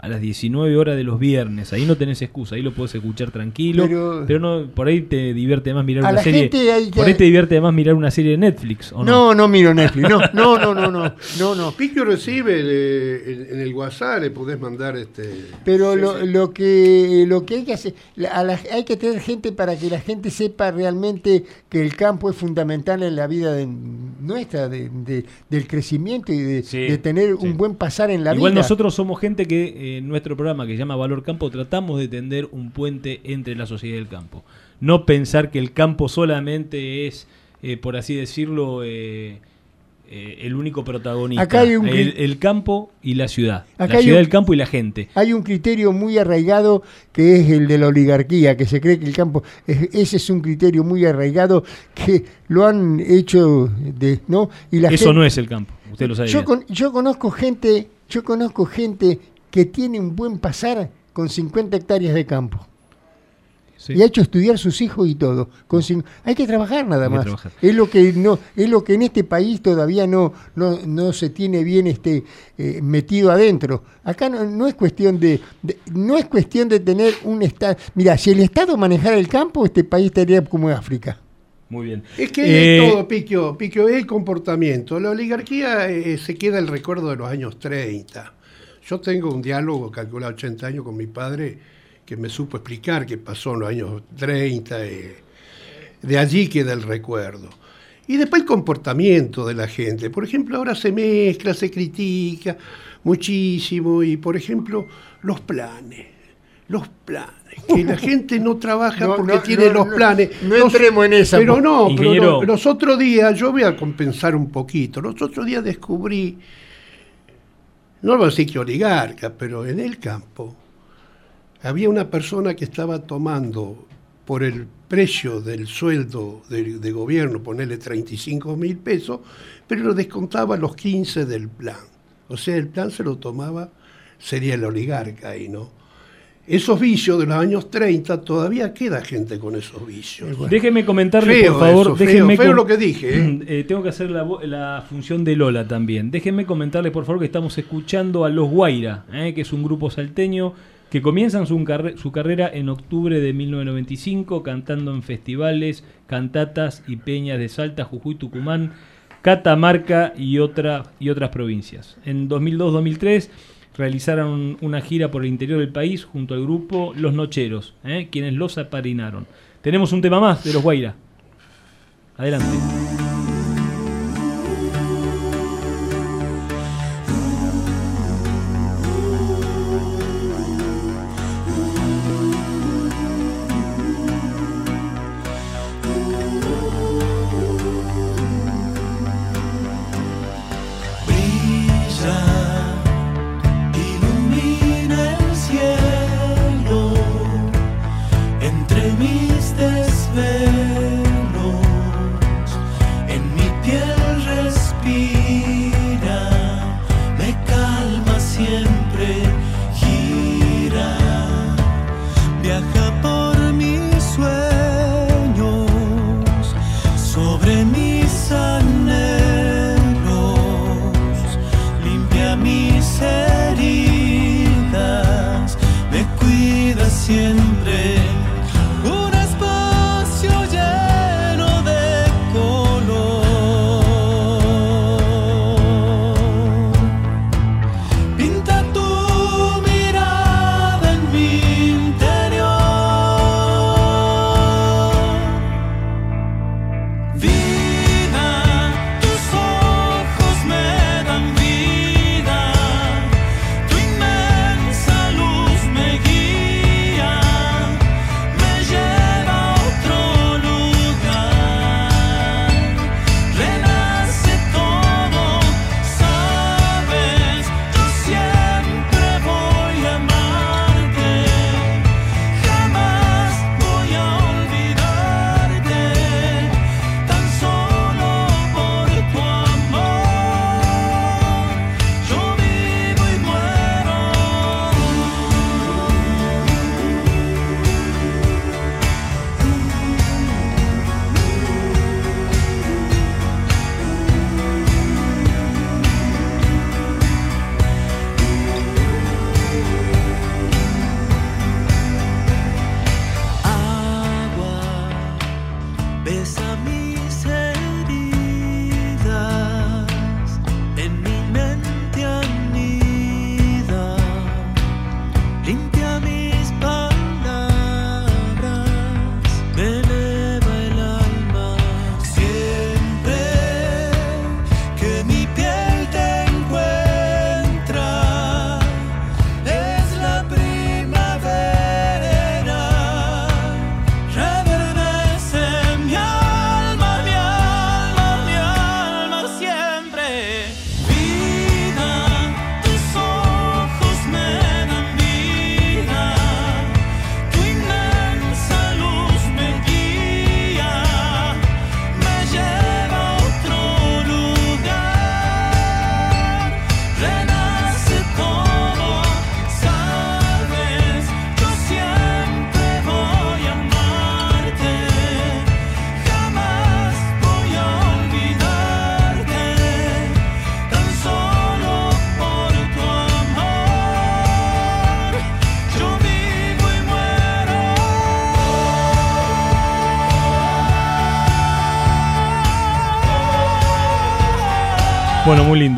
A las 19 horas de los viernes, ahí no tenés excusa, ahí lo podés escuchar tranquilo, pero, Pero- no por ahí te divierte más mirar A una la serie. gente hay que- Por ahí te divierte más mirar una serie de Netflix, ¿o no? No, no miro Netflix. No, no, no, no, no, no, no. Piquio recibe eh, en, en el WhatsApp, le podés mandar este. Pero Sí, lo, sí. lo que lo que hay que hacer, la- a la- hay que tener gente para que la gente sepa realmente que el campo es fundamental en la vida de- nuestra, de- de- del crecimiento y de, Sí, de tener sí. un buen pasar en la Igual vida. nosotros somos gente que eh, en nuestro programa que se llama Valor Campo tratamos de tender un puente entre la sociedad y el campo. No pensar que el campo solamente es, eh, por así decirlo, eh, eh, el único protagonista. Acá hay un el, campo y la ciudad. Acá la ciudad, un- el campo y la gente. Hay un criterio muy arraigado que es el de la oligarquía, que se cree que el campo, es- ese es un criterio muy arraigado que lo han hecho de, ¿no? Y la Eso gente- no es el campo. Usted lo sabe. Yo, bien. con- yo conozco gente, yo conozco gente que tiene un buen pasar con 50 hectáreas de campo. Y ha hecho estudiar sus hijos y todo. Con hay que trabajar nada más. trabajar. Es lo que no, es lo que en este país todavía no, no, no se tiene bien este eh, metido adentro. Acá no, no es cuestión de, de- no es cuestión de tener un estado. Mira, si el Estado manejara el campo, este país estaría como África. Muy bien. Es que Eh, es todo, Piquio, Piquio, es el comportamiento. La oligarquía eh, se queda el recuerdo de los años 30. Yo tengo un diálogo, calculado 80 años, con mi padre, que me supo explicar qué pasó en los años 30. eh, de allí queda el recuerdo. Y después el comportamiento de la gente. Por ejemplo, ahora se mezcla, se critica muchísimo. Y, por ejemplo, los planes. Los planes. Que la gente no trabaja No, porque no, tiene no, los planes. no entremos en esa, Pero no, pero los otros días, yo voy a compensar un poquito. Los otros días descubrí, no lo sé que oligarca, pero en el campo había una persona que estaba tomando por el precio del sueldo de, de gobierno, ponerle 35 mil pesos, pero lo descontaba los 15 del plan. O sea, el plan se lo tomaba, sería el oligarca ahí, ¿no? Esos vicios de los años 30, todavía queda gente con esos vicios. Déjeme comentarle, Feo por favor. eso, feo, déjeme feo lo que dije, ¿eh? Eh, tengo que hacer la, la función de Lola también. Déjenme comentarle, por favor, que estamos escuchando a Los Guaira, eh, que es un grupo salteño que comienzan su, carre- su carrera en octubre de 1995 cantando en festivales, cantatas y peñas de Salta, Jujuy, Tucumán, Catamarca y, otra, y otras provincias. En 2002-2003 realizaron una gira por el interior del país junto al grupo Los Nocheros, eh, quienes los apadrinaron. Tenemos un tema más de Los Guaira. Adelante.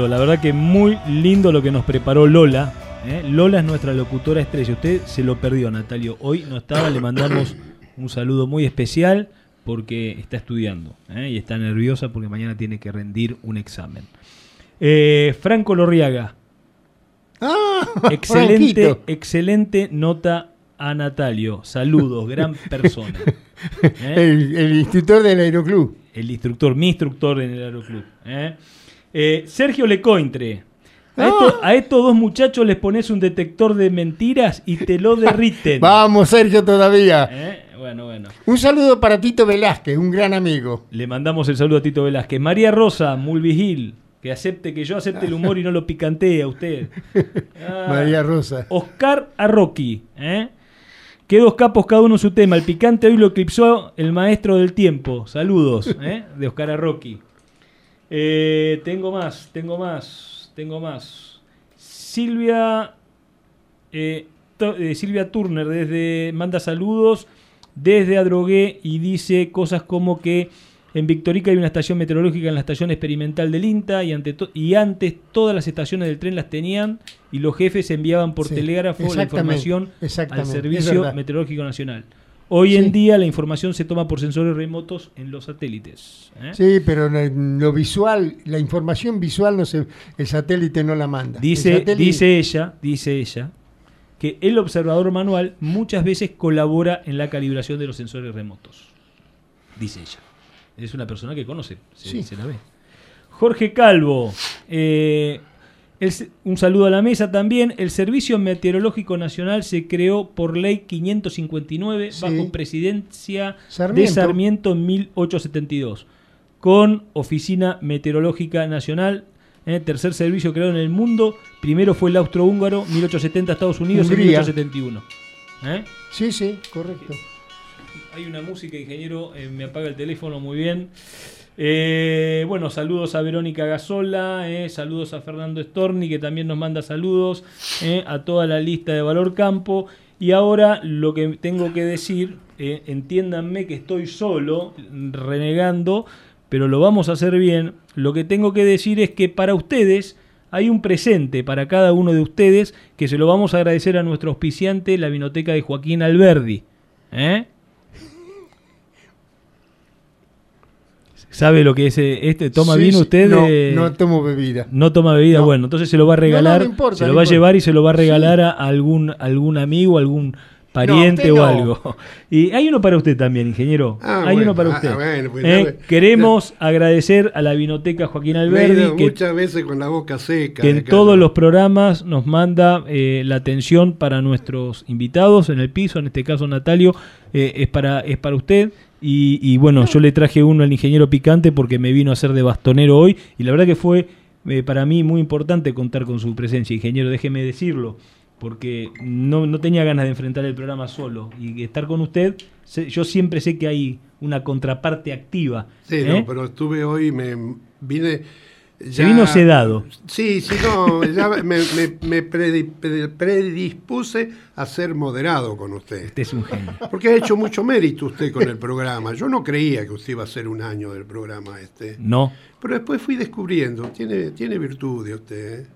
Lindo. La verdad que muy lindo lo que nos preparó Lola. ¿eh? Lola es nuestra locutora estrella. Usted se lo perdió, Natalio. Hoy no estaba. Le mandamos un saludo muy especial porque está estudiando ¿eh? y está nerviosa porque mañana tiene que rendir un examen. Eh, Franco Lorriaga. Ah, excelente, Franquito. excelente nota a Natalio. Saludos, gran persona. ¿Eh? El, el instructor del aeroclub. El instructor, mi instructor en el aeroclub. ¿eh? Eh, Sergio Lecointre. A, Ah. esto- a estos dos muchachos les pones un detector de mentiras y te lo derriten. Vamos, Sergio, todavía. ¿Eh? Bueno, bueno. Un saludo para Tito Velázquez, un gran amigo. Le mandamos el saludo a Tito Velázquez. María Rosa, Mulvigil, que acepte que yo acepte el humor y no lo picantee a usted. Ah. María Rosa. Oscar Arroqui, ¿eh? Que dos capos cada uno en su tema. El picante hoy lo eclipsó el maestro del tiempo. Saludos, ¿eh? De Oscar Arroqui. Eh, tengo más, tengo más, tengo más. Silvia, eh, eh, Silvia Turner desde manda saludos desde Adrogué y dice cosas como que en Victorica hay una estación meteorológica en la estación experimental del INTA y, ante y antes todas las estaciones del tren las tenían y los jefes enviaban por Sí, telégrafo la información al Servicio. Meteorológico Nacional. Hoy Sí. en día la información se toma por sensores remotos en los satélites. ¿eh? Sí, pero lo, lo visual, la información visual, no se, el satélite no la manda. Dice, ella, dice ella, que el observador manual muchas veces colabora en la calibración de los sensores remotos. Dice ella. Es una persona que conoce, se, Sí. se la ve. Jorge Calvo, eh, el un saludo a la mesa también. El Servicio Meteorológico Nacional se creó por ley 559 Sí. bajo presidencia de Sarmiento. En 1872, con Oficina Meteorológica Nacional, eh, tercer servicio creado en el mundo. Primero fue el austrohúngaro, 1870 Estados Unidos en 1871. ¿Eh? Sí, sí, correcto. Hay una música, ingeniero, eh, me apaga el teléfono muy bien. Eh, bueno, saludos a Verónica Gasola, eh, saludos a Fernando Storni, que también nos manda saludos, eh, a toda la lista de Valor Campo. Y ahora lo que tengo que decir, eh, entiéndanme que estoy solo, renegando, pero lo vamos a hacer bien. Lo que tengo que decir es que para ustedes hay un presente para cada uno de ustedes que se lo vamos a agradecer a nuestro auspiciante, la Vinoteca de Joaquín Alberdi. ¿Eh? ¿Sabe lo que es eh, este? ¿Toma Sí, vino usted? No, eh, no tomo bebida. no toma bebida, bueno, entonces se lo va a regalar, No, importa, se lo va a llevar y se lo va a regalar a algún algún amigo, algún pariente o algo. Y hay uno para usted también, ingeniero. Ah, hay bueno, uno para ah, usted. bueno, pues, Eh, queremos agradecer a la Vinoteca Joaquín Alberdi que muchas veces con la boca seca. que en acá. todos los programas nos manda eh, la atención para nuestros invitados en el piso, en este caso Natalio, eh, es, para, es para usted. Y, y bueno, yo le traje uno al ingeniero Picante porque me vino a hacer de bastonero hoy y la verdad que fue eh, para mí muy importante contar con su presencia, ingeniero, déjeme decirlo, porque no, no tenía ganas de enfrentar el programa solo y estar con usted, yo siempre sé que hay una contraparte activa. Sí, ¿eh? no, pero estuve hoy, me vine. Se vino sedado. Sí, sí, no, ya me, me- me predi- pre- predispuse a ser moderado con usted. Usted es un genio. Porque ha hecho mucho mérito usted con el programa. Yo no creía que usted iba a hacer un año del programa este. No. Pero después fui descubriendo, tiene, tiene virtudes usted, ¿eh?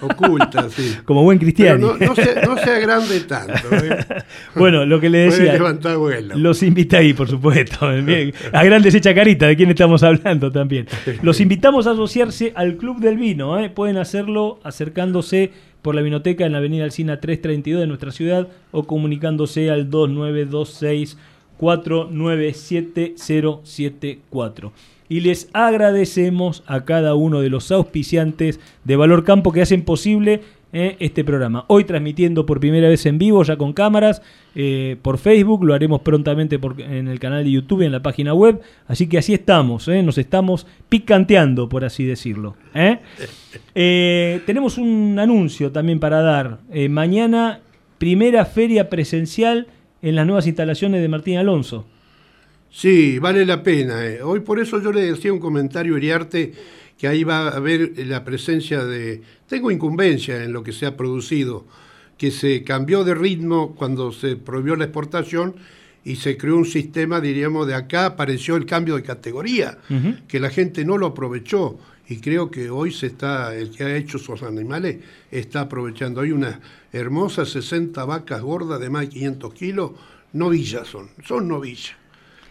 oculta, sí. Como buen cristiano. No, no se, no se agrande tanto. ¿eh? Bueno, lo que le decía. Los invita ahí, por supuesto. A grandes hecha carita, de quién estamos hablando también. Los invitamos a asociarse al Club del Vino. ¿eh? Pueden hacerlo acercándose por la vinoteca en la avenida Alcina 332 de nuestra ciudad o comunicándose al 2926 497074. Y les agradecemos a cada uno de los auspiciantes de Valor Campo que hacen posible eh, este programa. Hoy transmitiendo por primera vez en vivo, ya con cámaras, eh, por Facebook, lo haremos prontamente por- en el canal de YouTube y en la página web. Así que así estamos, eh, nos estamos picanteando, por así decirlo. ¿eh? Tenemos un anuncio también para dar. Mañana, primera feria presencial en las nuevas instalaciones de Martín Alonso. Sí, vale la pena. eh. Hoy por eso yo le decía un comentario, Iriarte, que ahí va a haber la presencia de... Tengo incumbencia en lo que se ha producido, que se cambió de ritmo cuando se prohibió la exportación y se creó un sistema, diríamos, de acá apareció el cambio de categoría, que la gente no lo aprovechó y creo que hoy se está, el que ha hecho esos animales está aprovechando. Hay unas hermosas 60 vacas gordas de más de 500 kilos, novillas son, son novillas.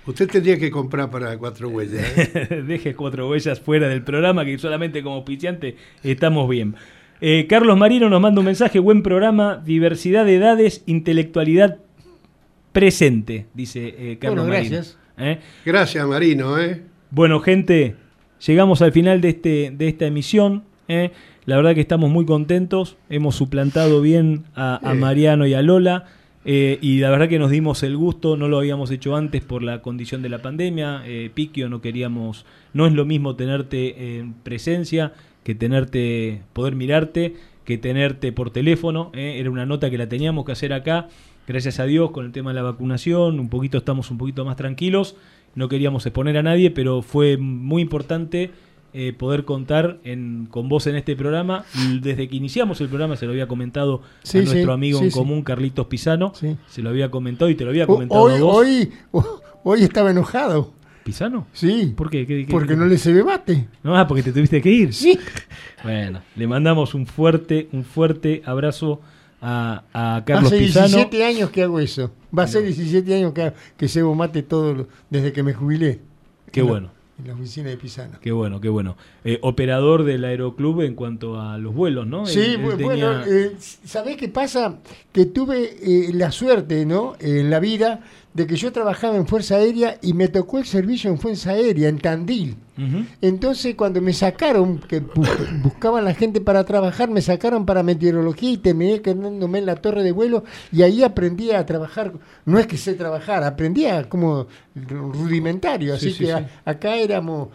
Usted tendría que comprar para cuatro huellas. ¿eh? Deje cuatro huellas fuera del programa, que solamente como auspiciante estamos bien. Eh, Carlos Marino nos manda un mensaje, buen programa, diversidad de edades, intelectualidad presente, dice eh, Carlos Bueno, Marino. gracias. ¿Eh? Gracias, Marino. Bueno, gente, llegamos al final de, este, de esta emisión. ¿eh? La verdad que estamos muy contentos. Hemos suplantado bien a. Mariano y a Lola. Eh, y la verdad que nos dimos el gusto, no lo habíamos hecho antes por la condición de la pandemia. Eh, Piquio, no queríamos, no es lo mismo tenerte en presencia que tenerte, poder mirarte, que tenerte por teléfono. ¿eh? Era una nota que la teníamos que hacer acá. Gracias a Dios con el tema de la vacunación, un poquito estamos un poquito más tranquilos. No queríamos exponer a nadie, pero fue muy importante eh, poder contar en, con vos en este programa. Desde que iniciamos el programa se lo había comentado Sí, a sí, nuestro amigo sí, en común, Carlitos Pisano. Se lo había comentado y te lo había comentado Hoy, vos. hoy, hoy estaba enojado. ¿Pisano? Sí. ¿Por qué? ¿Qué- qué- Porque qué- no le se debate. No, ah, porque te tuviste que ir. Sí. Bueno, le mandamos un fuerte, un fuerte abrazo a, a Carlos Hace Pisano. 17 años que hago eso. Va a ser 17 años que, que cebo mate todo lo- desde que me jubilé. Qué bueno. En la oficina de Pisano. Qué bueno, qué bueno. Eh, operador del aeroclub en cuanto a los vuelos, ¿no? Sí, Él- él bu- tenía- bueno, eh, ¿sabés qué pasa? Que tuve eh, la suerte, ¿no? En la vida de que yo trabajaba en Fuerza Aérea y me tocó el servicio en Fuerza Aérea, en Tandil. Entonces, cuando me sacaron, que bu- buscaban la gente para trabajar, me sacaron para meteorología y terminé quedándome en la torre de vuelo y ahí aprendí a trabajar. No es que sé trabajar, aprendí a como rudimentario. Sí, Así sí, que a- acá éramos,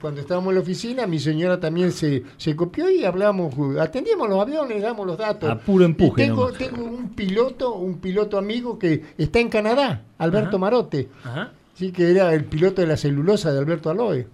cuando estábamos en la oficina, mi señora también se, se copió y hablábamos, atendíamos los aviones, damos los datos. A puro empuje Y tengo, un piloto, un piloto amigo que está en Canadá, Alberto Ajá. Marote. Ajá. Sí, que era el piloto de la celulosa de Alberto Aloe.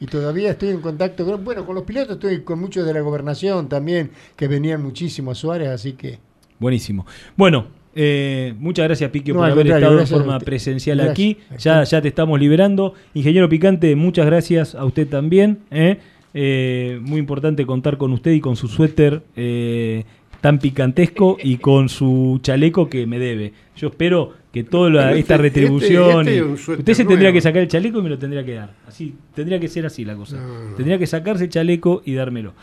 Y todavía estoy en contacto con, bueno, con los pilotos estoy con muchos de la gobernación también, que venían muchísimo a Suárez, así que... Buenísimo. Bueno, eh, muchas gracias, Piquio, No, por haber estado en a forma presencial Gracias. aquí. Ya, ya te estamos liberando. Ingeniero Picante, muchas gracias a usted también. ¿eh? Eh, muy importante contar con usted y con su suéter eh, tan picantesco y con su chaleco que me debe. Yo espero que toda la- Pero esta este- retribución... este es usted se tendría que sacar el chaleco y me lo tendría que dar. Así, tendría que ser así la cosa. Tendría que sacarse el chaleco y dármelo.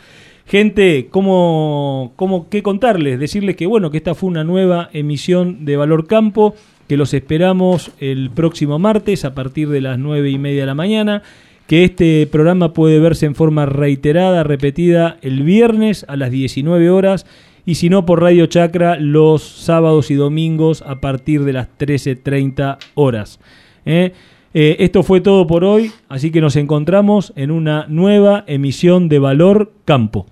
Gente, ¿cómo, cómo, ¿qué contarles? Decirles que bueno, que esta fue una nueva emisión de Valor Campo, que los esperamos el próximo martes a partir de las nueve y media de la mañana, que este programa puede verse en forma reiterada, repetida el viernes a las 19 horas y si no por Radio Chacra los sábados y domingos a partir de las 13.30 horas. ¿eh? Eh, esto fue todo por hoy, así que nos encontramos en una nueva emisión de Valor Campo.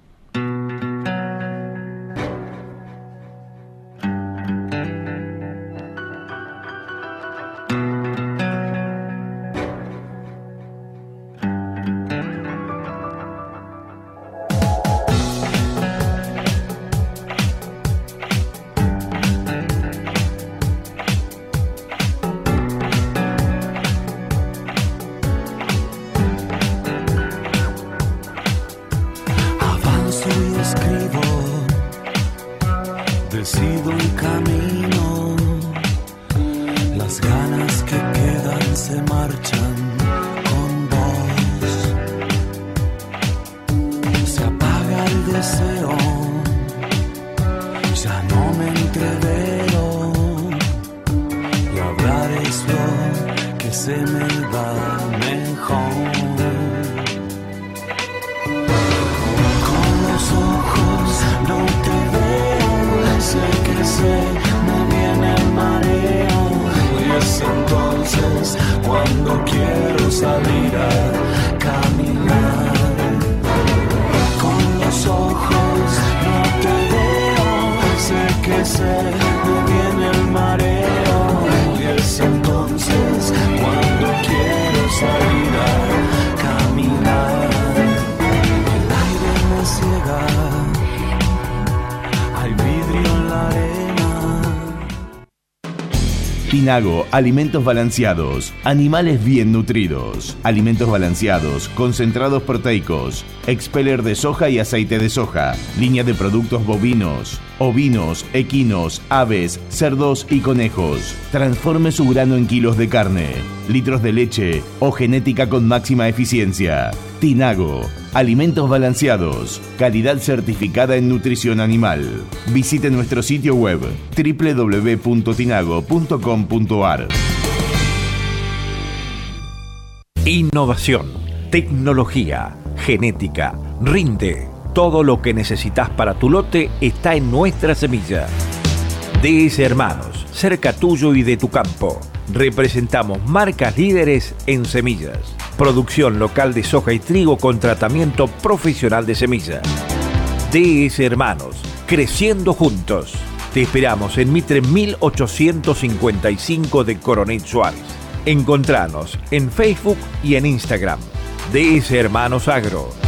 Alimentos balanceados, animales bien nutridos, alimentos balanceados, concentrados proteicos, expeller de soja y aceite de soja, línea de productos bovinos, ovinos, equinos, aves, cerdos y conejos. Transforme su grano en kilos de carne, litros de leche o genética con máxima eficiencia. Tinago, alimentos balanceados, calidad certificada en nutrición animal. Visite nuestro sitio web www.tinago.com.ar. Innovación, tecnología, genética, rinde. Todo lo que necesitas para tu lote está en nuestra semilla. DS Hermanos, cerca tuyo y de tu campo. Representamos marcas líderes en semillas. Producción local de soja y trigo con tratamiento profesional de semillas. DS Hermanos, creciendo juntos. Te esperamos en Mitre 1855 de Coronel Suárez. Encontranos en Facebook y en Instagram. DS Hermanos Agro.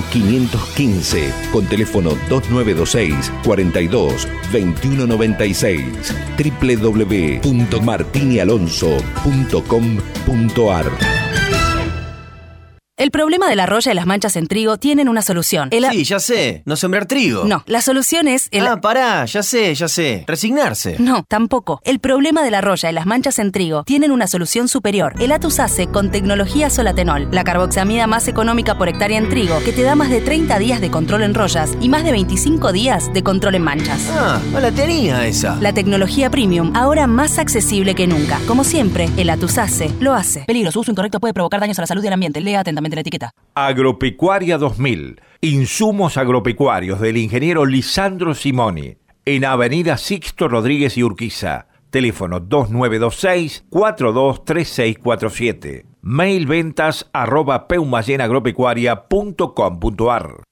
515 con teléfono 2926 42 2196 www.martinialonso.com.ar El problema de la roya y las manchas en trigo tienen una solución. El a- Sí, ya sé. No sembrar trigo. No, la solución es el... Ah, pará, ya sé, ya sé. Resignarse. No, tampoco. El problema de la roya y las manchas en trigo tienen una solución superior. El Atus ACE con tecnología Solatenol, la carboxamida más económica por hectárea en trigo, que te da más de 30 días de control en rollas y más de 25 días de control en manchas. Ah, no la tenía esa. La tecnología premium, ahora más accesible que nunca. Como siempre, el Atus ACE lo hace. Peligro, su uso incorrecto puede provocar daños a la salud y al ambiente. Lea atentamente la etiqueta. Agropecuaria 2000. Insumos agropecuarios del ingeniero Lisandro Simoni. En Avenida Sixto Rodríguez y Urquiza. Teléfono 2926-423647. Mail ventas arroba peumayenagropecuaria.com.ar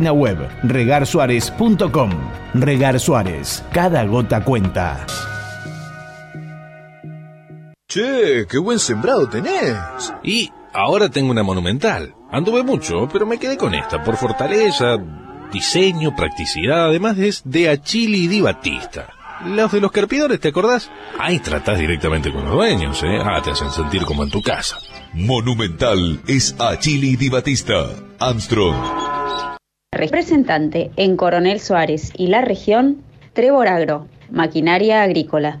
web regarsuárez.com. Regar Suárez, cada gota cuenta. Che, qué buen sembrado tenés. Y ahora tengo una monumental. Anduve mucho, pero me quedé con esta por fortaleza, diseño, practicidad, además es de Achili Di Batista. Los de los carpidores, ¿te acordás? Ahí tratás directamente con los dueños, ¿eh? Ah, te hacen sentir como en tu casa. Monumental es Achili Di Batista. Armstrong. Representante en Coronel Suárez y la región, Trevor Agro, maquinaria agrícola.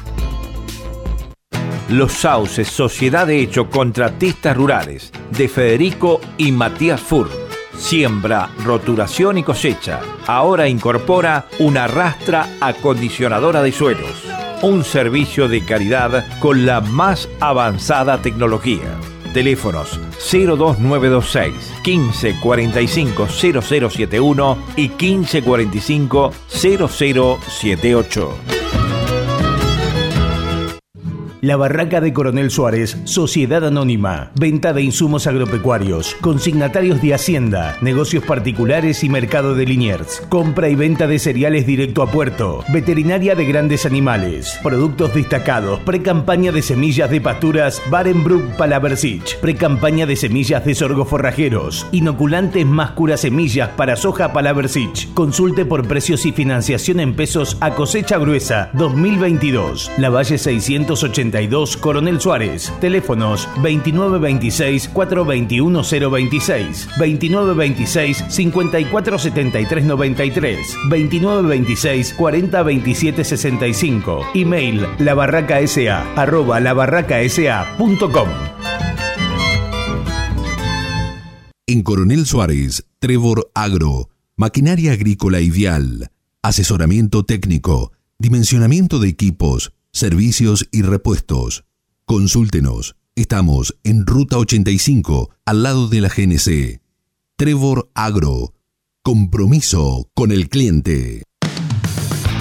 Los Sauces, Sociedad de Hecho Contratistas Rurales, de Federico y Matías Fur. Siembra, roturación y cosecha. Ahora incorpora una rastra acondicionadora de suelos. Un servicio de calidad con la más avanzada tecnología. Teléfonos 02926 1545 0071 y 1545 0078. La Barraca de Coronel Suárez, Sociedad Anónima. Venta de insumos agropecuarios, consignatarios de Hacienda, negocios particulares y mercado de Liniers. Compra y venta de cereales directo a puerto. Veterinaria de grandes animales. Productos destacados. Pre-campaña de semillas de pasturas Barenbrook Palaversich. Pre-campaña de semillas de sorgo forrajeros. Inoculantes más cura semillas para soja Palaversich. Consulte por precios y financiación en pesos a cosecha gruesa 2022. La Valle 682 Coronel Suárez. Teléfonos 2926 421 026 2926 5473 93 2926 40 27 65 Email labarracasa arroba labarracasa.com En Coronel Suárez, Trevor Agro, maquinaria agrícola ideal, asesoramiento técnico, dimensionamiento de equipos, servicios y repuestos. Consúltenos. Estamos en Ruta 85, al lado de la GNC. Trevor Agro. Compromiso con el cliente.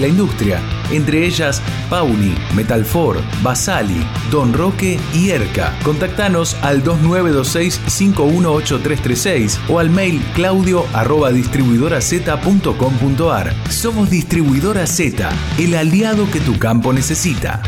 la industria, entre ellas Pauni, Metalfor, Basali, Don Roque y Erca. Contactanos al 2926-518336 o al mail claudio arroba distribuidoraz.com.ar. Somos Distribuidora Z, el aliado que tu campo necesita.